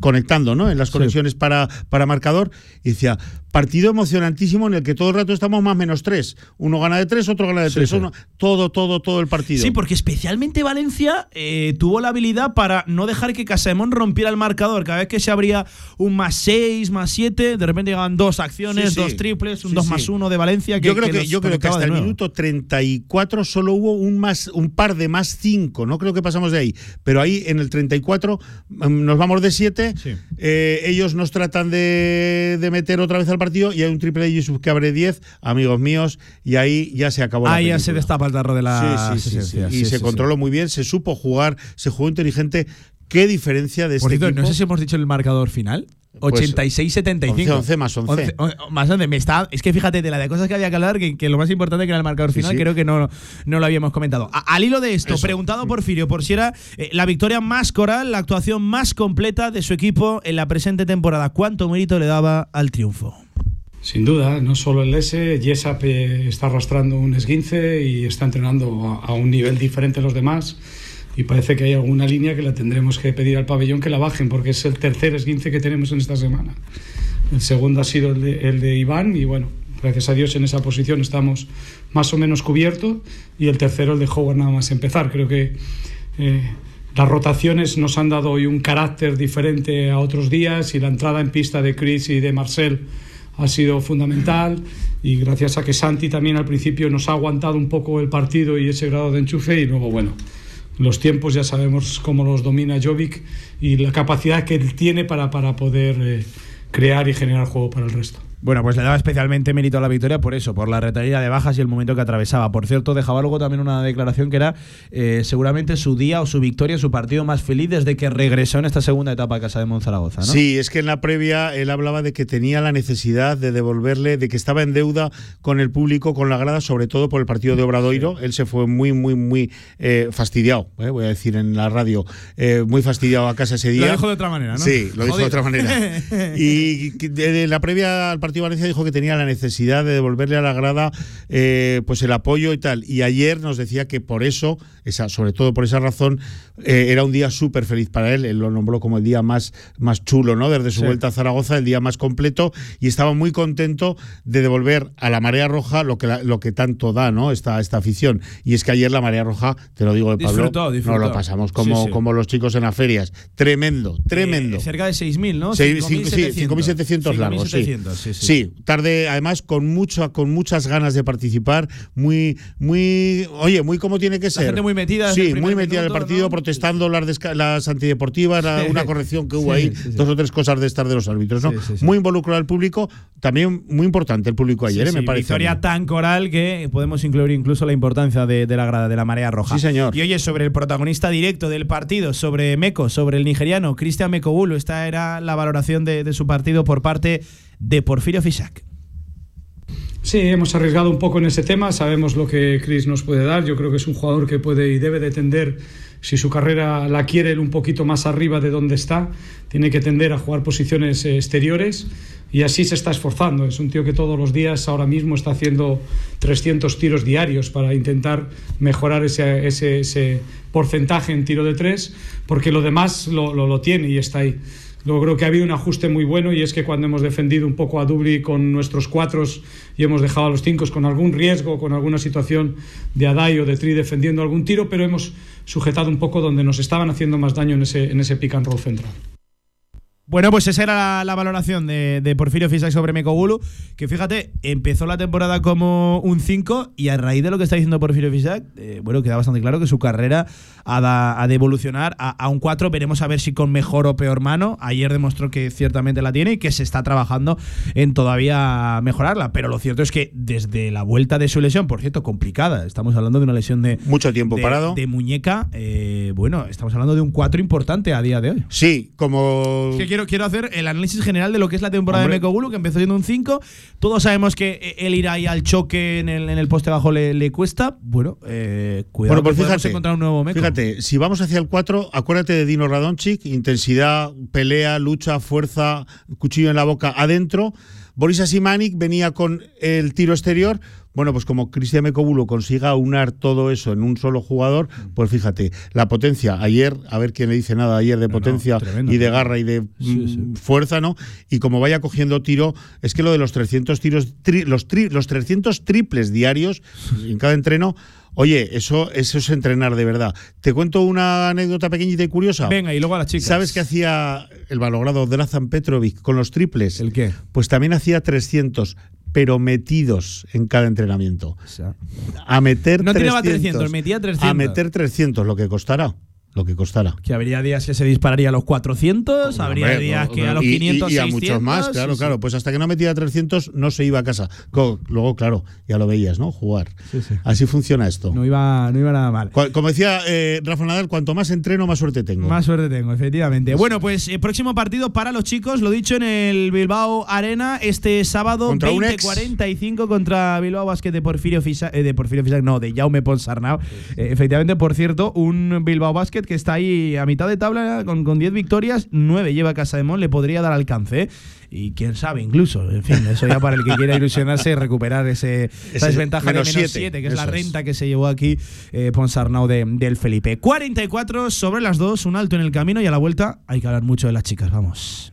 conectando, ¿no? En las conexiones para, para marcador y decía partido emocionantísimo en el que todo el rato estamos más menos tres. Uno gana de tres, otro gana de Sí, tres. sí. Uno- todo, todo, todo el partido. Sí, porque especialmente Valencia eh, tuvo la habilidad para no dejar que Casemón rompiera el marcador. Cada vez que se abría un más 6, más 7, de repente llegaban dos acciones, Sí, dos triples, un Sí, 2 sí. más 1 de Valencia. Que, yo creo que, los yo creo que conectaba hasta el minuto 34 solo hubo un más un par de más 5, no creo que pasamos de ahí, pero ahí en el 34 mm, nos vamos de 7, ellos nos tratan de, de meter otra vez al partido y hay un triple de Yusuf que abre 10, amigos míos, y ahí ya se acabó la Ahí ya se destapa el tarro de la Sí, sí, sí. Y se controló muy bien, se supo jugar, se jugó inteligente. ¿Qué diferencia de Por este cierto, equipo? no sé si hemos dicho el marcador final. Pues, 86-75. 11, 11 más 11. o- más 11. Me está, es que fíjate, de la de cosas que había que hablar, que, que lo más importante que era el marcador Sí, final, sí. creo que no, no lo habíamos comentado. A- al hilo de esto, Eso. preguntado por Firio, por si era eh, la victoria más coral, la actuación más completa de su equipo en la presente temporada. ¿Cuánto mérito le daba al triunfo? Sin duda, no solo el S, Yesap eh, está arrastrando un esguince y está entrenando a, un nivel diferente a los demás. Y parece que hay alguna línea que la tendremos que pedir al pabellón que la bajen, porque es el tercer esguince que tenemos en esta semana. El segundo ha sido el de, el de Iván, y bueno, gracias a Dios en esa posición estamos más o menos cubiertos. Y el tercero, el de Howard, nada más empezar. Creo que eh, las rotaciones nos han dado hoy un carácter diferente a otros días, y la entrada en pista de Chris y de Marcel ha sido fundamental y gracias a que Santi también al principio nos ha aguantado un poco el partido y ese grado de enchufe y luego bueno los tiempos ya sabemos cómo los domina Jovic y la capacidad que él tiene para, para poder eh, crear y generar juego para el resto. Bueno, pues le daba especialmente mérito a la victoria por eso, por la retaída de bajas y el momento que atravesaba. Por cierto, dejaba luego también una declaración que era eh, seguramente su día o su victoria, su partido más feliz desde que regresó en esta segunda etapa a casa de Monzaragoza, ¿no? Sí, es que en la previa él hablaba de que tenía la necesidad de devolverle, de que estaba en deuda con el público, con la grada, sobre todo por el partido de Obradoiro. Él se fue muy, muy, muy eh, fastidiado, eh, voy a decir en la radio, muy fastidiado a casa ese día. Lo dijo de otra manera, ¿no? Sí, lo dijo de otra manera. Y de- de la previa al partido de Valencia dijo que tenía la necesidad de devolverle a la grada eh, pues el apoyo y tal. Y ayer nos decía que por eso, esa, sobre todo por esa razón, eh, era un día súper feliz para él. Él lo nombró como el día más, más chulo, ¿no? Desde su Sí. vuelta a Zaragoza, el día más completo. Y estaba muy contento de devolver a la marea roja lo que, la- lo que tanto da, ¿no? Esta, esta afición. Y es que ayer la marea roja, te lo digo de Pablo, Disfrutó, disfrutó. nos lo pasamos como, Sí, sí. como los chicos en las ferias. Tremendo, tremendo. Eh, cerca de 6.000, ¿no? Seis- cinco- sí, 5.700. 5.700 largos, sí. 5.700, sí, sí. Tarde, además, con mucho, con muchas ganas de participar, muy, muy, oye, muy como tiene que ser. gente muy metida Sí, muy metida en el partido, ¿no? protestando las, las antideportivas, la- una corrección que hubo ahí, dos o tres cosas de estar de los árbitros, ¿no? Muy involucrado al público, también muy importante el público ayer, ¿eh? me sí, parece. Victoria tan coral que podemos incluir incluso la importancia de, de la grada de la marea roja. Sí, señor. Y oye, sobre el protagonista directo del partido, sobre Meko, sobre el nigeriano Cristian Mekobulo, esta era la valoración de, de su partido por parte de Porfirio Fisac. Sí, hemos arriesgado un poco en ese tema, sabemos lo que Chris nos puede dar, yo creo que es un jugador que puede y debe de tender, si su carrera la quiere un poquito más arriba de donde está, tiene que tender a jugar posiciones eh, exteriores y así se está esforzando, es un tío que todos los días ahora mismo está haciendo 300 tiros diarios para intentar mejorar ese, porcentaje en tiro de tres, porque lo demás lo tiene y está ahí. Luego creo que ha habido un ajuste muy bueno y es que cuando hemos defendido un poco a Dubri con nuestros cuatros y hemos dejado a los cinco con algún riesgo, con alguna situación de Adai o de Tri defendiendo algún tiro, pero hemos sujetado un poco donde nos estaban haciendo más daño en ese, en ese pick and roll central. Bueno, pues esa era la, la valoración de, de Porfirio Fisac sobre Mekogulu, que fíjate, empezó la temporada como un 5 y a raíz de lo que está diciendo Porfirio Fisac, eh, bueno, queda bastante claro que su carrera ha, da- ha de evolucionar a, a un 4, veremos a ver si con mejor o peor mano, ayer demostró que ciertamente la tiene y que se está trabajando en todavía mejorarla, pero lo cierto es que desde la vuelta de su lesión, por cierto, complicada, estamos hablando de una lesión de... Mucho tiempo de- parado. De muñeca, eh, bueno, estamos hablando de un 4 importante a día de hoy. Sí, como. Es que quiero, quiero hacer el análisis general de lo que es la temporada Hombre. de Mekogulu, que empezó siendo un 5. Todos sabemos que eh, el ir ahí al choque en el, en el poste bajo le, le cuesta. Bueno, eh, cuidado Bueno, pues que fíjate, encontrar un nuevo Meco. fíjate, si vamos hacia el 4, acuérdate de Dino Radonchik, intensidad, pelea, lucha, fuerza, cuchillo en la boca adentro. Boris Asimanik venía con el tiro exterior. Bueno, pues como Cristian Mecobulo consiga unar todo eso en un solo jugador, pues fíjate, la potencia. Ayer, a ver quién le dice nada ayer de potencia tremendo, y de garra y de mm, fuerza, ¿no? Y como vaya cogiendo tiro, es que lo de los 300 tiros, tri- los, tri- los 300 triples diarios en cada entreno, oye, eso, eso es entrenar de verdad. Te cuento una anécdota pequeñita y curiosa. Venga, y luego a las chicas. ¿Sabes qué hacía el valorado Drazan Petrovic con los triples? ¿El qué? Pues también hacía 300, pero metidos en cada entrenamiento. A meter No 300. tiraba 300, metía 300. A meter 300, lo que costará. Lo que costará. Que habría días que se dispararía a los 400, habría Hombre, días no, que a los y- 500, y, y a 600, muchos más, claro, sí, sí. claro. Pues hasta que no metía 300 no se iba a casa. Luego, claro, ya lo veías, ¿no? Jugar. Así funciona esto. No iba, no iba nada mal. Como decía eh, Rafa Nadal, cuanto más entreno, más suerte tengo. Más suerte tengo, efectivamente. Bueno, pues eh, próximo partido para los chicos, lo dicho en el Bilbao Arena este sábado Contra un ex. 20-45 contra Bilbao Basket de Porfirio Fisac, eh, de Porfirio Fisac, no, de Jaume Ponsarnau. Eh, efectivamente, por cierto, un Bilbao Basket que está ahí a mitad de tabla con, con 10 victorias, 9 lleva Casa de Mon, le podría dar alcance. ¿eh? Y quién sabe, incluso, en fin, eso ya para el que quiera ilusionarse, recuperar ese, esa desventaja menos de menos siete, 7, que es la es. renta que se llevó aquí eh, Ponsarnau de- del Felipe. 44 sobre las 2, un alto en el camino y a la vuelta hay que hablar mucho de las chicas, vamos.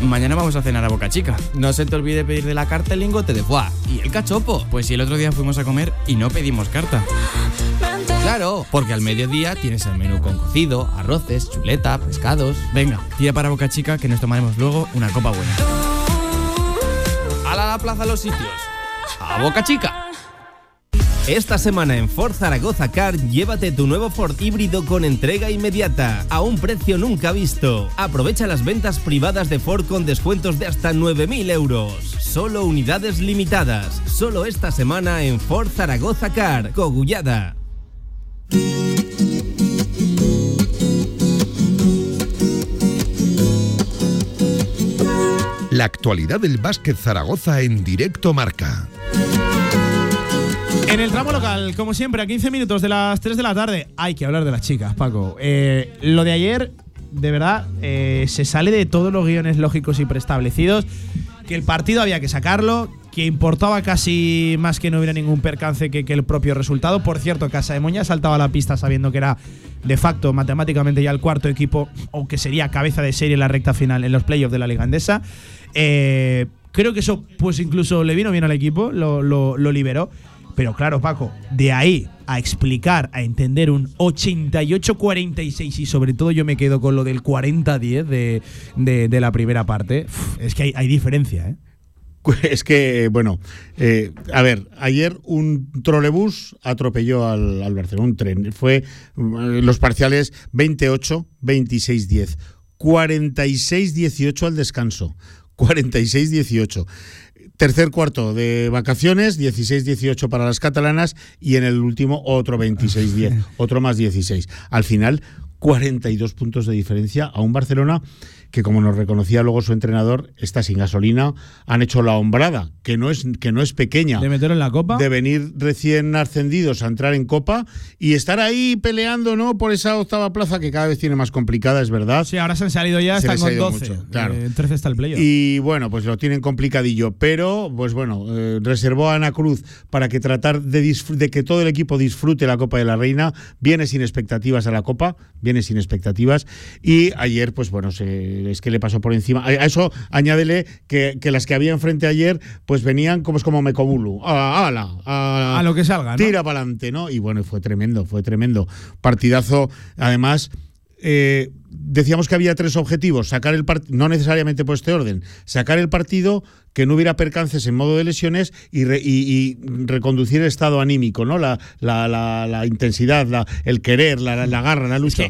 Mañana vamos a cenar a Boca Chica. No se te olvide pedir de la carta el lingote de foie. ¿Y el cachopo? Pues si el otro día fuimos a comer y no pedimos carta. Claro, porque al mediodía tienes el menú con cocido, arroces, chuleta, pescados. Venga, tira para Boca Chica que nos tomaremos luego una copa buena. ¡Hala a la plaza los sitios! ¡A Boca Chica! Esta semana en Ford Zaragoza Car, llévate tu nuevo Ford híbrido con entrega inmediata, a un precio nunca visto. Aprovecha las ventas privadas de Ford con descuentos de hasta 9.000 euros. Solo unidades limitadas. Solo esta semana en Ford Zaragoza Car, Cogullada. La actualidad del básquet Zaragoza en directo marca. En el tramo local, como siempre, a 15 minutos de las 3 de la tarde, hay que hablar de las chicas, Paco. Eh, lo de ayer, de verdad, eh, se sale de todos los guiones lógicos y preestablecidos. Que el partido había que sacarlo, que importaba casi más que no hubiera ningún percance que, el propio resultado. Por cierto, Casa de Moña saltaba a la pista sabiendo que era de facto matemáticamente ya el cuarto equipo, o que sería cabeza de serie en la recta final en los playoffs de la Liga Andesa. Eh, creo que eso, pues incluso le vino bien al equipo, lo liberó. Pero claro, Paco, de ahí a explicar, a entender un 88-46 y sobre todo yo me quedo con lo del 40-10 de, de- la primera parte, es que hay, diferencia, ¿eh? Es que, bueno, eh, a ver, ayer un trolebús atropelló al, al Barcelona, un tren. Fue eh, los parciales 28, 26, 10, 46, 18 al descanso, 46, 18. Tercer cuarto de vacaciones, 16-18 para las catalanas y en el último otro 26-10, otro más 16. Al final, 42 puntos de diferencia a un Barcelona que como nos reconocía luego su entrenador, está sin gasolina, han hecho la hombrada, que no es, que no es pequeña. ¿De meter en la copa? De venir recién ascendidos a entrar en copa y estar ahí peleando, ¿no? Por esa octava plaza que cada vez tiene más complicada, es verdad. Sí, ahora se han salido ya, Se están con ido 12. mucho, claro. Eh, 13 está el playoff. Y bueno, pues lo tienen complicadillo, pero pues bueno, eh, reservó a Ana Cruz para que tratar de, de que todo el equipo disfrute la Copa de la Reina, viene sin expectativas a la Copa, viene sin expectativas y ayer pues bueno, se- es que le pasó por encima. A, eso añádele que, que las que había enfrente ayer pues venían como es como Mecobulu, a, ala, a, A lo que salga, ¿no? Tira para adelante, ¿no? Y bueno, fue tremendo, fue tremendo. Partidazo, además eh, decíamos que había tres objetivos, sacar el partido, no necesariamente por este orden, sacar el partido, que no hubiera percances en modo de lesiones y, re- y- y reconducir el estado anímico, ¿no? La, la, la- la intensidad, la- el querer, la, garra, la lucha.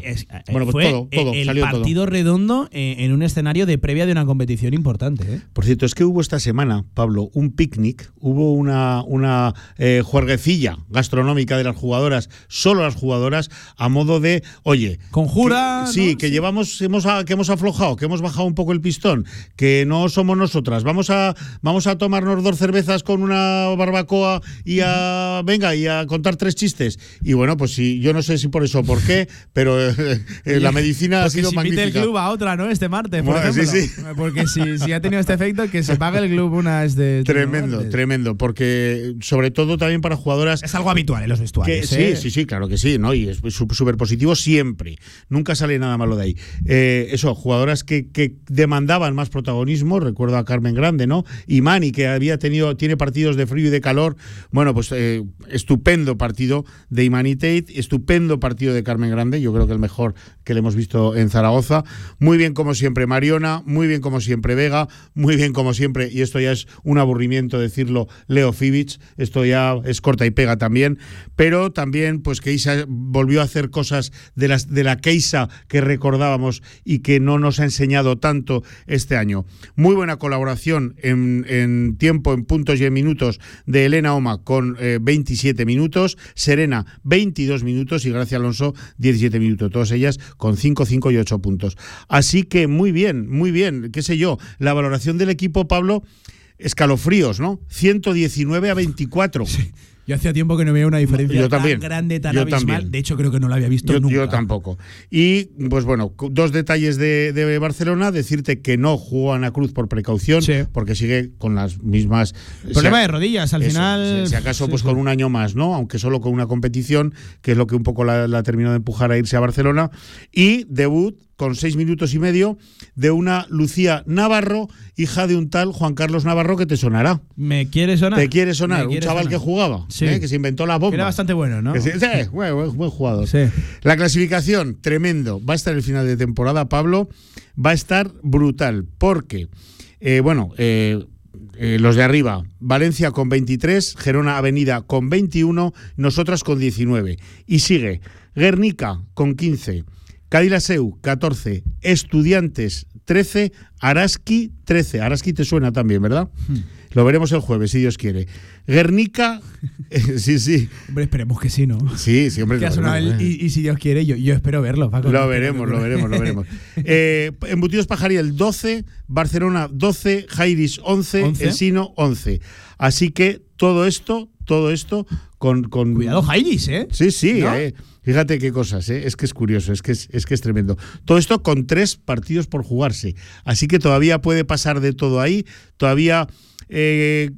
bueno, pues Fue todo, todo, el salió todo. partido redondo eh, en un escenario de previa de una competición importante. ¿eh? Por cierto, es que hubo esta semana, Pablo, un picnic, hubo una, una eh, juerguecilla gastronómica de las jugadoras, solo las jugadoras, a modo de, oye, Conjura, que- sí, que llevamos, hemos, a- que hemos aflojado, que hemos bajado un poco el pistón, que no somos nosotras, vamos a, vamos a tomarnos dos cervezas con una barbacoa y a, venga, y a contar tres chistes. Y bueno, pues sí, yo no sé si por eso o por qué, pero eh, eh, la medicina ha sido magnífica. el club a otra, ¿no? Este martes, por Bueno, sí, ejemplo. sí. Porque si, si ha tenido este efecto, que se pague el club una es de. Tremendo, tremendo, porque sobre todo también para jugadoras. Es algo habitual en los vestuarios. sí, ¿eh? sí, sí, claro que sí, ¿no? Y es súper positivo siempre. Nunca sale nada malo de ahí. Eh, eso, jugadoras que, que demandaban más protagonismo, recuerdo a Carmen Grande, ¿no? Y Mani, que había tenido, tiene partidos de frío y de calor. Bueno, pues eh, estupendo partido de Imani Tate, estupendo partido de Carmen Grande, yo creo que el mejor que le hemos visto en Zaragoza. Muy bien como siempre Mariona, muy bien como siempre Vega, muy bien como siempre, y esto ya es un aburrimiento decirlo, Leo Fibic, esto ya es corta y pega también, pero también pues que Isa volvió a hacer cosas de, las, de la Keisa que recordábamos y que no nos ha enseñado tanto este año. Muy buena colaboración en, en tiempo, en puntos y en minutos de Elena Oma con eh, 27 minutos, Serena 22 minutos y Gracia Alonso 17 minutos, todas ellas con 5, 5 y 8 puntos. Así que muy bien, muy bien, qué sé yo, la valoración del equipo, Pablo, escalofríos, ¿no? 119 a 24. Yo hacía tiempo que no veía una diferencia Yo también. tan grande, tan Yo abismal. también. De hecho, creo que no la había visto Yo, nunca. yo tampoco. Y, pues bueno, dos detalles de, de Barcelona. Decirte que no jugó Ana Cruz por precaución, porque sigue con las mismas... Problema si a- de rodillas, al Eso, final- Si, si acaso, sí, pues sí. con un año más, ¿no? Aunque solo con una competición, que es lo que un poco la, la terminó de empujar a irse a Barcelona. Y debut con seis minutos y medio de una Lucía Navarro, hija de un tal Juan Carlos Navarro que te sonará. ¿Me quiere sonar? ¿Te quiere sonar? Me un quiere chaval sonar. que jugaba, Sí. ¿eh? que se inventó la bomba. Que era bastante bueno, ¿no? Sí, sí, buen, buen- jugador. La clasificación, tremendo. Va a estar el final de temporada, Pablo. Va a estar brutal. Porque, eh, bueno, eh, eh, los de arriba, Valencia con 23, Gerona Avenida con 21, nosotras con 19. Y sigue Guernica con 15, Cadillaceu 14, Estudiantes 13, Araski 13. Araski te suena también, ¿verdad? Hmm. Lo veremos el jueves, si Dios quiere. Guernica, eh, sí, sí. Hombre, esperemos que sí, ¿no? Sí, sí, hombre. Veremos, el- y, y si Dios quiere, yo, yo espero verlo. Paco. Lo veremos, lo veremos, lo veremos. Eh, Embutidos Pajariel 12, Barcelona 12, Jairis 11, 11. Ensino 11. Así que todo esto, todo esto con... con Cuidado, Jairis, ¿eh? Sí, sí, ¿No? eh. Fíjate qué cosas, ¿eh? es que es curioso, es que es, es que es tremendo. Todo esto con tres partidos por jugarse. Así que todavía puede pasar de todo ahí. Todavía eh,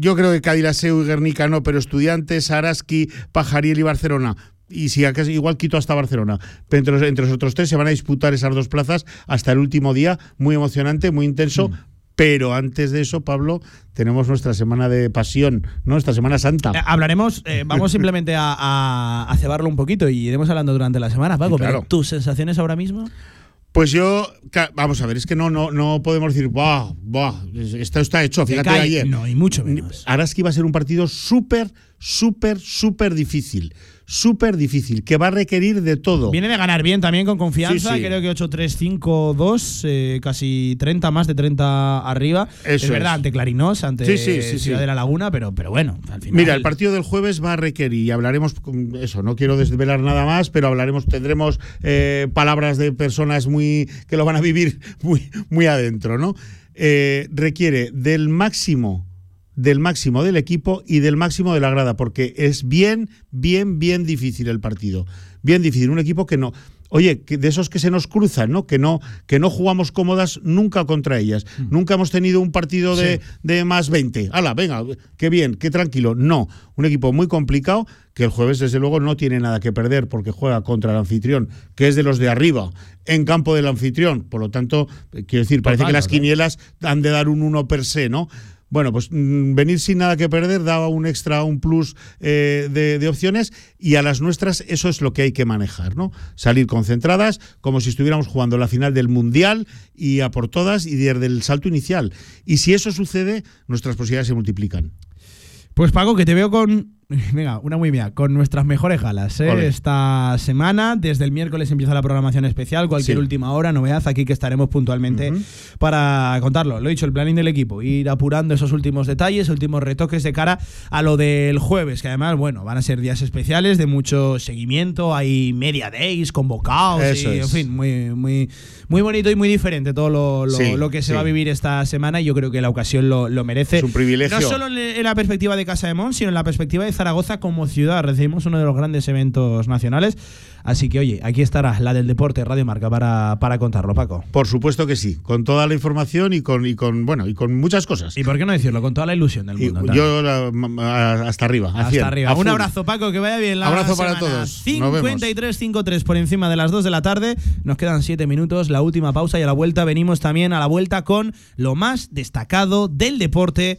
yo creo que Cadillaceu y Guernica no, pero Estudiantes, Araski, Pajariel y Barcelona. Y si acaso, igual quito hasta Barcelona. Pero entre los, entre los otros tres se van a disputar esas dos plazas hasta el último día. Muy emocionante, muy intenso. Pero antes de eso, Pablo, tenemos nuestra semana de pasión, ¿no? Nuestra Semana Santa. Eh, hablaremos, eh, vamos simplemente a, a, a cebarlo un poquito y iremos hablando durante la semana, Paco. Sí, claro. Pero tus sensaciones ahora mismo. Pues yo, vamos a ver, es que no, no, no podemos decir, ¡buah! ¡buah! Esto está hecho, fíjate ayer. No, y mucho menos. Ahora es que iba a ser un partido súper, súper, súper difícil. Súper difícil, que va a requerir de todo. Viene de ganar bien también con confianza, Sí, sí. creo que 8-3-5-2, eh, casi 30, más de 30 arriba. Eso es verdad, es. ante Clarinós, ante Sí, Ciudad de la Laguna, pero, pero bueno, al final. Mira, el partido del jueves va a requerir, y hablaremos, eso, no quiero desvelar nada más, pero hablaremos, tendremos eh, palabras de personas muy que lo van a vivir muy, muy adentro, ¿no? Eh, requiere del máximo, del máximo del equipo y del máximo de la grada, porque es bien, bien, bien difícil el partido. Bien difícil. Un equipo que no. Oye, que de esos que se nos cruzan, ¿no? Que no, que no jugamos cómodas nunca contra ellas. Nunca hemos tenido un partido de, Sí. de más 20. ¡Hala, venga! ¡Qué bien! ¡Qué tranquilo! No. Un equipo muy complicado que el jueves, desde luego, no tiene nada que perder porque juega contra el anfitrión, que es de los de arriba, en campo del anfitrión. Por lo tanto, eh, quiero decir, parece Total, que las total. quinielas han de dar un 1 per se, ¿no? Bueno, pues mm, venir sin nada que perder daba un extra, un plus eh, de, de opciones y a las nuestras eso es lo que hay que manejar, ¿no? Salir concentradas como si estuviéramos jugando la final del Mundial y a por todas y desde el salto inicial. Y si eso sucede, nuestras posibilidades se multiplican. Pues Paco, que te veo con. Venga, una muy mía, con nuestras mejores galas ¿eh? Esta semana. Desde el miércoles empieza la programación especial, cualquier Sí. última hora, novedad, aquí que estaremos puntualmente para contarlo. Lo he dicho, el planning del equipo, ir apurando esos últimos detalles, últimos retoques de cara a lo del jueves, que además, bueno, van a ser días especiales de mucho seguimiento, hay media days convocados, Eso y, en fin, muy, muy, muy bonito y muy diferente todo lo, lo- Sí, lo que se sí. va a vivir esta semana y yo creo que la ocasión lo, lo merece. Es un privilegio. No solo en en la perspectiva de Casa de Mon, sino en la perspectiva de Zaragoza como ciudad. Recibimos uno de los grandes eventos nacionales. Así que, oye, aquí estará la del deporte Radio Marca para, para contarlo, Paco. Por supuesto que sí, con toda la información y con, y con bueno y con muchas cosas. ¿Y por qué no decirlo? Con toda la ilusión del Y mundo. yo la- hasta arriba, Hasta 100, arriba. Un abrazo, Paco, que vaya bien la Abrazo para todos. Nos vemos. 53-53 por encima de las 2 de la tarde. Nos quedan 7 minutos, la última pausa y a la vuelta venimos también a la vuelta con lo más destacado del deporte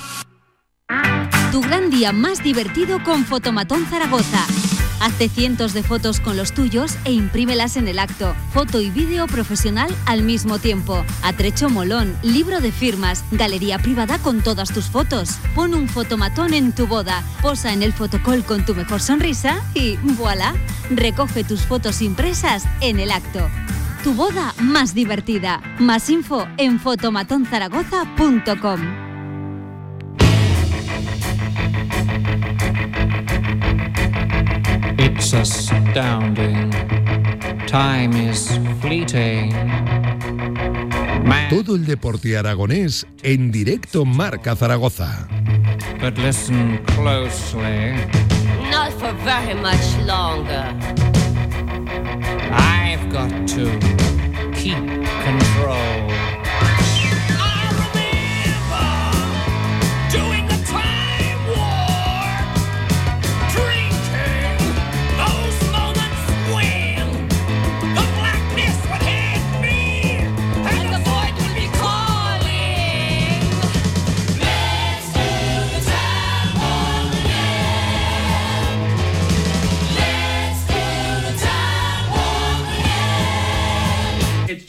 Tu gran día más divertido con Fotomatón Zaragoza. Hazte cientos de fotos con los tuyos e imprímelas en el acto. Foto y vídeo profesional al mismo tiempo. Atrecho molón, libro de firmas, galería privada con todas tus fotos. Pon un fotomatón en tu boda, posa en el fotocall con tu mejor sonrisa y voilà, recoge tus fotos impresas en el acto. Tu boda más divertida. Más info en fotomatonzaragoza.com. It's astounding. Time is fleeting. Man. Todo el deporte aragonés en directo Marca Zaragoza. But listen closely. Not for very much longer. I've got to keep control.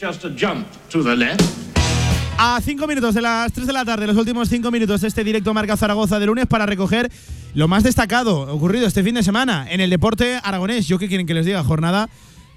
Just a jump to the left. A 5 minutos de las 3 de la tarde, los últimos 5 minutos de este directo Marca Zaragoza de lunes para recoger lo más destacado ocurrido este fin de semana en el deporte aragonés. Yo qué quieren que les diga, jornada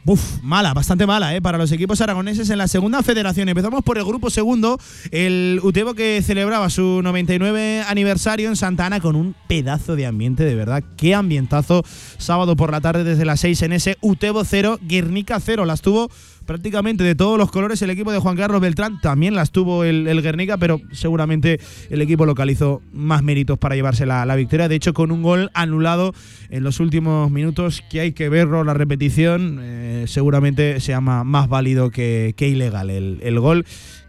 Uf, mala, bastante mala, ¿eh? Para los equipos aragoneses en la segunda federación. Empezamos por el grupo segundo, el Utebo que celebraba su 99 aniversario en Santa Ana con un pedazo de ambiente, de verdad. Qué ambientazo. Sábado por la tarde desde las 6 en ese Utebo 0, Guernica 0. Las tuvo prácticamente de todos los colores el equipo de Juan Carlos Beltrán. También las tuvo el, el Guernica, pero seguramente el equipo local hizo más méritos para llevarse la, la victoria. De hecho, con un gol anulado en los últimos minutos, que hay que verlo, la repetición, eh, seguramente sea ma- más válido que, que ilegal el, el gol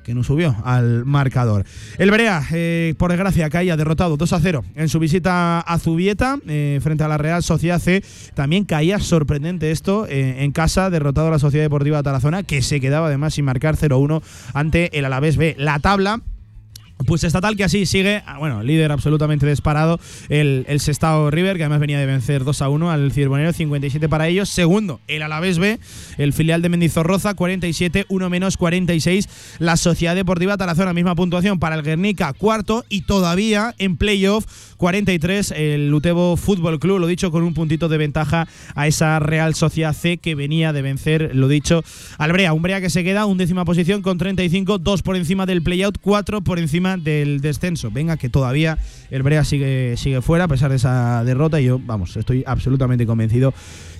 que no subió al marcador. El Berea, eh, por desgracia, caía derrotado 2 a 0 en su visita a Zubieta eh, frente a la Real Sociedad C. También caía sorprendente esto eh, en casa, derrotado a la Sociedad Deportiva de Tarazona, que se quedaba además sin marcar 0-1 ante el Alavés B. La tabla pues está tal que así sigue, ah, bueno, líder absolutamente disparado, el, el Sestao River, que además venía de vencer 2 a 1 al Cirbonero, 57 para ellos. Segundo, el Alavés B, el filial de Mendizorroza, 47, 1 menos 46. La Sociedad Deportiva Tarazona, misma puntuación para el Guernica, cuarto, y todavía en playoff, 43, el Lutebo Fútbol Club, lo dicho, con un puntito de ventaja a esa Real Sociedad C que venía de vencer, lo dicho, al Brea. Un Brea que se queda, undécima posición con 35, 2 por encima del playout, 4 por encima del descenso. Venga, que todavía el Brea sigue, sigue fuera a pesar de esa derrota y yo, vamos, estoy absolutamente convencido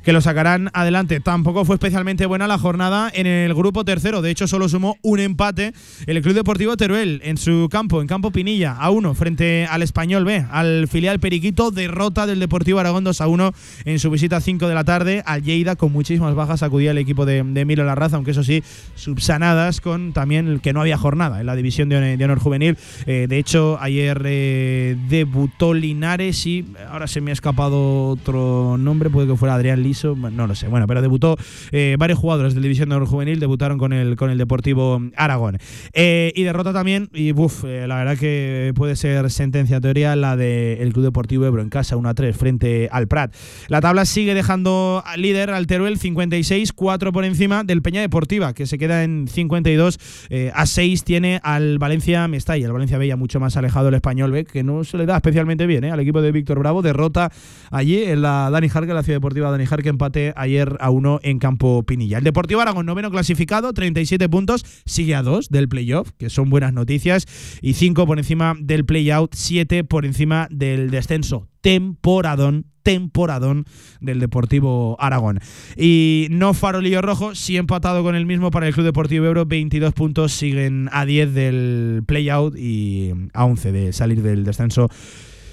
que lo sacarán adelante. Tampoco fue especialmente buena la jornada en el grupo tercero. De hecho, solo sumó un empate el Club Deportivo Teruel en su campo, en campo Pinilla, a uno frente al Español B, al filial Periquito. Derrota del Deportivo Aragón 2 a 1 en su visita a 5 de la tarde al Lleida con muchísimas bajas. Acudía el equipo de, de Emilio Larraza, aunque eso sí, subsanadas con también que no había jornada en la división de, honor- juvenil. Eh, de hecho, ayer eh, debutó Linares y ahora se me ha escapado otro nombre, puede que fuera Adrián Liso, no lo sé. Bueno, pero debutó eh, varios jugadores de la división de juvenil, debutaron con el, con el Deportivo Aragón. Eh, y derrota también, y buf, eh, la verdad que puede ser sentencia teoría la del Club Deportivo Ebro en casa, 1 a 3 frente al Prat. La tabla sigue dejando al líder al Teruel 56, 4 por encima del Peña Deportiva, que se queda en 52, eh, a 6 tiene al Valencia Mestalla, el Valencia Bella mucho más alejado el español B, que no se le da especialmente bien al equipo de Víctor Bravo, derrota allí en la Dani Jarque, la Ciudad Deportiva Dani Jarque, empate ayer a 1 en campo Pinilla. El Deportivo Aragón, noveno clasificado, 37 puntos, sigue a 2 del playoff, que son buenas noticias, y 5 por encima del playout, 7 por encima del descenso. Temporadón temporadón del Deportivo Aragón. Y no farolillo rojo, sí empatado con el mismo para el Club Deportivo Ebro, 22 puntos, siguen a 10 del playout y a 11 de salir del descenso.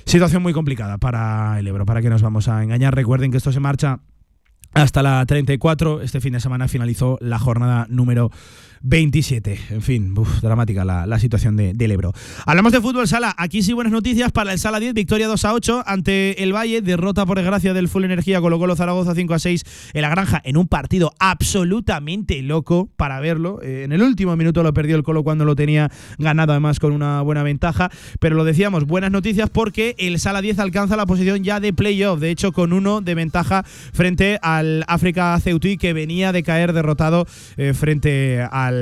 Situación muy complicada para el Ebro, para que nos vamos a engañar. Recuerden que esto se marcha hasta la 34. Este fin de semana finalizó la jornada número 27. En fin, uf, dramática la, situación de- del Ebro. Hablamos de fútbol sala. Aquí sí buenas noticias para el Sala 10. Victoria 2 a 8 ante el Valle. Derrota por desgracia del Full Energía. Colo Colo Zaragoza 5 a 6 en la granja. En un partido absolutamente loco para verlo. Eh, en el último minuto lo perdió el Colo cuando lo tenía ganado además con una buena ventaja. Pero lo decíamos, buenas noticias porque el Sala 10 alcanza la posición ya de playoff. De hecho, con uno de ventaja frente al África Ceutí que venía de caer derrotado eh, frente al,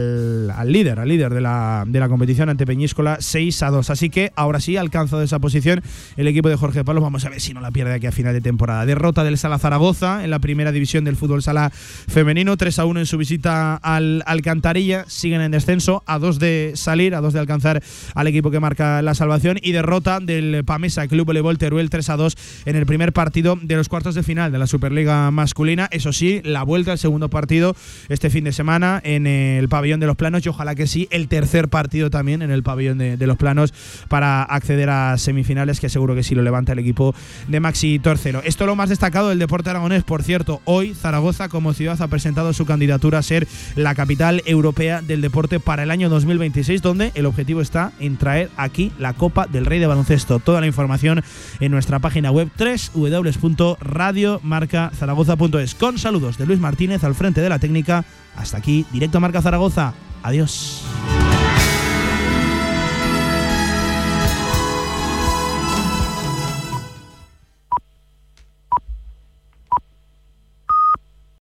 al líder, al líder de la, de la competición ante Peñíscola 6 a 2. Así que ahora sí ha alcanzado esa posición el equipo de Jorge Palos. Vamos a ver si no la pierde aquí a final de temporada. Derrota del Sala Zaragoza en la primera división del fútbol sala femenino, 3 a 1 en su visita al Alcantarilla. Siguen en descenso, a 2 de salir, a 2 de alcanzar al equipo que marca la salvación. Y derrota del Pamesa Club Voleibol Teruel 3 a 2 en el primer partido de los cuartos de final de la Superliga masculina. Eso sí, la vuelta al segundo partido este fin de semana en el pabellón de los planos y ojalá que sí, el tercer partido también en el pabellón de, los planos para acceder a semifinales, que seguro que sí lo levanta el equipo de Maxi Torcero. Esto es lo más destacado del deporte aragonés. Por cierto, hoy Zaragoza como ciudad ha presentado su candidatura a ser la capital europea del deporte para el año 2026, donde el objetivo está en traer aquí la Copa del Rey de Baloncesto. Toda la información en nuestra página web www.radiomarcazaragoza.es. Con saludos de Luis Martínez al frente de la técnica. Hasta aquí, directo a Marca Zaragoza. Adiós.